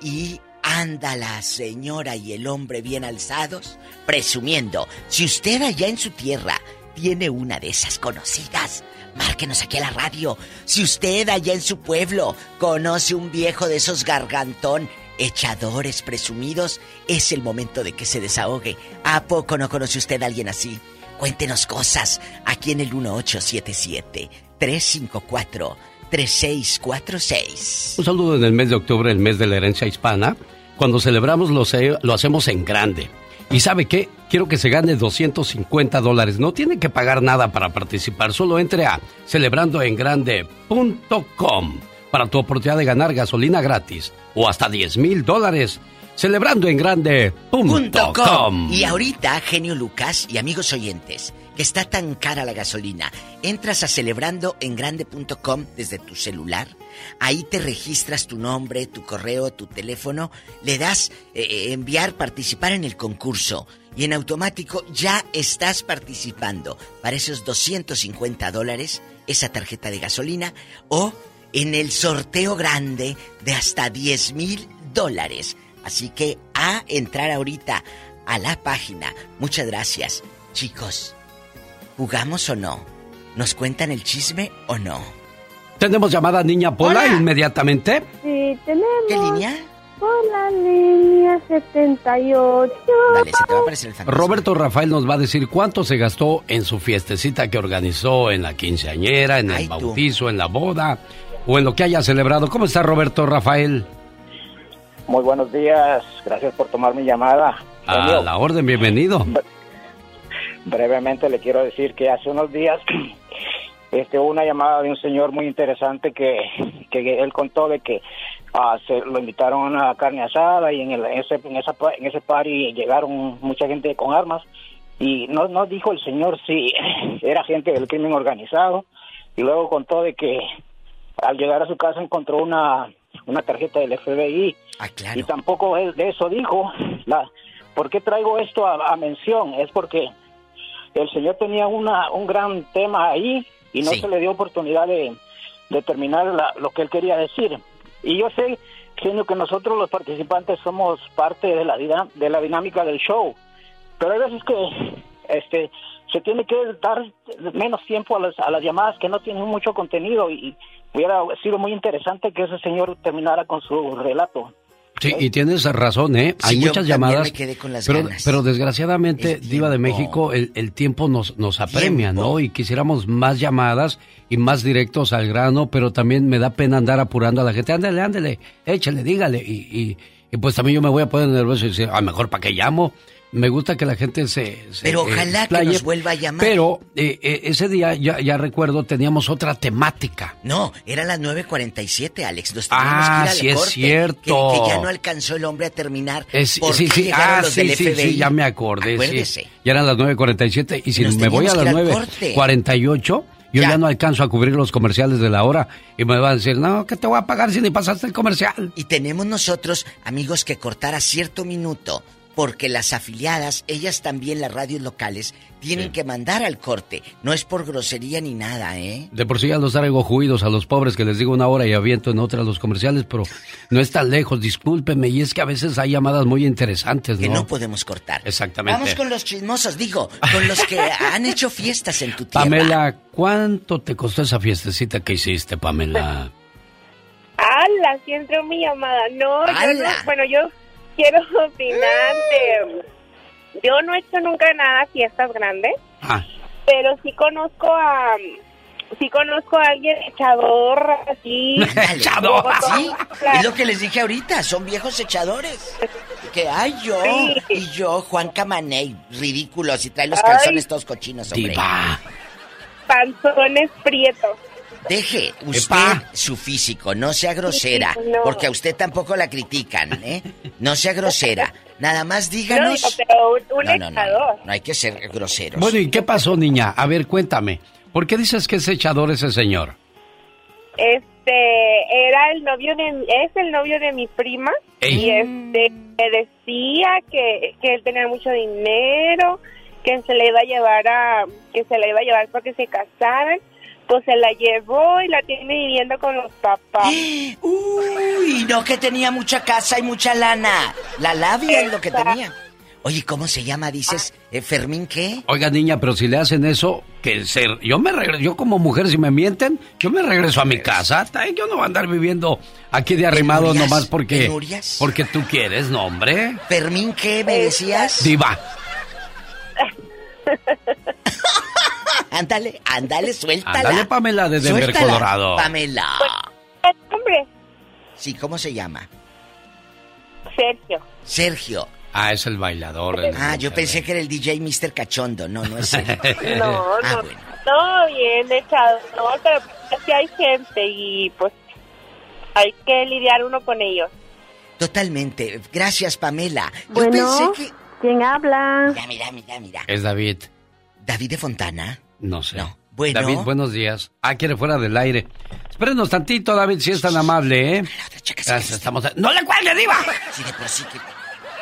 [SPEAKER 24] y anda la señora y el hombre bien alzados presumiendo. Si usted allá en su tierra tiene una de esas conocidas, márquenos aquí a la radio. Si usted allá en su pueblo conoce un viejo de esos gargantón, echadores presumidos, es el momento de que se desahogue. ¿A poco no conoce usted a alguien así? Cuéntenos cosas aquí en el 1877-354-3646.
[SPEAKER 6] Un saludo en el mes de octubre, el mes de la herencia hispana. Cuando celebramos lo, lo hacemos en grande. ¿Y sabe qué? Quiero que se gane 250 dólares. No tiene que pagar nada para participar. Solo entre a celebrandoengrande.com para tu oportunidad de ganar gasolina gratis o hasta 10 mil dólares. Celebrandoengrande.com.
[SPEAKER 24] Y ahorita, genio Lucas y amigos oyentes, que está tan cara la gasolina, entras a celebrandoengrande.com desde tu celular. Ahí te registras tu nombre, tu correo, tu teléfono, le das eh, eh, enviar, participar en el concurso y en automático ya estás participando para esos 250 dólares, esa tarjeta de gasolina o en el sorteo grande de hasta 10 mil dólares. Así que a entrar ahorita a la página. Muchas gracias. Chicos, ¿jugamos o no? ¿Nos cuentan el chisme o no?
[SPEAKER 6] ¿Tenemos llamada niña Pola
[SPEAKER 24] Hola.
[SPEAKER 6] inmediatamente?
[SPEAKER 35] Sí, tenemos.
[SPEAKER 24] ¿Qué línea?
[SPEAKER 35] Por la línea 78.
[SPEAKER 24] Dale, se te va a aparecer el fantasma.
[SPEAKER 6] Roberto Rafael nos va a decir cuánto se gastó en su fiestecita que organizó en la quinceañera, en el
[SPEAKER 24] Ay, tú.
[SPEAKER 6] bautizo, en la boda o en lo que haya celebrado. ¿Cómo está Roberto Rafael?
[SPEAKER 34] Muy buenos días, gracias por tomar mi llamada.
[SPEAKER 6] A
[SPEAKER 34] Genio,
[SPEAKER 6] la orden, bienvenido.
[SPEAKER 34] brevemente le quiero decir que hace unos días este, una llamada de un señor muy interesante que, que él contó de que
[SPEAKER 36] ah, se, lo invitaron a una carne asada y en, el, en, ese, en, esa, en ese party llegaron mucha gente con armas y no, no dijo el señor si era gente del crimen organizado y luego contó de que al llegar a su casa encontró una, una tarjeta del FBI y tampoco es- de eso dijo. La, ¿Por qué traigo esto a, a mención? Es porque el señor tenía una, un gran tema ahí y no
[SPEAKER 24] Sí.
[SPEAKER 36] se le dio oportunidad de, de terminar la- lo que él quería decir. Y yo sé, genio, que nosotros los participantes somos parte de la, de la dinámica del show, pero hay veces que este se tiene que dar menos tiempo a las, a las llamadas que no tienen mucho contenido y hubiera sido muy interesante que ese señor terminara con su relato.
[SPEAKER 6] Sí, y tienes razón, ¿eh? Hay
[SPEAKER 36] Sí, yo
[SPEAKER 6] muchas
[SPEAKER 36] también
[SPEAKER 6] llamadas.
[SPEAKER 36] me quedé con las
[SPEAKER 6] pero,
[SPEAKER 36] ganas.
[SPEAKER 6] pero desgraciadamente, Diva de México, el, el tiempo nos, nos apremia, ¿no? Y quisiéramos más llamadas y más directos al grano, pero también me da pena andar apurando a la gente. Ándale, ándale, échale, dígale. Y, y, y pues también yo me voy a poner nervioso y decir, a mejor para qué llamo. Me gusta que la gente se. se,
[SPEAKER 24] Pero
[SPEAKER 6] eh,
[SPEAKER 24] ojalá que nos vuelva a llamar.
[SPEAKER 6] Pero eh, eh, ese día, ya, ya recuerdo, teníamos otra temática.
[SPEAKER 24] No, eran las 9.47, Alex. Nos teníamos
[SPEAKER 6] Ah,
[SPEAKER 24] que ir al
[SPEAKER 6] sí es
[SPEAKER 24] corte,
[SPEAKER 6] cierto.
[SPEAKER 24] Que, que ya no alcanzó el hombre a terminar.
[SPEAKER 6] Es-
[SPEAKER 24] ¿Por
[SPEAKER 6] sí, sí,
[SPEAKER 24] llegaron
[SPEAKER 6] ah,
[SPEAKER 24] los
[SPEAKER 6] sí,
[SPEAKER 24] del
[SPEAKER 6] sí,
[SPEAKER 24] FBI?
[SPEAKER 6] sí, ya me acordé.
[SPEAKER 24] Acuérdese.
[SPEAKER 6] Sí. Ya eran las 9.47 y si
[SPEAKER 24] Nos
[SPEAKER 6] me voy a las
[SPEAKER 24] que ir al corte.
[SPEAKER 6] 9.48, yo ya. no alcanzo a cubrir los comerciales de la hora y me van a decir, no, que te voy a pagar si ni pasaste el comercial.
[SPEAKER 24] Y tenemos nosotros, amigos, que cortar a cierto minuto. Porque las afiliadas, ellas también, las radios locales, tienen que mandar al corte. No es por grosería ni nada, ¿eh?
[SPEAKER 6] De por sí ya los traigo juidos a los pobres que les digo una hora y aviento en otra los comerciales, pero no es tan lejos, discúlpeme. Y es que a veces hay llamadas muy interesantes,
[SPEAKER 24] Que
[SPEAKER 6] ¿no?
[SPEAKER 24] no podemos cortar.
[SPEAKER 6] Exactamente.
[SPEAKER 24] Vamos con los chismosos, digo, con los que han hecho fiestas en tu tierra.
[SPEAKER 6] Pamela, ¿cuánto te costó esa fiestecita que hiciste, Pamela?
[SPEAKER 26] ¡Hala! Sí entró mi llamada. No, yo no, bueno, yo quiero opinar de... Yo no he hecho nunca nada fiestas grandes,
[SPEAKER 6] Ah.
[SPEAKER 26] pero sí conozco a... Sí conozco a alguien echador así.
[SPEAKER 24] ¡Echador! Sí, es lo que les dije ahorita, son viejos echadores. Que ay yo,
[SPEAKER 26] Sí.
[SPEAKER 24] y yo, Juan Camaney, ridículos, y trae los
[SPEAKER 26] Ay.
[SPEAKER 24] calzones todos cochinos, hombre.
[SPEAKER 26] Panzones prietos.
[SPEAKER 24] Deje usted su físico, no sea grosera,
[SPEAKER 26] Sí, no.
[SPEAKER 24] porque a usted tampoco la critican, ¿eh? No sea grosera. Nada más
[SPEAKER 26] No,
[SPEAKER 24] díganos.
[SPEAKER 26] digo, pero un, un
[SPEAKER 24] No, no, no,
[SPEAKER 26] echador.
[SPEAKER 24] no hay que ser groseros.
[SPEAKER 6] Bueno, ¿y qué pasó, niña? A ver, cuéntame. ¿Por qué dices que es echador ese señor?
[SPEAKER 26] Este, era el novio de, es el novio de mi prima
[SPEAKER 6] Ey.
[SPEAKER 26] y este, me decía que, que él tenía mucho dinero, que se le iba a llevar a, que se la iba a llevar para que se casaran, pues se la llevó y la tiene viviendo con los papás.
[SPEAKER 24] Uy, no que tenía mucha casa y mucha lana. La labia es lo que tenía. Oye, ¿cómo se llama? Dices, eh, Fermín, ¿qué?
[SPEAKER 6] Oiga, niña, pero si le hacen eso, que se, yo me regreso, yo como mujer, si me mienten, yo me regreso a mi casa. Yo no voy a andar viviendo aquí de arrimado
[SPEAKER 24] Penurias,
[SPEAKER 6] nomás porque,
[SPEAKER 24] penurias.
[SPEAKER 6] porque tú quieres, no, hombre.
[SPEAKER 24] Fermín, ¿qué me decías?
[SPEAKER 6] Diva.
[SPEAKER 24] Ándale, ándale, suéltala.
[SPEAKER 6] Ándale, Pamela, de Denver, Colorado.
[SPEAKER 24] Pamela.
[SPEAKER 26] Hombre,
[SPEAKER 24] Sí, ¿cómo se llama?
[SPEAKER 26] Sergio.
[SPEAKER 24] Sergio.
[SPEAKER 6] Ah, es el bailador. el-
[SPEAKER 24] Ah, yo pensé que era el DJ Mr. Cachondo. No, no es él.
[SPEAKER 26] No,
[SPEAKER 24] Ah,
[SPEAKER 26] no,
[SPEAKER 24] bueno.
[SPEAKER 26] no, bien echado, no, pero así hay gente y pues hay que lidiar uno con ellos.
[SPEAKER 24] Totalmente. Gracias, Pamela. Yo
[SPEAKER 35] Bueno,
[SPEAKER 24] pensé que...
[SPEAKER 35] ¿quién habla?
[SPEAKER 24] Mira, mira, mira, mira.
[SPEAKER 6] Es David.
[SPEAKER 24] ¿David de Fontana?
[SPEAKER 6] No sé.
[SPEAKER 24] Bueno.
[SPEAKER 6] David, buenos días. Ah, quiere fuera del aire. Espérenos tantito, David, si es tan amable, ¿eh? Gracias, estamos... ¡No le cuelgue, diva!
[SPEAKER 24] Sí, de por sí que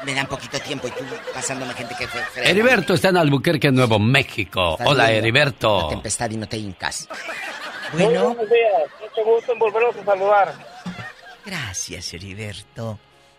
[SPEAKER 24] me dan poquito tiempo y tú pasándome gente que... frega.
[SPEAKER 6] Heriberto está en Albuquerque, Nuevo México. Hola, Heriberto.
[SPEAKER 24] La tempestad y no te hincas.
[SPEAKER 37] Muy
[SPEAKER 24] Bueno,
[SPEAKER 37] buenos días, mucho gusto en volverlos a saludar.
[SPEAKER 24] gracias, Heriberto.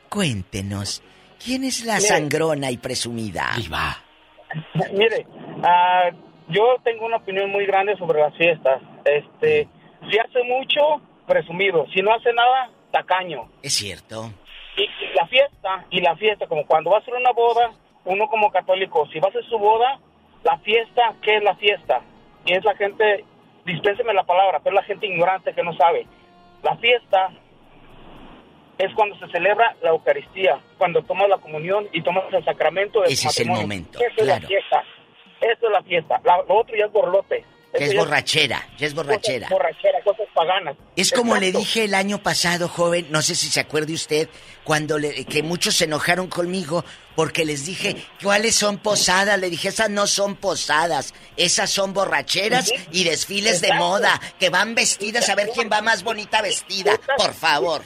[SPEAKER 24] Cuéntenos, ¿quién es la
[SPEAKER 37] Mire.
[SPEAKER 24] sangrona y presumida?
[SPEAKER 37] Mire, ah, yo tengo una opinión muy grande sobre las fiestas. Este, si hace mucho, presumido. Si no hace nada, tacaño.
[SPEAKER 24] Es cierto.
[SPEAKER 37] Y, y la fiesta, y la fiesta, como cuando va a hacer una boda, uno como católico, si va a hacer su boda, la fiesta, ¿qué es la fiesta? Y es la gente, dispénseme la palabra, pero es la gente ignorante que no sabe. La fiesta es cuando se celebra la Eucaristía, cuando tomas la comunión y tomas el sacramento del
[SPEAKER 24] Ese es el
[SPEAKER 37] matrimonio.
[SPEAKER 24] momento,
[SPEAKER 37] Eso es la fiesta. Eso es la fiesta. La- lo otro ya es borlote.
[SPEAKER 24] Que es
[SPEAKER 37] ya
[SPEAKER 24] borrachera, ya es borrachera.
[SPEAKER 37] Cosas borrachera, cosas paganas.
[SPEAKER 24] Es como le dije el año pasado, joven, no sé si se acuerde usted, cuando le, que muchos se enojaron conmigo porque les dije, ¿cuáles son posadas? Le dije, esas no son posadas, esas son borracheras y desfiles de moda, que van vestidas a ver quién va más bonita vestida, por favor.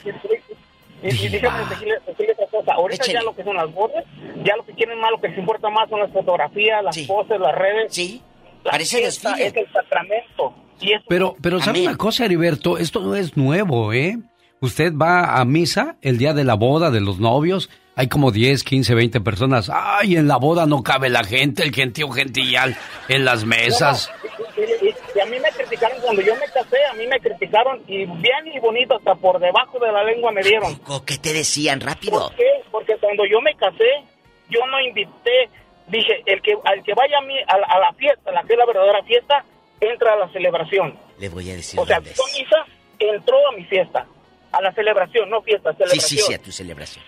[SPEAKER 37] Y, y déjame decirle, decirle otra cosa. Ahorita ya lo que son las bodas, ya lo que quieren más, lo que les importa más son las fotografías, las poses, las redes.
[SPEAKER 24] Sí,
[SPEAKER 37] la
[SPEAKER 24] parece
[SPEAKER 37] fiesta. Es el sacramento. Y eso
[SPEAKER 6] Pero, pero ¿sabe una cosa, Heriberto? Esto no es nuevo, ¿eh? Usted va a misa el día de la boda de los novios, hay como 10, 15, 20 personas. ¡Ay, en la boda no cabe la gente, el gentío gentillal en las mesas!
[SPEAKER 37] Y, y- y a mí me criticaron cuando yo me casé, a mí me criticaron y bien y bonito, hasta por debajo de la lengua me dieron.
[SPEAKER 24] ¿O qué te decían? Rápido.
[SPEAKER 37] ¿Por qué? Porque cuando yo me casé, yo no invité, dije, el que al que vaya a, mí, a, la- a la fiesta, la que es la verdadera fiesta, entra a la celebración.
[SPEAKER 24] Le voy a decir
[SPEAKER 37] O sea,
[SPEAKER 24] dónde es.
[SPEAKER 37] con misa entró a mi fiesta, a la celebración, no fiesta,
[SPEAKER 24] Sí,
[SPEAKER 37] celebración.
[SPEAKER 24] sí, sí, a tu celebración.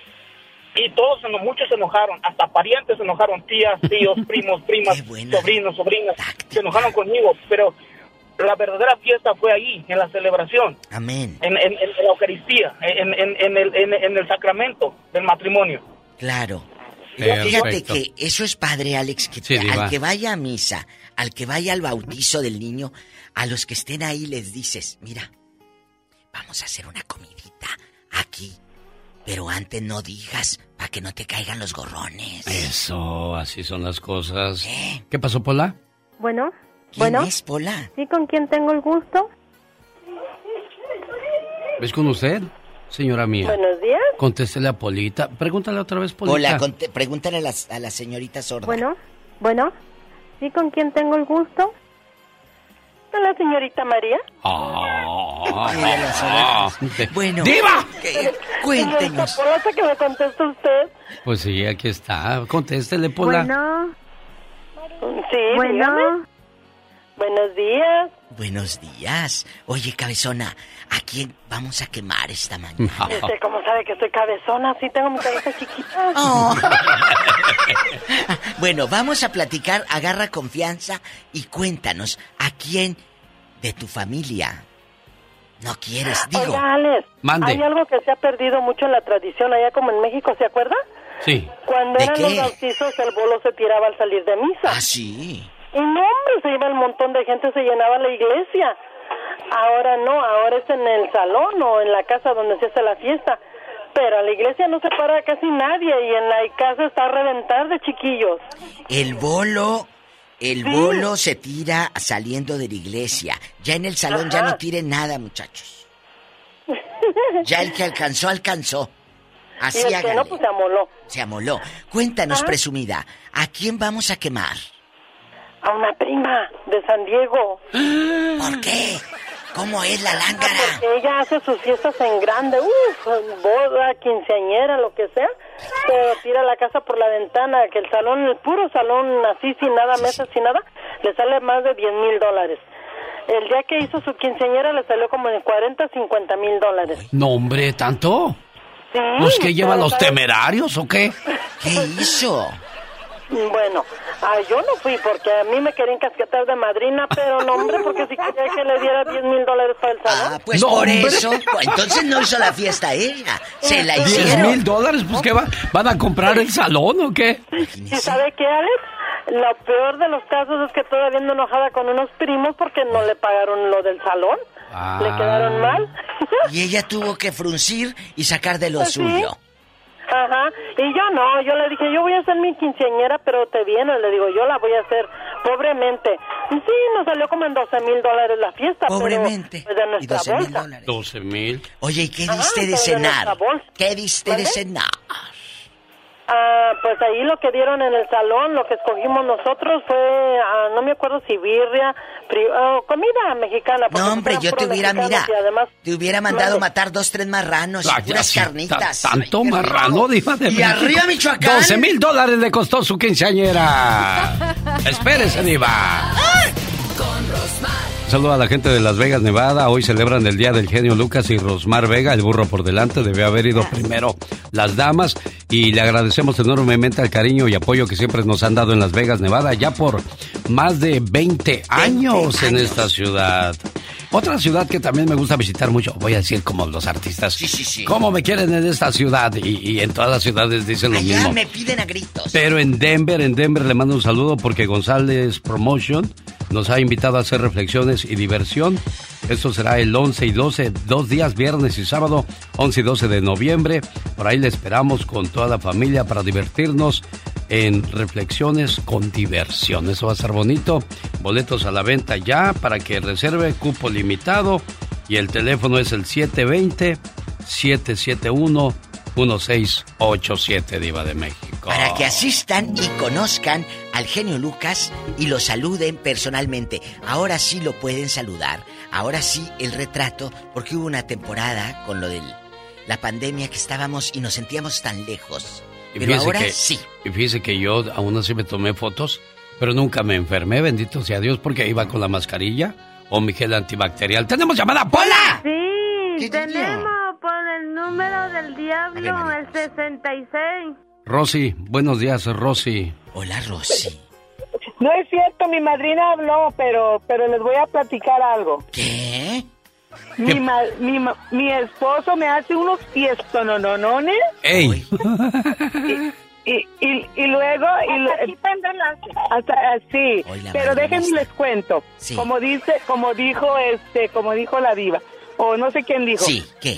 [SPEAKER 37] Y todos, muchos se enojaron, hasta parientes se enojaron, tías, tíos, primos, primas, sobrinos, sobrinas, se enojaron conmigo, pero la verdadera fiesta fue ahí, en la celebración,
[SPEAKER 24] Amén.
[SPEAKER 37] en, en- en la Eucaristía, en, en- en el, en- en el sacramento del matrimonio.
[SPEAKER 24] Claro.
[SPEAKER 6] Perfecto.
[SPEAKER 24] Fíjate que eso es padre, Alex, que
[SPEAKER 6] Sí,
[SPEAKER 24] te-
[SPEAKER 6] diva.
[SPEAKER 24] al que vaya a misa, al que vaya al bautizo del niño, a los que estén ahí les dices, mira, vamos a hacer una comidita aquí, pero antes no digas para que no te caigan los gorrones.
[SPEAKER 6] Eso, así son las cosas. ¿Qué pasó, Pola?
[SPEAKER 35] Bueno,
[SPEAKER 24] ¿Quién
[SPEAKER 35] bueno.
[SPEAKER 24] es, Pola?
[SPEAKER 35] ¿Sí con quién tengo el gusto?
[SPEAKER 6] ¿Ves con usted, señora mía?
[SPEAKER 35] Buenos días.
[SPEAKER 6] Contéstele a Polita. Pregúntale otra vez, Polita.
[SPEAKER 24] Pola, conte- pregúntale a la, a la señorita sorda.
[SPEAKER 35] Bueno, bueno. ¿Sí con quién tengo el gusto? ¿Con la señorita María?
[SPEAKER 6] Ah,
[SPEAKER 24] Bueno.
[SPEAKER 6] ¡Diva!
[SPEAKER 24] Cuéntenos.
[SPEAKER 35] Señorita Pola, que me conteste usted.
[SPEAKER 6] Pues sí, aquí está. Contéstele, Pola.
[SPEAKER 35] Bueno. Sí,
[SPEAKER 29] Bueno.
[SPEAKER 35] dígame. Buenos días.
[SPEAKER 24] Buenos días. Oye, cabezona, ¿a quién vamos a quemar esta mañana?
[SPEAKER 35] Este, ¿cómo sabe que estoy cabezona? Sí, tengo mi cabeza chiquita.
[SPEAKER 24] Oh. Bueno, vamos a platicar, agarra confianza y cuéntanos, ¿a quién de tu familia no quieres? Digo,
[SPEAKER 35] Oiga, Alex,
[SPEAKER 6] Mande.
[SPEAKER 35] hay algo que se ha perdido mucho en la tradición allá como en México, ¿se acuerda?
[SPEAKER 6] Sí.
[SPEAKER 35] Cuando
[SPEAKER 24] ¿De
[SPEAKER 35] eran
[SPEAKER 24] qué?
[SPEAKER 35] los bautizos, el bolo se tiraba al salir de misa.
[SPEAKER 24] ah, sí.
[SPEAKER 35] Y no, hombre, se iba el montón de gente, se llenaba la iglesia. Ahora no, ahora es en el salón o en la casa donde se hace la fiesta. Pero a la iglesia no se para casi nadie y en la casa está a reventar de chiquillos.
[SPEAKER 24] El bolo, el bolo se tira saliendo de la iglesia. Ya en el salón ya no tiren nada, muchachos. Ya el que alcanzó, alcanzó. Así
[SPEAKER 35] y el que no, pues se amoló.
[SPEAKER 24] Se amoló. Cuéntanos, presumida, ¿a quién vamos a quemar?
[SPEAKER 35] A una prima de San Diego.
[SPEAKER 24] ¿Por qué? ¿Cómo es la lángara?
[SPEAKER 35] Porque ella hace sus fiestas en grande, uff, boda, quinceañera, lo que sea, pero tira la casa por la ventana, que el salón, el puro salón así, sin nada, mesas, sin nada, le sale más de 10 mil dólares. El día que hizo su quinceañera le salió como en 40, 50 mil dólares.
[SPEAKER 6] No, hombre, ¿tanto?
[SPEAKER 35] Sí,
[SPEAKER 6] ¿Los que llevan
[SPEAKER 35] pero
[SPEAKER 6] los temerarios o qué?
[SPEAKER 24] ¿Qué hizo?
[SPEAKER 35] Bueno, ah, yo no fui porque a mí me querían casquetar de madrina, pero no, hombre, porque si quería que le diera 10 mil dólares para el salón.
[SPEAKER 24] Ah, pues
[SPEAKER 6] No,
[SPEAKER 24] por
[SPEAKER 6] hombre.
[SPEAKER 24] eso. Entonces no hizo la fiesta ella. Se la
[SPEAKER 6] ¿Diez
[SPEAKER 24] hicieron.
[SPEAKER 6] mil dólares? Pues ¿qué va? ¿Van a comprar el salón o qué?
[SPEAKER 35] ¿Y sabe qué, Alex? Lo peor de los casos es que todavía ando enojada con unos primos porque no le pagaron lo del salón.
[SPEAKER 24] Ah.
[SPEAKER 35] Le quedaron mal.
[SPEAKER 24] Y ella tuvo que fruncir y sacar de lo
[SPEAKER 35] Pues sí. Ajá. Y yo no, yo le dije, yo voy a hacer mi quinceañera, pero te viene. Le digo, yo la voy a hacer pobremente. Y sí, nos salió como en 12 mil dólares la fiesta. pero,
[SPEAKER 24] Pobremente.
[SPEAKER 35] pues, de
[SPEAKER 24] Y
[SPEAKER 35] nuestra
[SPEAKER 24] 12 mil dólares.
[SPEAKER 6] 12 mil.
[SPEAKER 24] Oye, ¿y qué
[SPEAKER 35] Ajá,
[SPEAKER 24] diste de
[SPEAKER 35] pero de
[SPEAKER 24] cenar?
[SPEAKER 35] bolsa.
[SPEAKER 24] ¿Qué diste de
[SPEAKER 35] ¿Mande?
[SPEAKER 24] cenar?
[SPEAKER 35] Ah, pues ahí lo que dieron en el salón, lo que escogimos nosotros fue, ah, no me acuerdo si birria, pri- comida mexicana.
[SPEAKER 24] No, hombre,
[SPEAKER 35] fueron
[SPEAKER 24] yo te hubiera, mira,
[SPEAKER 35] mexicanos y además,
[SPEAKER 24] te hubiera mandado matar dos, tres marranos
[SPEAKER 6] Ah, sí,
[SPEAKER 24] carnitas.
[SPEAKER 6] ta- Tanto marrano, diva de
[SPEAKER 24] Y
[SPEAKER 6] México.
[SPEAKER 24] arriba, Michoacán.
[SPEAKER 6] 12 mil dólares le costó su quinceañera. Espérese, diva. Saludo a la gente de Las Vegas, Nevada. Hoy celebran el Día del Genio Lucas y Rosmar Vega, el burro por delante. Debe haber ido primero las damas. y le agradecemos enormemente al cariño y apoyo que siempre nos han dado en Las Vegas, Nevada, ya por más de 20 años en esta ciudad. Otra ciudad que también me gusta visitar mucho, voy a decir como los artistas, sí, sí, sí. ¿cómo me quieren en esta ciudad? Y, en todas las ciudades dicen lo
[SPEAKER 24] Allá
[SPEAKER 6] mismo.
[SPEAKER 24] me piden a gritos.
[SPEAKER 6] Pero en Denver, en Denver le mando un saludo porque González Promotion nos ha invitado a hacer reflexiones y diversión. Esto será el 11 y 12, dos días, viernes y sábado, 11 y 12 de noviembre. Por ahí le esperamos con toda la familia para divertirnos en reflexiones con diversión. Eso va a ser bonito. Boletos a la venta ya para que reserve cupo limitado y el teléfono es el 720 771 1687 Diva de México.
[SPEAKER 24] Para que asistan y conozcan al genio Lucas y lo saluden personalmente. Ahora sí lo pueden saludar. Ahora sí el retrato, porque hubo una temporada con lo de la pandemia que estábamos y nos sentíamos tan lejos. Pero ahora sí.
[SPEAKER 6] Y fíjese que yo aún así me tomé fotos, pero nunca me enfermé, bendito sea Dios, porque iba con la mascarilla o mi gel antibacterial. ¡Tenemos llamada, Pola!
[SPEAKER 38] Sí, tenemos por el número del diablo, el 66.
[SPEAKER 6] Rosy, buenos días, Rosy.
[SPEAKER 24] Hola, Rosy.
[SPEAKER 39] No es cierto, mi madrina habló, pero, pero les voy a platicar algo.
[SPEAKER 24] ¿Qué?
[SPEAKER 39] Mi, ma- mi, ma- mi esposo me hace unos fiestononones
[SPEAKER 6] ¡Ey!
[SPEAKER 39] y, y, y luego... Y lo- hasta, ah, sí,
[SPEAKER 24] Hoy la
[SPEAKER 39] pero déjenme les cuento.
[SPEAKER 24] Sí.
[SPEAKER 39] Como dice, como dijo este, como dijo la diva, o no sé quién dijo.
[SPEAKER 24] Sí, ¿qué?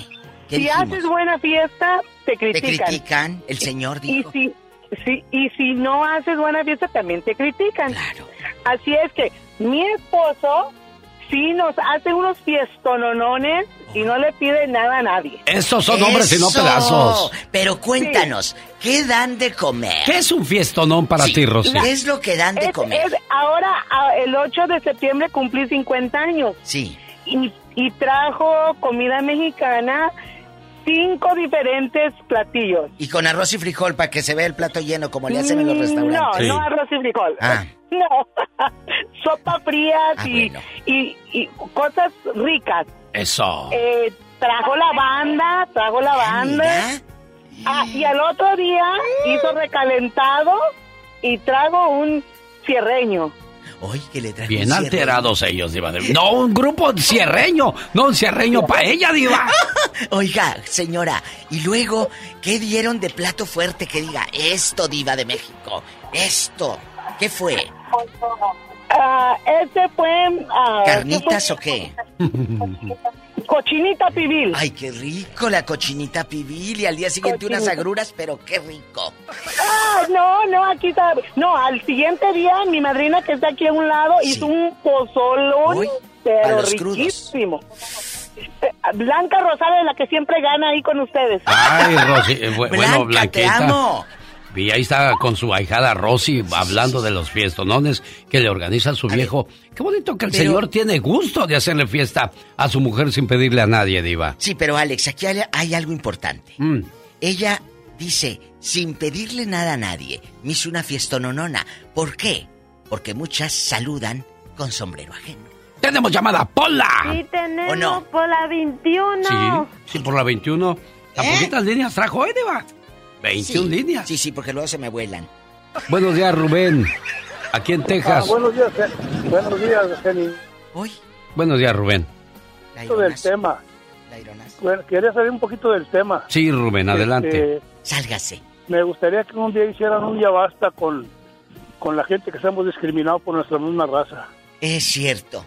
[SPEAKER 24] ¿Qué
[SPEAKER 39] Si
[SPEAKER 24] dijimos?
[SPEAKER 39] haces buena fiesta, te
[SPEAKER 24] Te
[SPEAKER 39] critican.
[SPEAKER 24] critican, el señor
[SPEAKER 39] Y
[SPEAKER 24] dijo.
[SPEAKER 39] si, si, y si no haces buena fiesta, también te critican. Así es que mi esposo sí nos hace unos fiestononones y no le pide nada a nadie.
[SPEAKER 6] Estos son hombres y no pedazos.
[SPEAKER 24] Pero cuéntanos, ¿qué dan de comer?
[SPEAKER 6] ¿Qué es un fiestonón para
[SPEAKER 24] Sí,
[SPEAKER 6] ti, Rosy?
[SPEAKER 24] ¿Qué es lo que dan de
[SPEAKER 39] Es-
[SPEAKER 24] comer?
[SPEAKER 39] es- ahora, el 8 de septiembre cumplí 50 años.
[SPEAKER 24] Sí.
[SPEAKER 39] Y, y trajo comida mexicana, cinco diferentes platillos.
[SPEAKER 24] Y con arroz y frijol para que se vea el plato lleno como le hacen en los restaurantes.
[SPEAKER 39] No, no arroz y frijol.
[SPEAKER 24] Ah.
[SPEAKER 39] No, sopa frías
[SPEAKER 24] Ah,
[SPEAKER 39] y,
[SPEAKER 24] bueno.
[SPEAKER 39] y, y cosas ricas.
[SPEAKER 6] Eso.
[SPEAKER 39] Eh, trajo la banda, trajo la banda. Ah, y al otro día hizo recalentado y trago un cierreño.
[SPEAKER 24] Hoy que le trajo
[SPEAKER 6] Bien alterados ellos, Diva de No, un grupo cierreño, no un cierreño para ella, Diva.
[SPEAKER 24] Oiga, señora, y luego, ¿qué dieron de plato fuerte que diga esto, Diva de México? Esto. ¿Qué fue?
[SPEAKER 39] Ah, este fue... ah,
[SPEAKER 24] ¿Carnitas
[SPEAKER 39] este
[SPEAKER 24] o qué?
[SPEAKER 39] Cochinita pibil.
[SPEAKER 24] Ay, qué rico la cochinita pibil y al día siguiente unas agruras, pero qué rico.
[SPEAKER 39] Ah, no, no, aquí está. No, al siguiente día mi madrina que está aquí a un lado hizo un pozolón,
[SPEAKER 24] Uy,
[SPEAKER 39] pero
[SPEAKER 24] crudos.
[SPEAKER 39] riquísimo. Blanca Rosales, la que siempre gana ahí con ustedes.
[SPEAKER 6] Ay, Rosy, eh, bu- bueno,
[SPEAKER 39] Blanca, te
[SPEAKER 6] Blanquita.
[SPEAKER 39] amo.
[SPEAKER 6] Y ahí está con su ahijada Rosy hablando de los fiestonones que le organiza su viejo. Qué bonito que el
[SPEAKER 24] pero-
[SPEAKER 6] señor tiene gusto de hacerle fiesta a su mujer sin pedirle a nadie, Diva.
[SPEAKER 24] Sí, pero Alex, aquí hay, algo importante.
[SPEAKER 6] Mm.
[SPEAKER 24] Ella dice, sin pedirle nada a nadie, me hizo una fiestononona. ¿Por qué? Porque muchas saludan con sombrero ajeno.
[SPEAKER 6] ¡Tenemos llamada, Pola!
[SPEAKER 38] Sí, tenemos
[SPEAKER 24] ¿O no?
[SPEAKER 38] por la 21.
[SPEAKER 6] Sí, sí, por la 21. ¿A poquitas líneas trajo hoy, Diva? 21
[SPEAKER 24] Sí,
[SPEAKER 6] líneas.
[SPEAKER 24] Sí, sí, porque luego se me vuelan.
[SPEAKER 6] Buenos días, Rubén. Aquí en Texas.
[SPEAKER 40] Ah, buenos días, buenos días, Jenny.
[SPEAKER 6] Buenos días, Rubén.
[SPEAKER 40] Esto del tema. Bueno, quería saber un poquito del tema.
[SPEAKER 6] Sí, Rubén, adelante.
[SPEAKER 40] Este,
[SPEAKER 24] Sálgase.
[SPEAKER 40] me gustaría que un día hicieran un ya basta con, con la gente que estamos discriminados por nuestra misma raza.
[SPEAKER 24] Es cierto,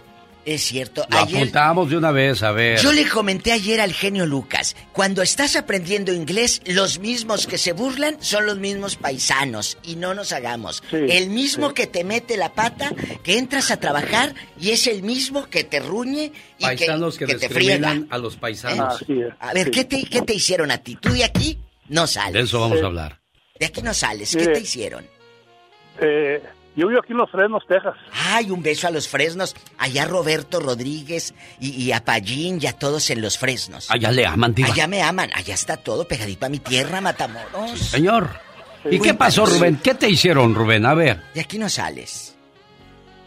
[SPEAKER 24] es cierto.
[SPEAKER 6] Lo
[SPEAKER 24] Ayer
[SPEAKER 6] apuntamos de una vez, a ver.
[SPEAKER 24] Yo le comenté ayer al genio Lucas, cuando estás aprendiendo inglés, los mismos que se burlan son los mismos paisanos y no nos hagamos. el mismo que te mete la pata, que entras a trabajar y es el mismo que te ruñe y
[SPEAKER 6] Paisanos que,
[SPEAKER 24] que, te friega.
[SPEAKER 6] a los paisanos.
[SPEAKER 24] A ver, ¿qué te, ¿qué te hicieron a ti? Tú de aquí no sales.
[SPEAKER 6] De eso vamos a hablar.
[SPEAKER 24] De aquí no sales. ¿Qué te hicieron?
[SPEAKER 40] Eh, yo vivo aquí en Los Fresnos, Texas.
[SPEAKER 24] Ay, un beso a los fresnos. Allá Roberto Rodríguez y, y a Pallín y a todos en los fresnos.
[SPEAKER 6] Allá le aman, Diva.
[SPEAKER 24] Allá me aman. Allá está todo pegadito a mi tierra, Matamoros.
[SPEAKER 6] Señor. ¿Y qué pasó. Rubén? ¿Qué te hicieron, Rubén? A ver,
[SPEAKER 24] De aquí no sales.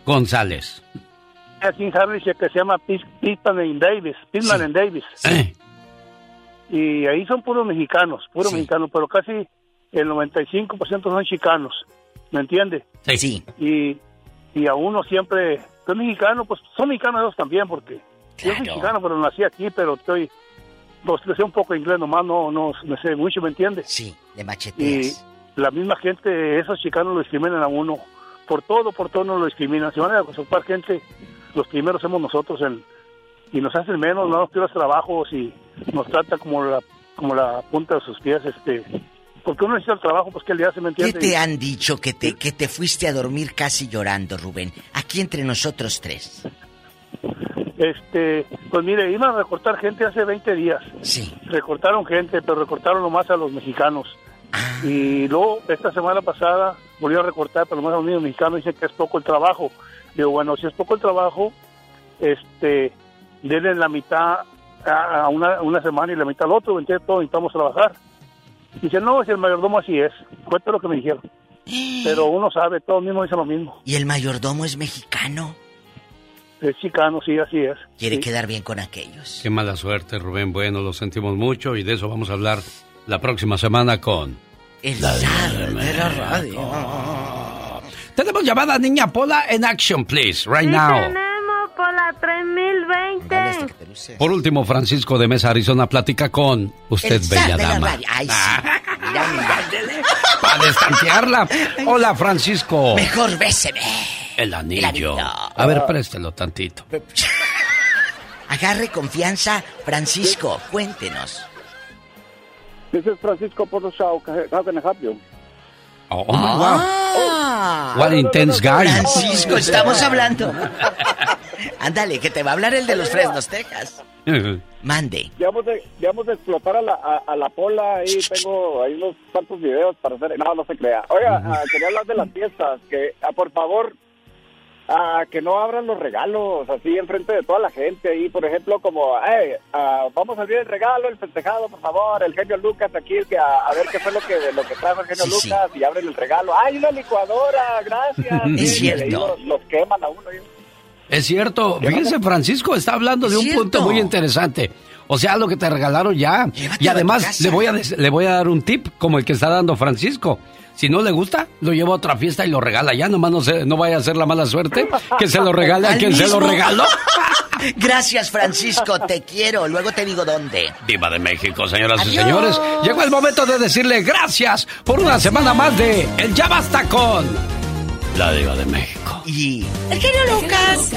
[SPEAKER 6] González.
[SPEAKER 40] Aquí en Harris que se llama Pitman and Davis. Pitman and Davis.
[SPEAKER 6] Eh.
[SPEAKER 40] Y ahí son puros mexicanos, puros mexicanos, pero casi
[SPEAKER 37] el 95% son chicanos, ¿me entiende?
[SPEAKER 24] Sí.
[SPEAKER 37] Y, y a uno siempre, soy mexicano, pues son mexicanos ellos también, porque yo soy mexicano, pero nací aquí, pero estoy, pues sé un poco inglés nomás, no, no, no sé mucho, ¿me entiende?
[SPEAKER 24] Sí, de
[SPEAKER 37] Y
[SPEAKER 24] macheteas.
[SPEAKER 37] la misma gente, esos chicanos lo discriminan a uno, por todo, por todo no lo discriminan. Si van a usurpar gente, los primeros somos nosotros en, y nos hacen menos, no nos tiras trabajos y nos trata como la, como la punta de sus pies, este, porque uno necesita el trabajo, pues que le hace, ¿me
[SPEAKER 24] ¿Qué te han dicho que te, que te fuiste a dormir casi llorando, Rubén? Aquí entre nosotros tres.
[SPEAKER 37] Este, pues mire, iban a recortar gente hace 20 días.
[SPEAKER 24] Sí.
[SPEAKER 37] Recortaron gente, pero recortaron nomás a los mexicanos.
[SPEAKER 24] Ah.
[SPEAKER 37] Y luego, esta semana pasada, volvió a recortar, pero nomás a los niños mexicanos dicen que es poco el trabajo. Digo, bueno, si es poco el trabajo, este, denle la mitad a, a una, una semana y la mitad al otro, entonces todos necesitamos trabajar. Dice, no, si el mayordomo así es. Cuenta lo que me dijeron. Pero uno sabe, todos mismos dicen lo mismo.
[SPEAKER 24] ¿Y el mayordomo es mexicano?
[SPEAKER 37] Es chicano, sí, así es.
[SPEAKER 24] Quiere
[SPEAKER 37] Sí.
[SPEAKER 24] quedar bien con aquellos.
[SPEAKER 6] Qué mala suerte, Rubén. Bueno, lo sentimos mucho y de eso vamos a hablar la próxima semana con...
[SPEAKER 24] El zar de la radio.
[SPEAKER 6] Tenemos llamada niña Pola en action, please, right now.
[SPEAKER 15] Tenemos por la 3020.
[SPEAKER 6] Por último, Francisco de Mesa, Arizona, platica con usted, bella dama. Para destantearla. Hola, Francisco.
[SPEAKER 24] Mejor béseme.
[SPEAKER 6] El anillo. A ver, préstelo tantito.
[SPEAKER 24] Agarre confianza, Francisco. Cuéntenos.
[SPEAKER 41] This is Francisco Porto. How can I help you?
[SPEAKER 6] Oh, oh
[SPEAKER 24] Ah.
[SPEAKER 6] What intense guy.
[SPEAKER 24] Francisco, estamos hablando. Ándale, que te va a hablar el de los Fresnos, Texas. Mande.
[SPEAKER 41] Ya vamos, de, ya vamos a explotar a la, a, a la pola. Ahí tengo ahí unos cuantos videos para hacer. No, no se crea. Oiga, ah, quería hablar de las fiestas. Que, ah, por favor, ah, que no abran los regalos así enfrente de toda la gente. Ahí, por ejemplo, como, hey, vamos a abrir el regalo, el festejado, por favor. El genio Lucas aquí, que a, a ver qué fue lo que, lo que trajo el genio
[SPEAKER 24] Sí, sí.
[SPEAKER 41] Lucas. Y abren el regalo. ¡Ay, una licuadora! Gracias.
[SPEAKER 6] Es
[SPEAKER 41] Sí, y ahí
[SPEAKER 6] cierto.
[SPEAKER 41] Los, los queman a uno. ahí.
[SPEAKER 6] Es cierto. Fíjense, Francisco está hablando de un
[SPEAKER 41] cierto.
[SPEAKER 6] punto muy interesante. O sea, lo que te regalaron ya. y además, le voy, a, le voy a dar un tip como el que está dando Francisco. Si no le gusta, lo lleva a otra fiesta y lo regala ya. Nomás no, se, no vaya a ser la mala suerte que se lo regale a
[SPEAKER 24] ¿Al
[SPEAKER 6] quien se lo regaló.
[SPEAKER 24] Gracias, Francisco. Te quiero. Luego te digo dónde.
[SPEAKER 6] Diva de México, señoras y señores. Llegó el momento de decirle gracias por una semana más de El Ya Basta con la Diva de México.
[SPEAKER 24] Y. El genio Lucas.